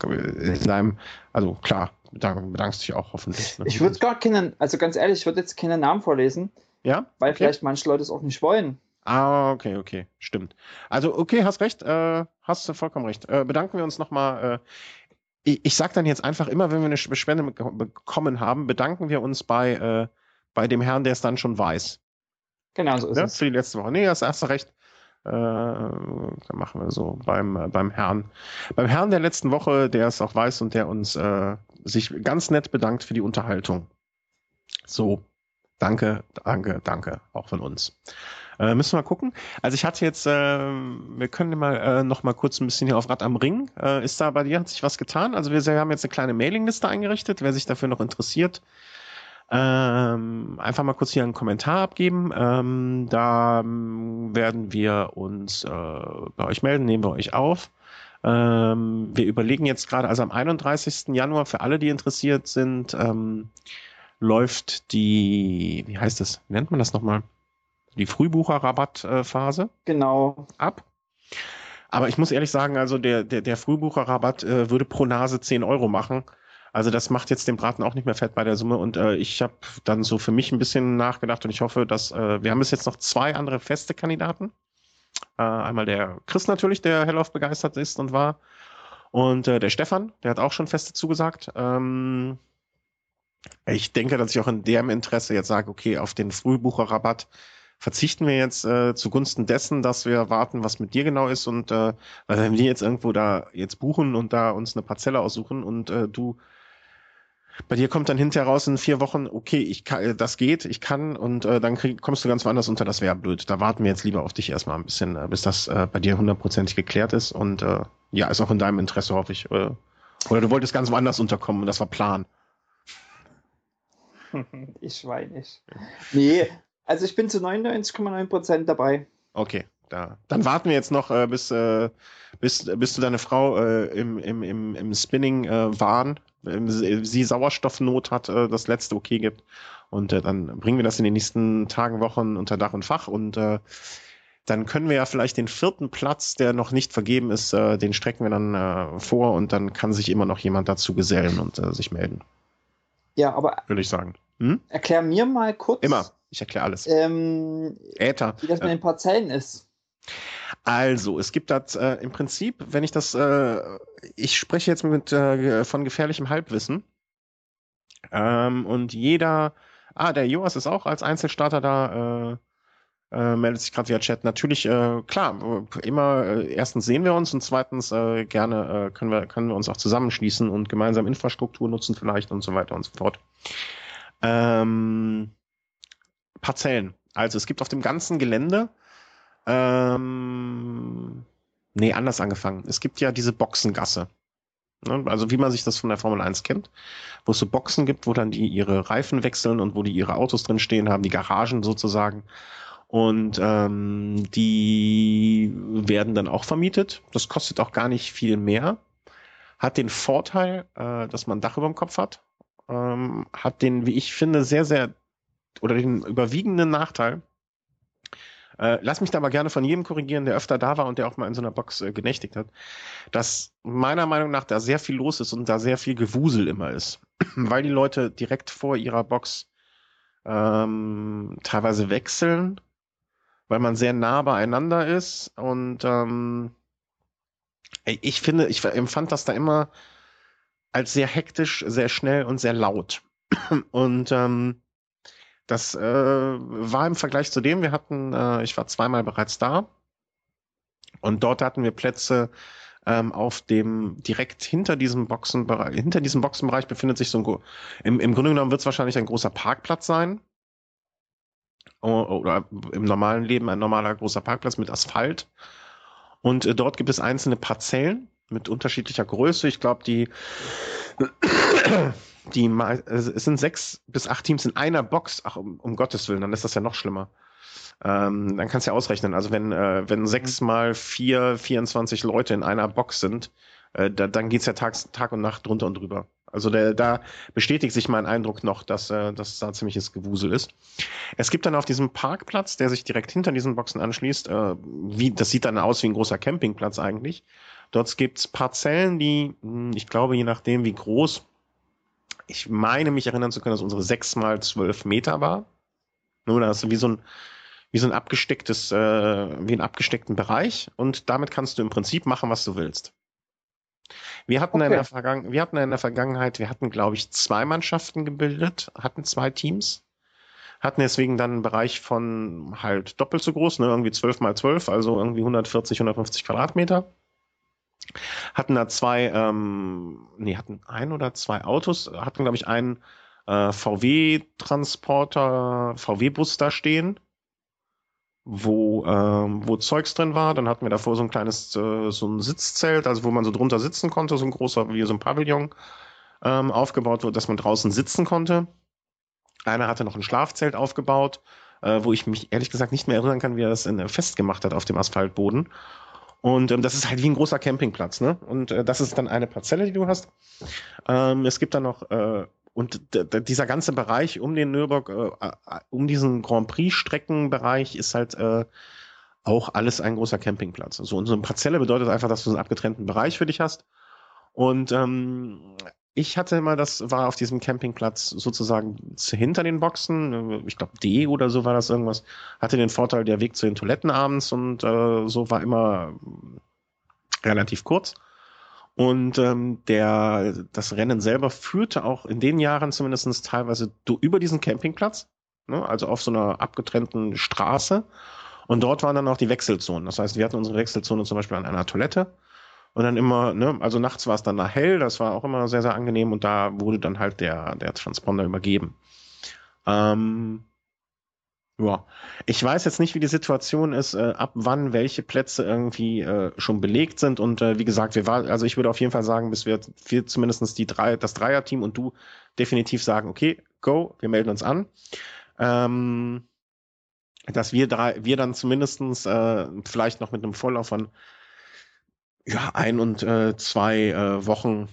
in deinem, also klar, bedank, bedankst dich auch hoffentlich. Ne? Ich würde gar keinen, also ganz ehrlich, ich würde jetzt keinen Namen vorlesen. Ja? Weil okay. vielleicht manche Leute es auch nicht wollen. Ah, okay, okay, stimmt. Also, okay, hast recht, äh, hast du vollkommen recht. Äh, bedanken wir uns nochmal. Äh, ich, ich sag dann jetzt einfach immer, wenn wir eine Spende bekommen haben, bedanken wir uns bei äh, bei dem Herrn, der es dann schon weiß. Genau, so ist ja, es. Für die letzte Woche. Nee, das erste Recht. Äh, dann machen wir so beim, äh, beim Herrn. Beim Herrn der letzten Woche, der es auch weiß und der uns äh, sich ganz nett bedankt für die Unterhaltung. So, danke, danke, danke, auch von uns. Äh, müssen wir mal gucken. Also ich hatte jetzt, äh, wir können mal äh, noch mal kurz ein bisschen hier auf Rad am Ring. Äh, ist da bei dir, hat sich was getan? Also wir haben jetzt eine kleine Mailingliste eingerichtet, wer sich dafür noch interessiert. Ähm, einfach mal kurz hier einen Kommentar abgeben. Ähm, da ähm, werden wir uns äh, bei euch melden, nehmen wir euch auf. Ähm, wir überlegen jetzt gerade, also am 31. Januar, für alle, die interessiert sind, ähm, läuft die, wie heißt das, nennt man das nochmal? Die Frühbucherrabattphase. Genau. Ab. Aber ich muss ehrlich sagen, also der, der, der Frühbucherrabatt äh, würde pro Nase 10 Euro machen. Also das macht jetzt den Braten auch nicht mehr fett bei der Summe. Und äh, ich habe dann so für mich ein bisschen nachgedacht und ich hoffe, dass äh, wir haben bis jetzt noch zwei andere feste Kandidaten. Äh, einmal der Chris natürlich, der Hellauf begeistert ist und war. Und äh, der Stefan, der hat auch schon feste zugesagt. Ähm, ich denke, dass ich auch in dem Interesse jetzt sage, okay, auf den Frühbucherrabatt verzichten wir jetzt äh, zugunsten dessen, dass wir warten, was mit dir genau ist und äh, weil wenn wir jetzt irgendwo da jetzt buchen und da uns eine Parzelle aussuchen und äh, du bei dir kommt dann hinterher raus in vier Wochen, okay, ich kann, äh, das geht, ich kann und äh, dann krieg, kommst du ganz woanders unter, das wäre blöd. Da warten wir jetzt lieber auf dich erstmal ein bisschen, äh, bis das äh, bei dir hundertprozentig geklärt ist und äh, ja, ist auch in deinem Interesse, hoffe ich. Äh, oder du wolltest ganz woanders unterkommen und das war Plan. ich weine nicht. Nee, also ich bin zu 99,9% dabei. Okay, da. Dann warten wir jetzt noch, äh, bis, äh, bis, bis du deine Frau äh, im, im, im, im Spinning äh, waren, sie Sauerstoffnot hat, äh, das letzte okay gibt. Und äh, dann bringen wir das in den nächsten Tagen, Wochen unter Dach und Fach und äh, dann können wir ja vielleicht den vierten Platz, der noch nicht vergeben ist, äh, den strecken wir dann äh, vor und dann kann sich immer noch jemand dazu gesellen und äh, sich melden. Ja, aber. Würde ich sagen. Hm? Erklär mir mal kurz. Immer. Ich erkläre alles. Ähm, Äther. Wie das mit den Parzellen ist. Also, es gibt das äh, im Prinzip, wenn ich das, äh, ich spreche jetzt mit äh, von gefährlichem Halbwissen. Ähm, und jeder, ah, der Joas ist auch als Einzelstarter da, äh, äh, meldet sich gerade via Chat. Natürlich, äh, klar, immer äh, erstens sehen wir uns und zweitens gerne können wir können wir uns auch zusammenschließen und gemeinsam Infrastruktur nutzen vielleicht und so weiter und so fort. Ähm, Parzellen. Also es gibt auf dem ganzen Gelände ähm, nee, anders angefangen. Es gibt ja diese Boxengasse. Ne? Also wie man sich das von der Formel 1 kennt, wo es so Boxen gibt, wo dann die ihre Reifen wechseln und wo die ihre Autos drin stehen haben, die Garagen sozusagen. Und ähm, die werden dann auch vermietet. Das kostet auch gar nicht viel mehr. Hat den Vorteil, äh, dass man ein Dach über dem Kopf hat. Ähm, hat den, wie ich finde, sehr, sehr oder den überwiegenden Nachteil, äh, lass mich da mal gerne von jedem korrigieren, der öfter da war und der auch mal in so einer Box äh, genächtigt hat, dass meiner Meinung nach da sehr viel los ist und da sehr viel Gewusel immer ist, weil die Leute direkt vor ihrer Box ähm, teilweise wechseln, weil man sehr nah beieinander ist und ähm, ich finde, ich empfand das da immer als sehr hektisch, sehr schnell und sehr laut. Und ähm, das äh, war im Vergleich zu dem, wir hatten, äh, ich war zweimal bereits da und dort hatten wir Plätze ähm, auf dem direkt hinter diesem Boxenbereich, hinter diesem Boxenbereich befindet sich so ein, im, im Grunde genommen wird es wahrscheinlich ein großer Parkplatz sein. Oder im normalen Leben ein normaler großer Parkplatz mit Asphalt. Und äh, dort gibt es einzelne Parzellen mit unterschiedlicher Größe. Ich glaube, die die es sind sechs bis acht Teams in einer Box. Ach, um, um Gottes Willen, dann ist das ja noch schlimmer. Ähm, dann kannst du ja ausrechnen. Also wenn, äh, wenn sechs mhm. mal vier, 24 Leute in einer Box sind, äh, da, dann geht's ja Tag, Tag und Nacht drunter und drüber. Also der, da bestätigt sich mein Eindruck noch, dass, äh, dass da ziemliches Gewusel ist. Es gibt dann auf diesem Parkplatz, der sich direkt hinter diesen Boxen anschließt, äh, wie, das sieht dann aus wie ein großer Campingplatz eigentlich. Dort gibt's Parzellen, die, hm, ich glaube, je nachdem wie groß, ich meine mich erinnern zu können, dass unsere sechs mal zwölf Meter war. Nur da hast du wie so ein, wie so ein abgestecktes, äh, wie einen abgesteckten Bereich und damit kannst du im Prinzip machen, was du willst. Wir hatten, okay. in der Vergangen wir hatten in der Vergangenheit, wir hatten, glaube ich, zwei Mannschaften gebildet, hatten zwei Teams, hatten deswegen dann einen Bereich von halt doppelt so groß, ne, irgendwie zwölf mal zwölf, also irgendwie 140, 150 Quadratmeter hatten da zwei, ähm, nee, hatten ein oder zwei Autos, hatten, glaube ich, einen äh, VW-Transporter, VW-Bus da stehen. wo, ähm, wo Zeugs drin war. Dann hatten wir davor so ein kleines, äh, so ein Sitzzelt, also wo man so drunter sitzen konnte, so ein großer, wie so ein Pavillon ähm, aufgebaut wurde, dass man draußen sitzen konnte. Einer hatte noch ein Schlafzelt aufgebaut, äh, wo ich mich ehrlich gesagt nicht mehr erinnern kann, wie er das in, äh, festgemacht hat auf dem Asphaltboden. Und ähm, das ist halt wie ein großer Campingplatz, ne? Und äh, das ist dann eine Parzelle, die du hast. Ähm, es gibt dann noch äh, und dieser ganze Bereich um den Nürburg, äh, um diesen Grand Prix-Streckenbereich ist halt äh, auch alles ein großer Campingplatz. Also unsere Parzelle bedeutet einfach, dass du einen abgetrennten Bereich für dich hast. Und ähm, ich hatte immer, das war auf diesem Campingplatz sozusagen hinter den Boxen, ich glaube D oder so war das irgendwas, hatte den Vorteil, der Weg zu den Toiletten abends und äh, so war immer relativ kurz. Und ähm, der, das Rennen selber führte auch in den Jahren zumindest teilweise über diesen Campingplatz, ne, also auf so einer abgetrennten Straße. Und dort waren dann auch die Wechselzonen. Das heißt, wir hatten unsere Wechselzone zum Beispiel an einer Toilette und dann immer, ne, also nachts war es dann da hell, das war auch immer sehr, sehr angenehm und da wurde dann halt der, der Transponder übergeben. Ähm, ja, ich weiß jetzt nicht, wie die Situation ist, äh, ab wann welche Plätze irgendwie äh, schon belegt sind und äh, wie gesagt, wir waren, also ich würde auf jeden Fall sagen, bis wir, wir zumindestens die drei, das Dreierteam und du definitiv sagen, okay, go, wir melden uns an. Ähm, dass wir drei, wir dann zumindestens äh, vielleicht noch mit einem Vorlauf von ja, ein und äh, zwei äh, Wochen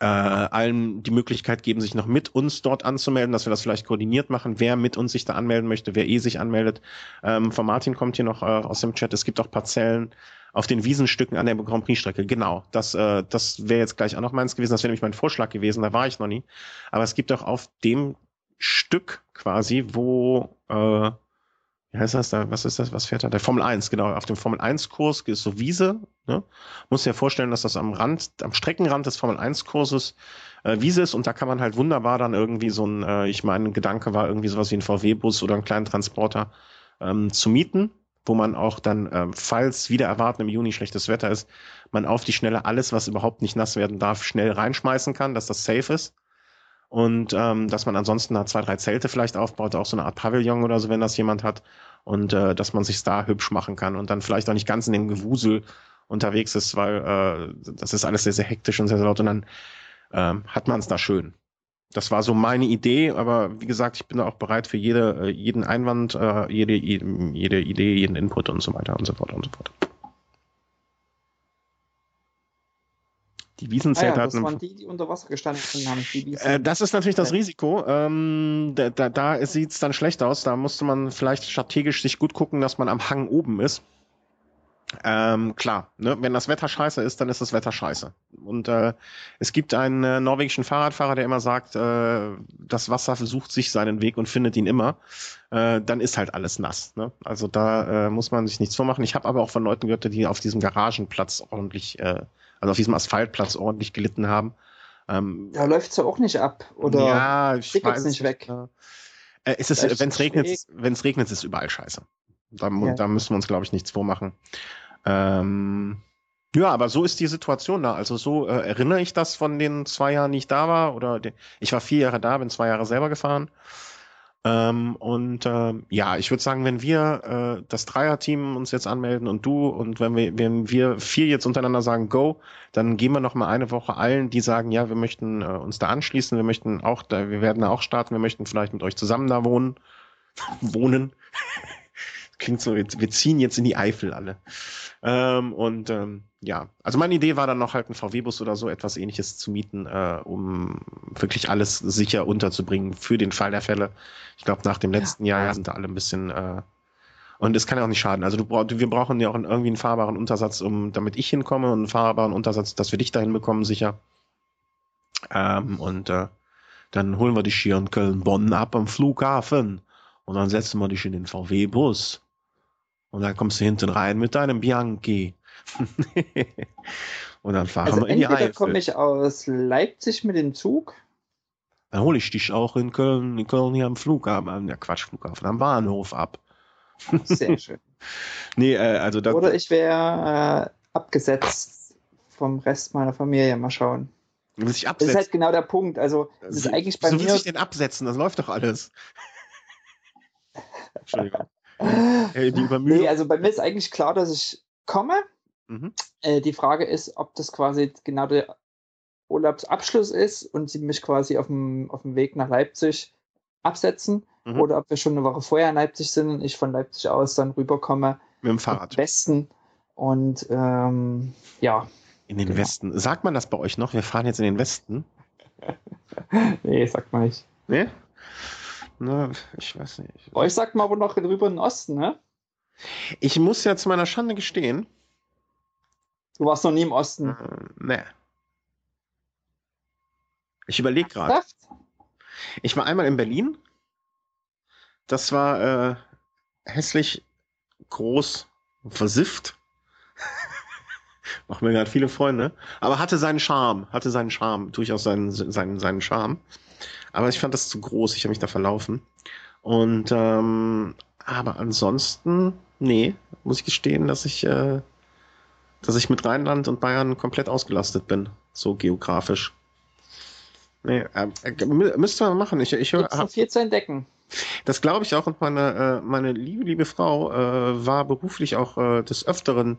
äh, allen die Möglichkeit geben, sich noch mit uns dort anzumelden, dass wir das vielleicht koordiniert machen, wer mit uns sich da anmelden möchte, wer eh sich anmeldet. Ähm, von Martin kommt hier noch äh, aus dem Chat, es gibt auch Parzellen auf den Wiesenstücken an der Grand Prix-Strecke. Genau, das, äh, das wäre jetzt gleich auch noch meins gewesen, das wäre nämlich mein Vorschlag gewesen, da war ich noch nie. Aber es gibt auch auf dem Stück quasi, wo äh, wie heißt das da, was ist das, was fährt da? Der Formel 1, genau, auf dem Formel 1 Kurs ist so Wiese, ne? Muss dir vorstellen, dass das am Rand, am Streckenrand des Formel 1 Kurses äh, Wiese ist und da kann man halt wunderbar dann irgendwie so ein, äh, ich meine, ein Gedanke war irgendwie sowas wie ein VW-Bus oder einen kleinen Transporter ähm, zu mieten, wo man auch dann, äh, falls wieder erwarten im Juni schlechtes Wetter ist, man auf die Schnelle alles, was überhaupt nicht nass werden darf, schnell reinschmeißen kann, dass das safe ist und ähm, dass man ansonsten da zwei, drei Zelte vielleicht aufbaut, auch so eine Art Pavillon oder so, wenn das jemand hat und äh, dass man sich da hübsch machen kann und dann vielleicht auch nicht ganz in dem Gewusel unterwegs ist, weil äh, das ist alles sehr, sehr hektisch und sehr, sehr laut und dann äh, hat man es da schön. Das war so meine Idee, aber wie gesagt, ich bin da auch bereit für jede, äh, jeden Einwand, äh, jede, jede Idee, jeden Input und so weiter und so fort und so fort. Die Wiesenzelte ah ja, das waren die, die unter Wasser gestanden haben. Äh, das ist natürlich das Risiko. Ähm, da da, da sieht es dann schlecht aus. Da musste man vielleicht strategisch sich gut gucken, dass man am Hang oben ist. Ähm, klar, ne? wenn das Wetter scheiße ist, dann ist das Wetter scheiße. Und äh, es gibt einen äh, norwegischen Fahrradfahrer, der immer sagt, äh, das Wasser sucht sich seinen Weg und findet ihn immer. Äh, dann ist halt alles nass. Ne? Also da äh, muss man sich nichts vormachen. Ich habe aber auch von Leuten gehört, die auf diesem Garagenplatz ordentlich äh, also auf diesem Asphaltplatz ordentlich gelitten haben. Ähm, da läuft es ja auch nicht ab oder ja, ich weiß, nicht weg. Äh, ist es, wenn es regnet, wenn es regnet, ist es überall scheiße. Da, ja. da müssen wir uns, glaube ich, nichts vormachen. Ähm, ja, aber so ist die Situation da. Also so äh, erinnere ich das von den zwei Jahren, die ich da war. Oder de, ich war vier Jahre da, bin zwei Jahre selber gefahren. Ähm, und äh, ja, ich würde sagen, wenn wir äh, das Dreierteam uns jetzt anmelden und du und wenn wir, wenn wir vier jetzt untereinander sagen Go, dann gehen wir noch mal eine Woche allen, die sagen, ja, wir möchten äh, uns da anschließen, wir möchten auch, da, wir werden da auch starten, wir möchten vielleicht mit euch zusammen da wohnen, wohnen. Klingt so, wir ziehen jetzt in die Eifel alle. Ähm, und ähm, ja, also meine Idee war dann noch halt ein VW-Bus oder so etwas ähnliches zu mieten, äh, um wirklich alles sicher unterzubringen für den Fall der Fälle. Ich glaube, nach dem letzten ja. Jahr sind da alle ein bisschen äh, und es kann ja auch nicht schaden. Also du wir brauchen ja auch irgendwie einen fahrbaren Untersatz, um damit ich hinkomme und einen fahrbaren Untersatz, dass wir dich dahin bekommen, sicher. Ähm, und äh, dann holen wir dich hier in Köln-Bonn ab am Flughafen und dann setzen wir dich in den VW-Bus und dann kommst du hinten rein mit deinem Bianchi. und dann fahren also wir in die Eifel. komme ich aus Leipzig mit dem Zug. Dann hole ich dich auch in Köln, in Köln hier am Flughafen, der Quatsch, Flughafen, am Bahnhof ab. Sehr schön. nee, äh, also das, Oder ich wäre äh, abgesetzt vom Rest meiner Familie. Mal schauen. Du willst dich absetzen. Das ist halt genau der Punkt. Also, das ist eigentlich bei Wieso mir. Wieso willst du dich denn absetzen? Das läuft doch alles. Entschuldigung. äh, die Übermüdung. Nee, also bei mir ist eigentlich klar, dass ich komme. Mhm. Äh, die Frage ist, ob das quasi genau der Urlaubsabschluss ist und sie mich quasi auf dem, auf dem Weg nach Leipzig absetzen mhm. oder ob wir schon eine Woche vorher in Leipzig sind und ich von Leipzig aus dann rüberkomme. Mit dem Fahrrad. Westen. Und ähm, ja. In den genau. Westen. Sagt man das bei euch noch? Wir fahren jetzt in den Westen. nee, sagt man nicht. Nee? Na, ich weiß nicht. Euch sagt man aber noch rüber in den Osten, ne? Ich muss ja zu meiner Schande gestehen. Du warst noch nie im Osten. Äh, nee. Ich überlege gerade. Ich war einmal in Berlin. Das war äh, hässlich, groß, versifft. Macht mir gerade viele Freunde. Aber hatte seinen Charme. Hatte seinen Charme. Durchaus seinen, seinen, seinen Charme. Aber ich fand das zu groß. Ich habe mich da verlaufen. Und ähm, aber ansonsten, nee, muss ich gestehen, dass ich, äh, dass ich mit Rheinland und Bayern komplett ausgelastet bin. So geografisch. Nee, äh, äh müsste man machen. Ich, ich habe viel zu entdecken. Das glaube ich auch. Und meine, äh, meine liebe, liebe Frau äh, war beruflich auch äh, des Öfteren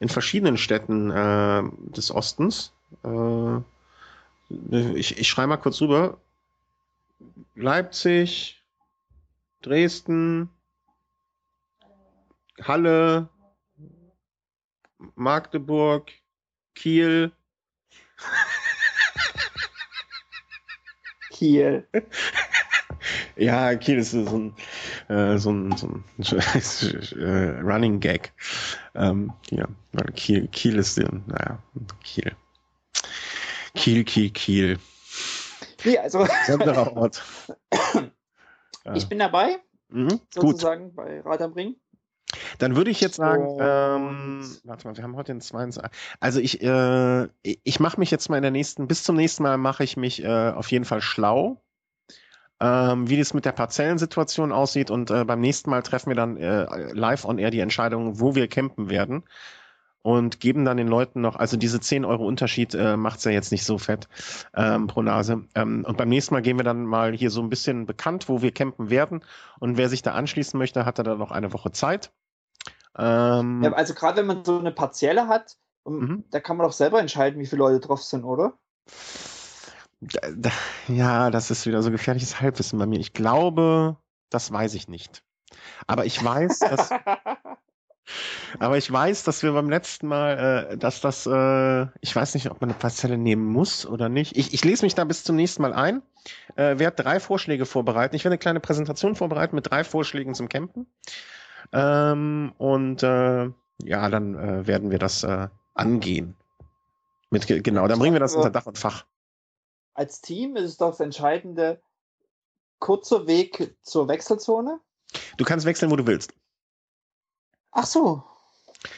in verschiedenen Städten äh, des Ostens. Äh, ich, ich schreibe mal kurz rüber. Leipzig, Dresden, Halle, Magdeburg, Kiel. Kiel. Ja, Kiel ist so ein, äh, so ein, so ein äh, Running Gag. Ähm, ja, Kiel, Kiel ist, naja, Kiel. Kiel, Kiel, Kiel. Nee, also. Ort. ich bin dabei, mhm, sozusagen gut. bei Rad am Ring. Dann würde ich jetzt sagen, ähm, warte mal, wir haben heute den 22. Also ich, äh, ich mache mich jetzt mal in der nächsten, bis zum nächsten Mal mache ich mich äh, auf jeden Fall schlau, ähm, wie das mit der Parzellensituation aussieht und äh, beim nächsten Mal treffen wir dann äh, live on air die Entscheidung, wo wir campen werden und geben dann den Leuten noch, also diese 10 Euro Unterschied äh, macht's ja jetzt nicht so fett ähm, pro Nase. Ähm, und beim nächsten Mal gehen wir dann mal hier so ein bisschen bekannt, wo wir campen werden. Und wer sich da anschließen möchte, hat er dann noch eine Woche Zeit. Ähm, ja, also gerade wenn man so eine Partielle hat, mhm. da kann man doch selber entscheiden, wie viele Leute drauf sind, oder? Ja, das ist wieder so gefährliches Halbwissen bei mir. Ich glaube, das weiß ich nicht. Aber ich weiß, dass Aber ich weiß, dass wir beim letzten Mal, äh, dass das, äh, ich weiß nicht, ob man eine Parzelle nehmen muss oder nicht. Ich, ich lese mich da bis zum nächsten Mal ein. Äh, werde drei Vorschläge vorbereiten. Ich werde eine kleine Präsentation vorbereiten mit drei Vorschlägen zum Campen. Ähm, und äh, ja, dann äh, werden wir das äh, angehen. Mit, genau, dann bringen wir das unter Dach und Fach. Als Team ist es doch das Entscheidende, kurzer Weg zur Wechselzone. Du kannst wechseln, wo du willst. Ach so.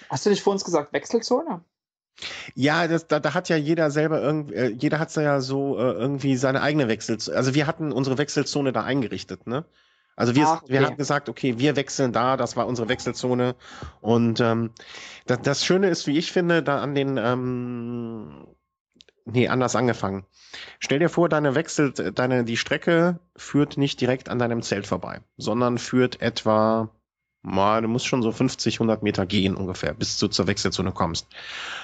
Hast du nicht vor uns gesagt Wechselzone? Ja, das, da, da hat ja jeder selber irgendwie, äh, jeder hat ja so äh, irgendwie seine eigene Wechselzone. Also wir hatten unsere Wechselzone da eingerichtet, ne? Also wir, Ach, okay. wir haben gesagt, okay, wir wechseln da, das war unsere Wechselzone. Und ähm, das, das Schöne ist, wie ich finde, da an den, ähm, nee, anders angefangen. Stell dir vor, deine wechselt, deine, die Strecke führt nicht direkt an deinem Zelt vorbei, sondern führt etwa mal, du musst schon so 50, 100 Meter gehen ungefähr, bis du zur Wechselzone kommst.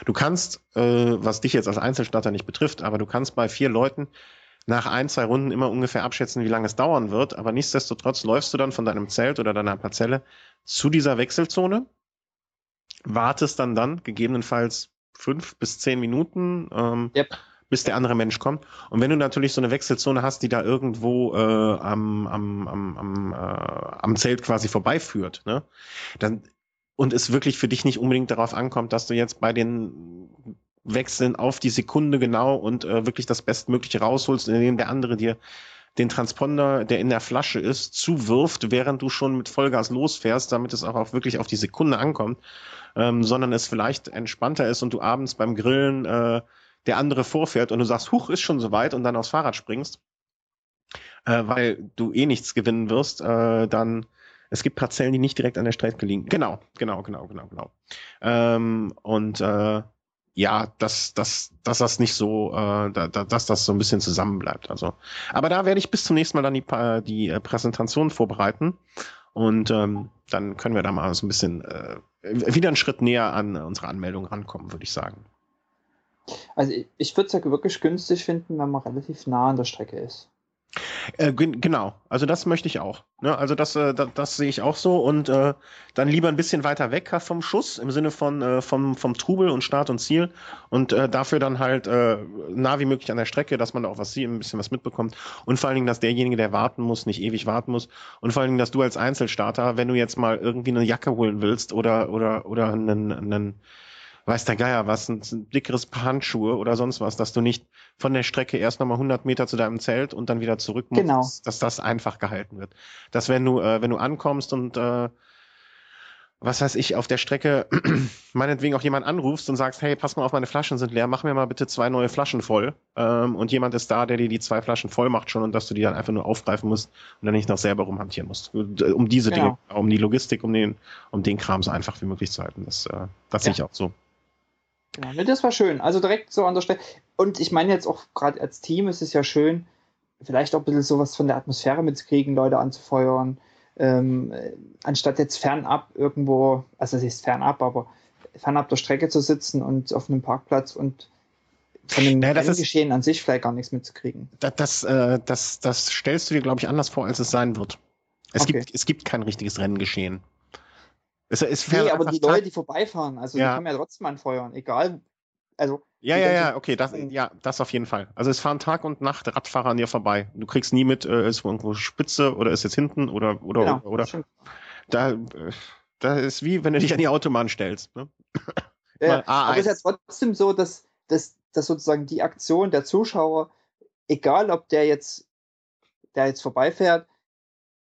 Du kannst, äh, was dich jetzt als Einzelstarter nicht betrifft, aber du kannst bei vier Leuten nach ein, zwei Runden immer ungefähr abschätzen, wie lange es dauern wird. Aber nichtsdestotrotz läufst du dann von deinem Zelt oder deiner Parzelle zu dieser Wechselzone, wartest dann dann gegebenenfalls fünf bis zehn Minuten, ähm, yep bis der andere Mensch kommt. Und wenn du natürlich so eine Wechselzone hast, die da irgendwo äh, am, am, am, am, äh, am Zelt quasi vorbeiführt, ne, dann und es wirklich für dich nicht unbedingt darauf ankommt, dass du jetzt bei den Wechseln auf die Sekunde genau und äh, wirklich das Bestmögliche rausholst, indem der andere dir den Transponder, der in der Flasche ist, zuwirft, während du schon mit Vollgas losfährst, damit es auch, auch wirklich auf die Sekunde ankommt, ähm, sondern es vielleicht entspannter ist und du abends beim Grillen äh, der andere vorfährt und du sagst, huch, ist schon soweit und dann aufs Fahrrad springst, äh, weil du eh nichts gewinnen wirst, äh, dann es gibt Parzellen, die nicht direkt an der Strecke liegen. Genau, genau, genau, genau, genau. Ähm, und äh, ja, dass, dass, dass das nicht so, äh, da, dass das so ein bisschen zusammenbleibt. Also, aber da werde ich bis zum nächsten Mal dann die, die äh, Präsentation vorbereiten Und ähm, dann können wir da mal so ein bisschen äh, wieder einen Schritt näher an unsere Anmeldung rankommen, würde ich sagen. Also ich, ich würde es ja wirklich günstig finden, wenn man relativ nah an der Strecke ist. Äh, genau, also das möchte ich auch. Ne? Also das, äh, das, das sehe ich auch so und äh, dann lieber ein bisschen weiter weg vom Schuss im Sinne von vom, vom Trubel und Start und Ziel und dafür dann halt nah wie möglich an der Strecke, dass man da auch was sieht, ein bisschen was mitbekommt und vor allen Dingen, dass derjenige, der warten muss, nicht ewig warten muss und vor allen Dingen, dass du als Einzelstarter, wenn du jetzt mal irgendwie eine Jacke holen willst oder oder oder einen, einen weiß der Geier was, ein, ein dickeres Paar Handschuhe oder sonst was, dass du nicht von der Strecke erst nochmal 100 Meter zu deinem Zelt und dann wieder zurück musst, genau. dass das einfach gehalten wird. Dass wenn du, äh, wenn du ankommst und äh, was weiß ich, auf der Strecke meinetwegen auch jemand anrufst und sagst, hey, pass mal auf, meine Flaschen sind leer, mach mir mal bitte zwei neue Flaschen voll. Ähm, und jemand ist da, der dir die zwei Flaschen voll macht schon und dass du die dann einfach nur aufgreifen musst und dann nicht noch selber rumhantieren musst. Um diese genau. Dinge, um die Logistik, um den, um den Kram so einfach wie möglich zu halten. Das, äh, das ja. sehe ich auch so. Genau, das war schön. Also direkt so an der Stelle. Und ich meine jetzt auch gerade als Team ist es ja schön, vielleicht auch ein bisschen sowas von der Atmosphäre mitzukriegen, Leute anzufeuern, ähm, anstatt jetzt fernab irgendwo, also es ist fernab, aber fernab der Strecke zu sitzen und auf einem Parkplatz und von dem naja, Geschehen an sich vielleicht gar nichts mitzukriegen. Das, das, äh, das, das stellst du dir, glaube ich, anders vor, als es sein wird. Es, okay. gibt, es gibt kein richtiges Renngeschehen. Es ist nee, aber die Leute, die vorbeifahren, also ja. die können ja trotzdem anfeuern, egal. Also. Ja, ja, ja, okay, das, ja, das auf jeden Fall. Also es fahren Tag und Nacht Radfahrer an dir vorbei. Du kriegst nie mit, äh, ist irgendwo Spitze oder ist jetzt hinten oder oder genau, oder. oder. Da, äh, da ist wie, wenn du dich an die Autobahn stellst. Ne? Ja, aber es ist ja trotzdem so, dass, dass, dass sozusagen die Aktion der Zuschauer, egal ob der jetzt, der jetzt vorbeifährt,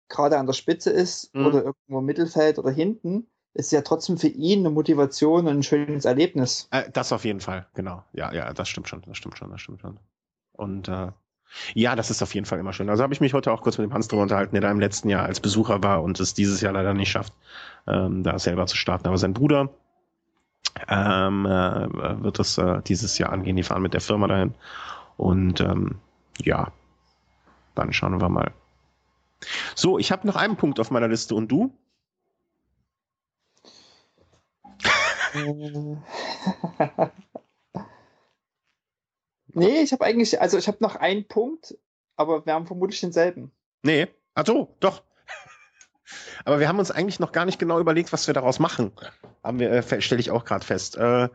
gerade an der Spitze ist mhm. oder irgendwo im Mittelfeld oder hinten, ist ja trotzdem für ihn eine Motivation und ein schönes Erlebnis. Äh, das auf jeden Fall, genau. Ja, ja, das stimmt schon, das stimmt schon, das stimmt schon. Und äh, ja, das ist auf jeden Fall immer schön. Also habe ich mich heute auch kurz mit dem Hans drüber unterhalten, der da im letzten Jahr als Besucher war und es dieses Jahr leider nicht schafft, ähm, da selber zu starten. Aber sein Bruder ähm, äh, wird es äh, dieses Jahr angehen. Die fahren mit der Firma dahin. Und ähm, ja, dann schauen wir mal. So, ich habe noch einen Punkt auf meiner Liste und du? nee, ich habe eigentlich, also ich habe noch einen Punkt, aber wir haben vermutlich denselben. Nee, ach so, doch. Aber wir haben uns eigentlich noch gar nicht genau überlegt, was wir daraus machen. Haben wir, äh, stelle ich auch gerade fest. Äh,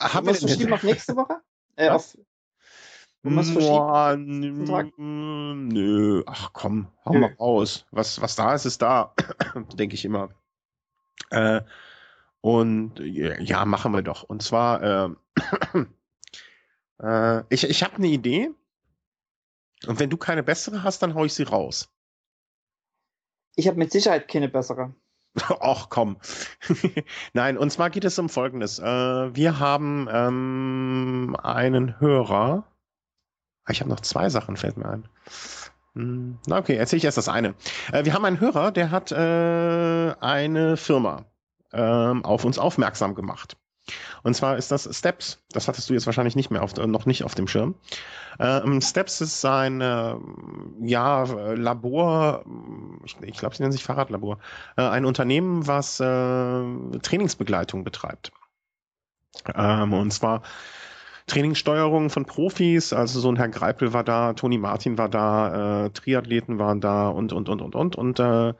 haben wir verschieben auf nächste Woche? Äh, auf, Boah, nö, ach komm, hau nö. mal raus. Was, was da ist, ist da, denke ich immer. Äh, und ja, machen wir doch. Und zwar, äh, äh, ich, ich habe eine Idee. Und wenn du keine bessere hast, dann hau ich sie raus. Ich habe mit Sicherheit keine bessere. Ach komm. Nein, und zwar geht es um Folgendes. Äh, wir haben ähm, einen Hörer. Ah, ich habe noch zwei Sachen, fällt mir ein. Hm, na okay, erzähle ich erst das eine. Äh, wir haben einen Hörer, der hat äh, eine Firma ähm, auf uns aufmerksam gemacht. Und zwar ist das Steps. Das hattest du jetzt wahrscheinlich nicht mehr auf, noch nicht auf dem Schirm. Ähm, Steps ist ein äh, ja, Labor, ich, ich glaube, sie nennen sich Fahrradlabor, äh, ein Unternehmen, was äh, Trainingsbegleitung betreibt. Ähm, und zwar Trainingssteuerung von Profis, also so ein Herr Greipel war da, Toni Martin war da, äh, Triathleten waren da und, und, und, und, und. Und äh,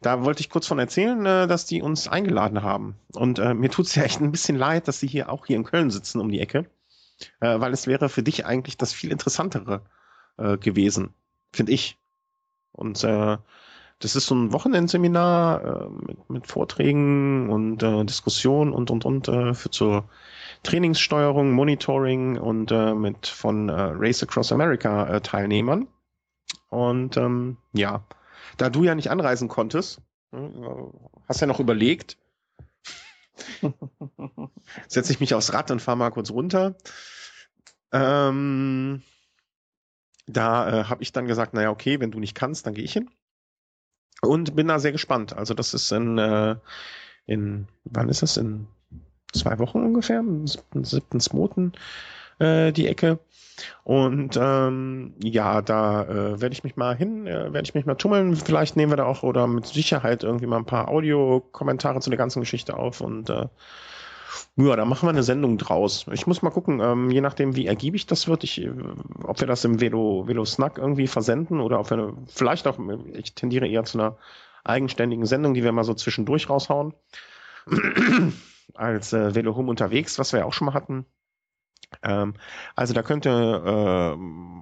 da wollte ich kurz von erzählen, äh, dass die uns eingeladen haben. Und äh, mir tut es ja echt ein bisschen leid, dass sie hier auch hier in Köln sitzen um die Ecke, äh, weil es wäre für dich eigentlich das viel interessantere äh, gewesen, finde ich. Und äh, das ist so ein Wochenendseminar äh, mit, mit Vorträgen und äh, Diskussionen und und und äh, für zur Trainingssteuerung, Monitoring und äh, mit von äh, Race Across America äh, Teilnehmern. Und ähm, ja, da du ja nicht anreisen konntest, hm, hast ja noch überlegt, setze ich mich aufs Rad und fahre mal kurz runter. Ähm, da äh, habe ich dann gesagt, naja, okay, wenn du nicht kannst, dann gehe ich hin. Und bin da sehr gespannt. Also das ist in, äh, in wann ist das? In zwei Wochen ungefähr, am 7.2. äh, die Ecke. Und ähm, ja, da äh, werde ich mich mal hin, äh, werde ich mich mal tummeln. Vielleicht nehmen wir da auch oder mit Sicherheit irgendwie mal ein paar Audiokommentare zu der ganzen Geschichte auf und äh, ja, da machen wir eine Sendung draus. Ich muss mal gucken, ähm, je nachdem, wie ergiebig das wird, ich, äh, ob wir das im Velo, Velo Snack irgendwie versenden oder ob wir vielleicht auch, ich tendiere eher zu einer eigenständigen Sendung, die wir mal so zwischendurch raushauen. Als äh, Velo Home unterwegs, was wir ja auch schon mal hatten. Ähm, also da könnt ihr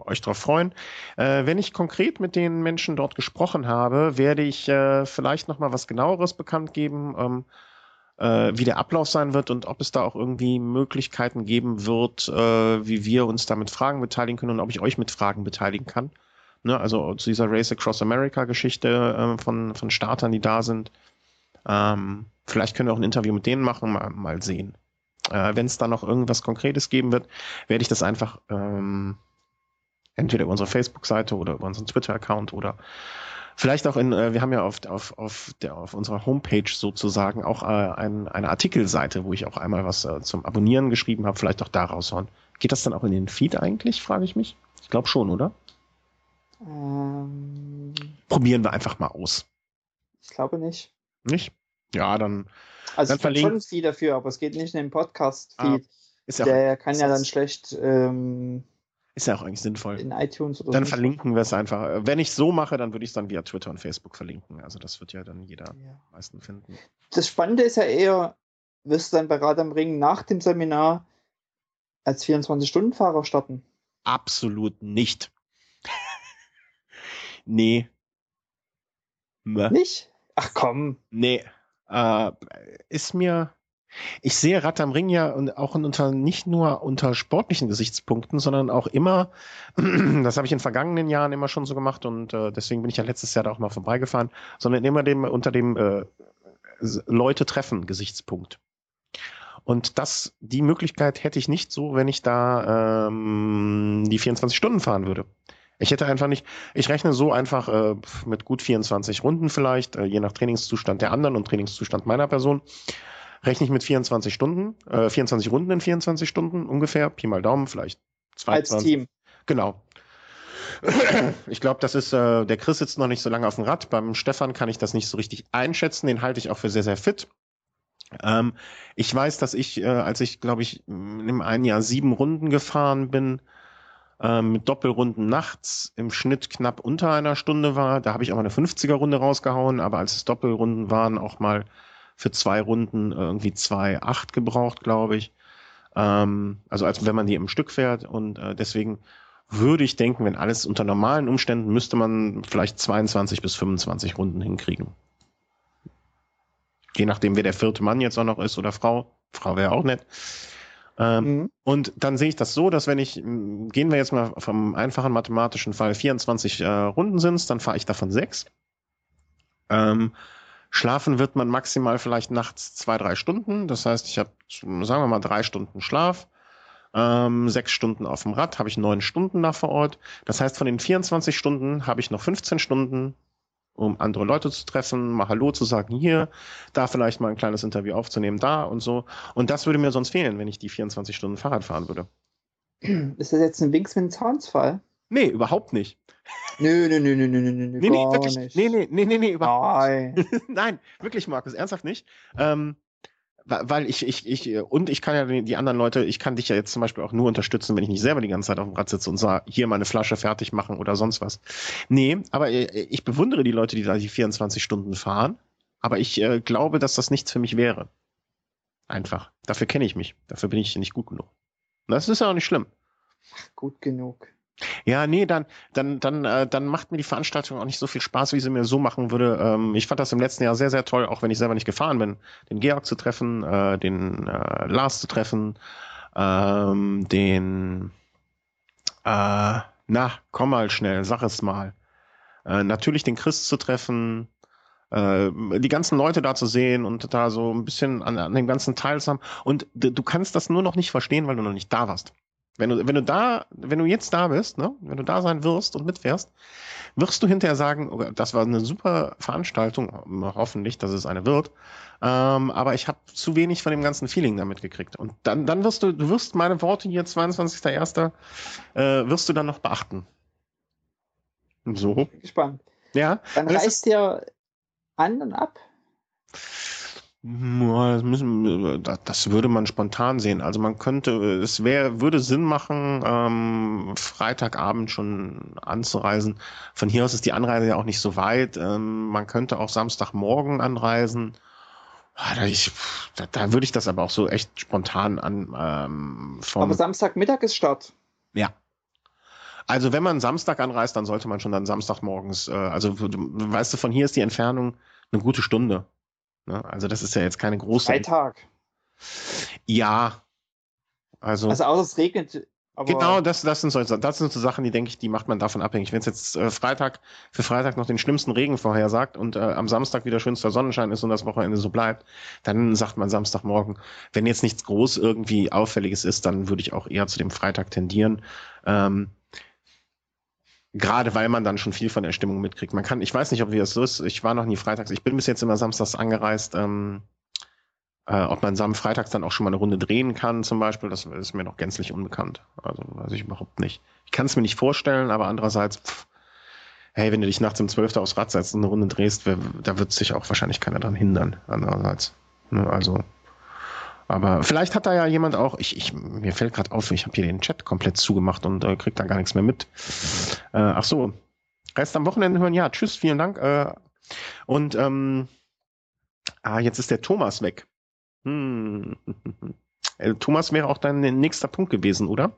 äh, euch drauf freuen. Äh, wenn ich konkret mit den Menschen dort gesprochen habe, werde ich äh, vielleicht noch mal was genaueres bekannt geben, ähm, äh, wie der Ablauf sein wird und ob es da auch irgendwie Möglichkeiten geben wird, äh, wie wir uns da mit Fragen beteiligen können und ob ich euch mit Fragen beteiligen kann. Ne, also zu dieser Race Across America Geschichte äh, von, von Startern, die da sind. Ähm, vielleicht können wir auch ein Interview mit denen machen, mal, mal sehen. Äh, Wenn es da noch irgendwas Konkretes geben wird, werde ich das einfach ähm, entweder über unsere Facebook-Seite oder über unseren Twitter-Account oder vielleicht auch in, äh, wir haben ja auf, auf, auf, der, auf unserer Homepage sozusagen auch äh, ein, eine Artikelseite, wo ich auch einmal was äh, zum Abonnieren geschrieben habe, vielleicht auch da raushauen. Geht das dann auch in den Feed eigentlich, frage ich mich? Ich glaube schon, oder? Ähm, Probieren wir einfach mal aus. Ich glaube nicht. Nicht? Ja, dann also dann es gibt schon Feed dafür, aber es geht nicht in den Podcast-Feed. Ah, der kann ja dann schlecht. Ähm, ist ja auch eigentlich sinnvoll. In iTunes oder Dann so. verlinken wir es einfach. Wenn ich so mache, dann würde ich es dann via Twitter und Facebook verlinken. Also das wird ja dann jeder ja. meisten finden. Das Spannende ist ja eher, wirst du dann bei Rad am Ring nach dem Seminar als 24-Stunden-Fahrer starten? Absolut nicht. nee. Nicht? Ach komm. Nee äh, ist mir, ich sehe Rad am Ring ja auch unter, nicht nur unter sportlichen Gesichtspunkten, sondern auch immer, das habe ich in vergangenen Jahren immer schon so gemacht und äh, deswegen bin ich ja letztes Jahr da auch mal vorbeigefahren, sondern immer dem, unter dem äh, Leute treffen Gesichtspunkt. Und das, die Möglichkeit hätte ich nicht so, wenn ich da ähm, die 24 Stunden fahren würde. Ich hätte einfach nicht, ich rechne so einfach äh, mit gut 24 Runden vielleicht, äh, je nach Trainingszustand der anderen und Trainingszustand meiner Person, rechne ich mit 24 Stunden, äh, 24 Runden in 24 Stunden ungefähr, Pi mal Daumen, vielleicht 22. Als Team. Genau. Ich glaube, das ist, äh, der Chris sitzt noch nicht so lange auf dem Rad. Beim Stefan kann ich das nicht so richtig einschätzen. Den halte ich auch für sehr, sehr fit. Ähm, ich weiß, dass ich, äh, als ich, glaube ich, im einen Jahr sieben Runden gefahren bin, mit Doppelrunden nachts im Schnitt knapp unter einer Stunde war. Da habe ich auch mal eine 50er-Runde rausgehauen, aber als es Doppelrunden waren, auch mal für zwei Runden irgendwie zwei acht gebraucht, glaube ich. Ähm, also als wenn man die im Stück fährt und äh, deswegen würde ich denken, wenn alles unter normalen Umständen müsste man vielleicht 22 bis 25 Runden hinkriegen. Je nachdem, wer der vierte Mann jetzt auch noch ist oder Frau. Frau wäre auch nett. Ähm, mhm. Und dann sehe ich das so, dass wenn ich, gehen wir jetzt mal vom einfachen mathematischen Fall, 24 äh, Runden sind dann fahre ich davon sechs. Ähm, schlafen wird man maximal vielleicht nachts zwei, drei Stunden. Das heißt, ich habe, sagen wir mal, drei Stunden Schlaf. Ähm, sechs Stunden auf dem Rad, habe ich neun Stunden da vor Ort. Das heißt, von den 24 Stunden habe ich noch 15 Stunden um andere Leute zu treffen, mal Hallo zu sagen hier, da vielleicht mal ein kleines Interview aufzunehmen, da und so. Und das würde mir sonst fehlen, wenn ich die 24 Stunden Fahrrad fahren würde. Ist das jetzt ein Winks mit Zahnsfall? Nee, überhaupt nicht. Nö, nö, nö, nö, nö, nö, nö, nee, nee, wirklich, nicht. Nee, nee, nee, nee, nee, überhaupt nicht. Nein, wirklich, Markus, ernsthaft nicht. Ähm, weil ich, ich, ich, und ich kann ja die anderen Leute, ich kann dich ja jetzt zum Beispiel auch nur unterstützen, wenn ich nicht selber die ganze Zeit auf dem Rad sitze und sage, hier meine Flasche fertig machen oder sonst was. Nee, aber äh, ich bewundere die Leute, die da die 24 Stunden fahren, aber ich äh, glaube, dass das nichts für mich wäre. Einfach. Dafür kenne ich mich. Dafür bin ich nicht gut genug. das ist ja auch nicht schlimm. Gut genug. Ja, nee, dann, dann, dann, äh, dann macht mir die Veranstaltung auch nicht so viel Spaß, wie sie mir so machen würde. Ähm, ich fand das im letzten Jahr sehr, sehr toll, auch wenn ich selber nicht gefahren bin, den Georg zu treffen, äh, den äh, Lars zu treffen, ähm, den, äh, na, komm mal schnell, sag es mal. Äh, natürlich den Chris zu treffen, äh, die ganzen Leute da zu sehen und da so ein bisschen an, an dem ganzen Teil zu haben. Und du kannst das nur noch nicht verstehen, weil du noch nicht da warst. Wenn du, wenn du da, wenn du jetzt da bist, ne, wenn du da sein wirst und mitfährst, wirst du hinterher sagen, okay, das war eine super Veranstaltung, hoffentlich, dass es eine wird. Ähm, aber ich habe zu wenig von dem ganzen Feeling damit gekriegt. Und dann, dann wirst du, du wirst meine Worte hier 22.01. Äh, wirst du dann noch beachten. So. Bin gespannt. Ja. Dann reißt dir an und ab. Das, müssen, das würde man spontan sehen. Also man könnte, es wäre, würde Sinn machen, ähm, Freitagabend schon anzureisen. Von hier aus ist die Anreise ja auch nicht so weit. Ähm, man könnte auch Samstagmorgen anreisen. Ah, da, ich, da, da, würde ich das aber auch so echt spontan an. Ähm, aber Samstagmittag ist Start. Ja. Also wenn man Samstag anreist, dann sollte man schon dann Samstagmorgens, äh, also weißt du, von hier ist die Entfernung eine gute Stunde. Ne? Also das ist ja jetzt keine große. Freitag. Ja. Also, also außer es regnet. genau, das, das, sind so, das sind so Sachen, die denke ich, die macht man davon abhängig. Wenn es jetzt äh, Freitag für Freitag noch den schlimmsten Regen vorhersagt und äh, am Samstag wieder schönster Sonnenschein ist und das Wochenende so bleibt, dann sagt man Samstagmorgen. Wenn jetzt nichts groß irgendwie Auffälliges ist, dann würde ich auch eher zu dem Freitag tendieren. Ähm, Gerade weil man dann schon viel von der Stimmung mitkriegt. Man kann, ich weiß nicht, ob wie das so ist. Ich war noch nie freitags. Ich bin bis jetzt immer samstags angereist. Ähm, äh, ob man sam freitags dann auch schon mal eine Runde drehen kann, zum Beispiel, das ist mir noch gänzlich unbekannt. Also weiß ich überhaupt nicht. Ich kann es mir nicht vorstellen, aber andererseits, pff, hey, wenn du dich nachts um 12. aufs Rad setzt und eine Runde drehst, da wird sich auch wahrscheinlich keiner dran hindern. Andererseits. Ne, also aber vielleicht hat da ja jemand auch, ich, ich mir fällt gerade auf, ich habe hier den Chat komplett zugemacht und äh, krieg da gar nichts mehr mit. Äh, ach so, Rest am Wochenende hören, ja, tschüss, vielen Dank. Äh, und ähm, ah, jetzt ist der Thomas weg. Hm. Äh, Thomas wäre auch dein nächster Punkt gewesen, oder?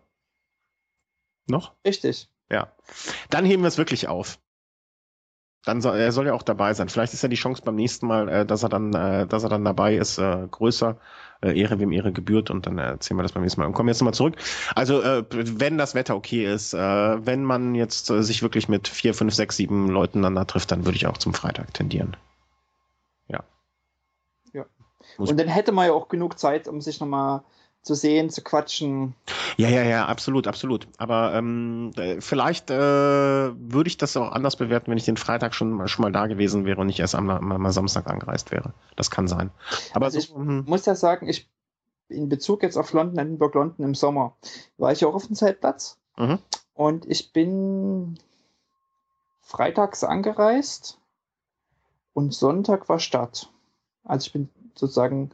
Noch? Richtig. Ja. Dann heben wir es wirklich auf. Dann soll, er soll ja auch dabei sein. Vielleicht ist ja die Chance beim nächsten Mal, äh, dass er dann, äh, dass er dann dabei ist, äh, größer äh, Ehre wem Ehre gebührt und dann erzählen wir das beim nächsten Mal. Und kommen jetzt nochmal zurück. Also äh, wenn das Wetter okay ist, äh, wenn man jetzt äh, sich wirklich mit vier, fünf, sechs, sieben Leuten dann da trifft, dann würde ich auch zum Freitag tendieren. Ja. Ja. und dann hätte man ja auch genug Zeit, um sich nochmal zu sehen, zu quatschen. Ja, ja, ja, absolut, absolut. Aber ähm, äh, vielleicht äh, würde ich das auch anders bewerten, wenn ich den Freitag schon, schon mal da gewesen wäre und nicht erst am, am, am Samstag angereist wäre. Das kann sein. Aber also so, ich hm. muss ja sagen, ich in Bezug jetzt auf London, Edinburgh, London im Sommer, war ich auch auf dem Zeltplatz. Mhm. Und ich bin freitags angereist und Sonntag war Start. Also ich bin sozusagen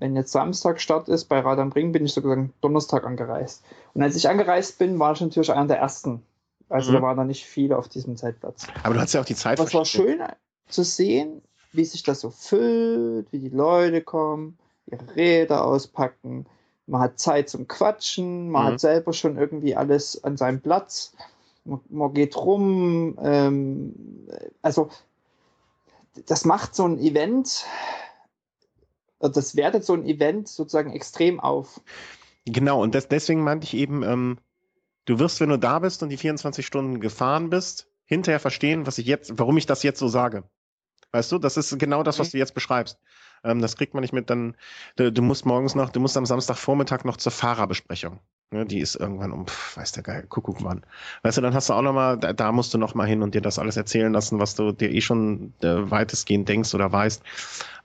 wenn jetzt Samstag Start ist bei Rad am Ring, bin ich sozusagen Donnerstag angereist. Und als ich angereist bin, war ich natürlich einer der ersten. Also mhm. da waren da nicht viele auf diesem Zeitplatz. Aber du hast ja auch die Zeit. Was war schön zu sehen, wie sich das so füllt, wie die Leute kommen, ihre Räder auspacken. Man hat Zeit zum Quatschen, man mhm. hat selber schon irgendwie alles an seinem Platz. Man, man geht rum. Ähm, also das macht so ein Event das wertet so ein Event sozusagen extrem auf. Genau, und das, deswegen meinte ich eben, ähm, du wirst, wenn du da bist und die 24 Stunden gefahren bist, hinterher verstehen, was ich jetzt, warum ich das jetzt so sage. Weißt du, das ist genau das, was mhm. du jetzt beschreibst. Ähm, das kriegt man nicht mit, dann, du, du, musst morgens noch, du musst am Samstagvormittag noch zur Fahrerbesprechung. Ne, die ist irgendwann um, pf, weiß der Geil, Kuckuck wann. Weißt du, dann hast du auch nochmal, da, da musst du nochmal hin und dir das alles erzählen lassen, was du dir eh schon äh, weitestgehend denkst oder weißt.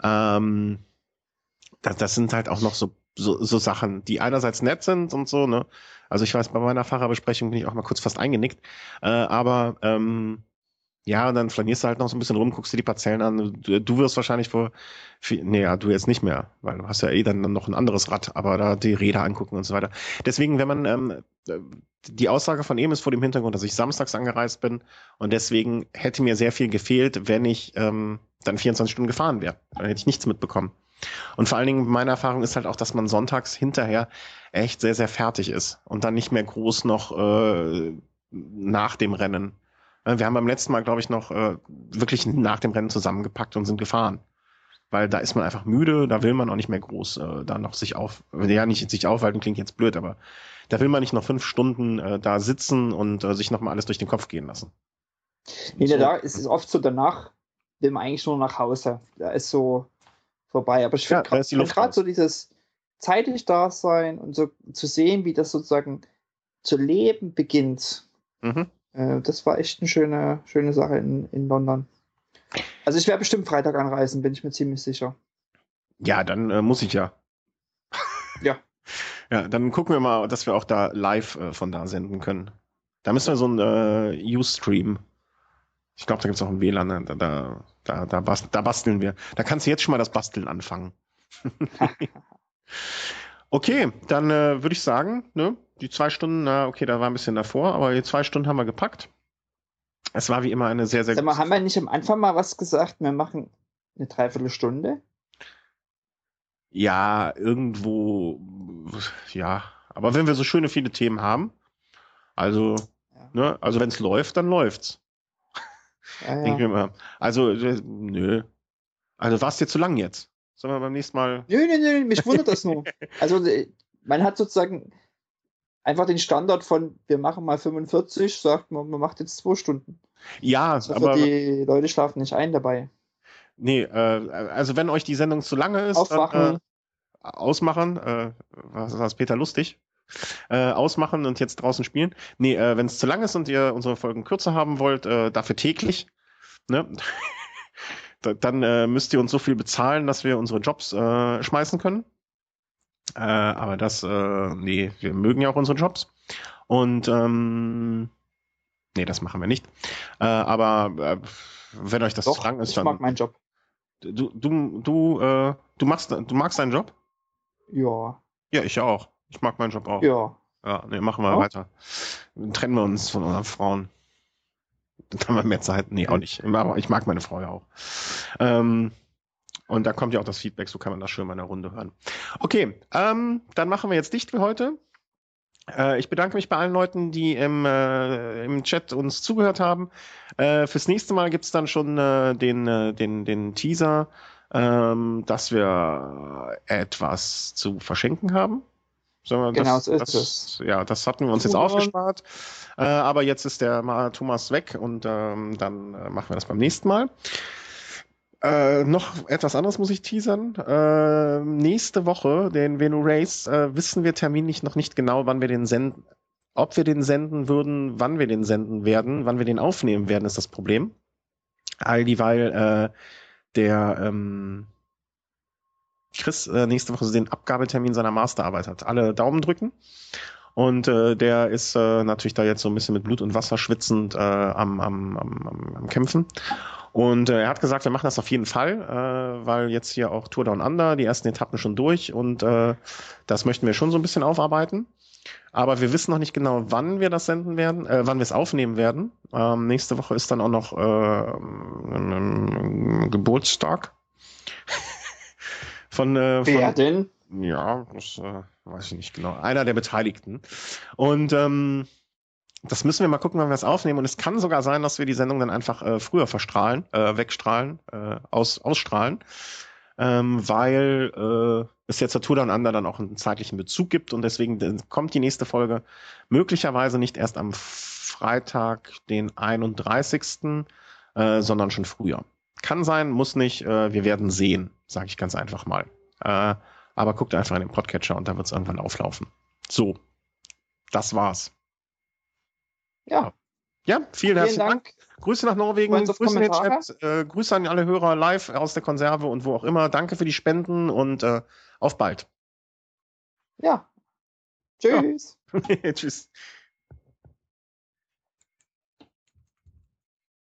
Ähm, das, das sind halt auch noch so, so, so Sachen, die einerseits nett sind und so, ne? Also ich weiß, bei meiner Fahrerbesprechung bin ich auch mal kurz fast eingenickt. Äh, aber ähm, ja, und dann flanierst du halt noch so ein bisschen rum, guckst dir die Parzellen an. Du, du wirst wahrscheinlich vor, nee, ja, du jetzt nicht mehr, weil du hast ja eh dann noch ein anderes Rad, aber da die Räder angucken und so weiter. Deswegen, wenn man, ähm, die Aussage von ihm ist vor dem Hintergrund, dass ich samstags angereist bin und deswegen hätte mir sehr viel gefehlt, wenn ich ähm, dann 24 Stunden gefahren wäre. Dann hätte ich nichts mitbekommen. Und vor allen Dingen, meine Erfahrung ist halt auch, dass man sonntags hinterher echt sehr, sehr fertig ist und dann nicht mehr groß noch äh, nach dem Rennen. Wir haben beim letzten Mal, glaube ich, noch äh, wirklich nach dem Rennen zusammengepackt und sind gefahren. Weil da ist man einfach müde, da will man auch nicht mehr groß äh, da noch sich auf, ja nicht sich aufhalten, klingt jetzt blöd, aber da will man nicht noch fünf Stunden äh, da sitzen und äh, sich nochmal alles durch den Kopf gehen lassen. Nee, so. da ist es oft so danach, will man eigentlich nur nach Hause. Da ist so, vorbei. Aber ich finde ja, gerade so dieses, zeitig da sein und so zu sehen, wie das sozusagen zu leben beginnt. Mhm. Äh, das war echt eine schöne, schöne Sache in, in London. Also ich werde bestimmt Freitag anreisen, bin ich mir ziemlich sicher. Ja, dann äh, muss ich ja. Ja. Ja, dann gucken wir mal, dass wir auch da live äh, von da senden können. Da müssen wir so ein äh, Ustream. Ich glaube, da gibt es auch ein WLAN. Da, da, da, da, bast da basteln wir. Da kannst du jetzt schon mal das Basteln anfangen. okay, dann äh, würde ich sagen, ne, die zwei Stunden, na, okay, da war ein bisschen davor, aber die zwei Stunden haben wir gepackt. Es war wie immer eine sehr, sehr Sag mal, haben wir nicht am Anfang mal was gesagt? Wir machen eine Dreiviertelstunde? Ja, irgendwo, ja. Aber wenn wir so schöne viele Themen haben, also, ja. ne, also wenn es läuft, dann läuft's. Ja, ja. Denke ich mir Also, äh, nö. Also war es dir zu lang jetzt? Sollen wir beim nächsten Mal. Nö, nö, nö, mich wundert das nur. Also, äh, man hat sozusagen einfach den Standard von, wir machen mal 45, sagt man, man macht jetzt zwei Stunden. Ja, also aber. Die Leute schlafen nicht ein dabei. Nee, äh, also wenn euch die Sendung zu lange ist, Aufwachen. Dann, äh, ausmachen. Äh, was war Peter lustig? Äh, ausmachen und jetzt draußen spielen. Nee, äh, wenn es zu lang ist und ihr unsere Folgen kürzer haben wollt, äh, dafür täglich, ne? dann äh, müsst ihr uns so viel bezahlen, dass wir unsere Jobs äh, schmeißen können. Äh, aber das, äh, nee, wir mögen ja auch unsere Jobs. Und ähm, nee, das machen wir nicht. Äh, aber äh, wenn euch das Doch, zu lang ist, ich dann. Ich mag meinen Job. Du, du, du, äh, du machst, du magst deinen Job? Ja. Ja, ich auch. Ich mag meinen Job auch. Ja. Ja, nee, machen wir ja. weiter. Dann trennen wir uns von unseren Frauen. Dann haben wir mehr Zeit. Nee, auch nicht. Aber ich mag meine Frau ja auch. Ähm, und da kommt ja auch das Feedback, so kann man das schön mal in der Runde hören. Okay, ähm, dann machen wir jetzt dicht für heute. Äh, ich bedanke mich bei allen Leuten, die im, äh, im Chat uns zugehört haben. Äh, fürs nächste Mal gibt's dann schon äh, den, äh, den, den Teaser, ähm, dass wir etwas zu verschenken haben. So, genau, das, so ist das, es. Ja, das hatten wir uns jetzt aufgespart. Äh, aber jetzt ist der Thomas weg und ähm, dann machen wir das beim nächsten Mal. Äh, noch etwas anderes muss ich teasern. Äh, nächste Woche, den Venu Race, äh, wissen wir terminlich noch nicht genau, wann wir den senden, ob wir den senden würden, wann wir den senden werden, wann wir den aufnehmen werden, ist das Problem. All dieweil äh, der ähm, Chris äh, nächste Woche den Abgabetermin seiner Masterarbeit hat. Alle Daumen drücken. Und äh, der ist äh, natürlich da jetzt so ein bisschen mit Blut und Wasser schwitzend äh, am, am, am, am Kämpfen. Und äh, er hat gesagt, wir machen das auf jeden Fall, äh, weil jetzt hier auch Tour Down Under, die ersten Etappen schon durch und äh, das möchten wir schon so ein bisschen aufarbeiten. Aber wir wissen noch nicht genau, wann wir das senden werden, äh, wann wir es aufnehmen werden. Ähm, nächste Woche ist dann auch noch äh, ein, Geburtstag von, äh, von Wer denn? Ja, das äh, weiß ich nicht genau. Einer der Beteiligten. Und ähm, das müssen wir mal gucken, wann wir es aufnehmen. Und es kann sogar sein, dass wir die Sendung dann einfach äh, früher verstrahlen, äh, wegstrahlen, äh, aus, ausstrahlen, ähm, weil äh, es jetzt der Tour Down Under dann auch einen zeitlichen Bezug gibt und deswegen kommt die nächste Folge möglicherweise nicht erst am Freitag, den 31., äh, sondern schon früher. Kann sein, muss nicht, äh, wir werden sehen, sage ich ganz einfach mal. Äh, aber guckt einfach in den Podcatcher und da wird es irgendwann auflaufen. So, das war's. Ja. Ja, vielen, vielen herzlichen Dank. Dank. Grüße nach Norwegen, Grüße in Chat, äh, Grüße an alle Hörer live aus der Konserve und wo auch immer. Danke für die Spenden und äh, auf bald. Ja. Tschüss. Ja. Tschüss.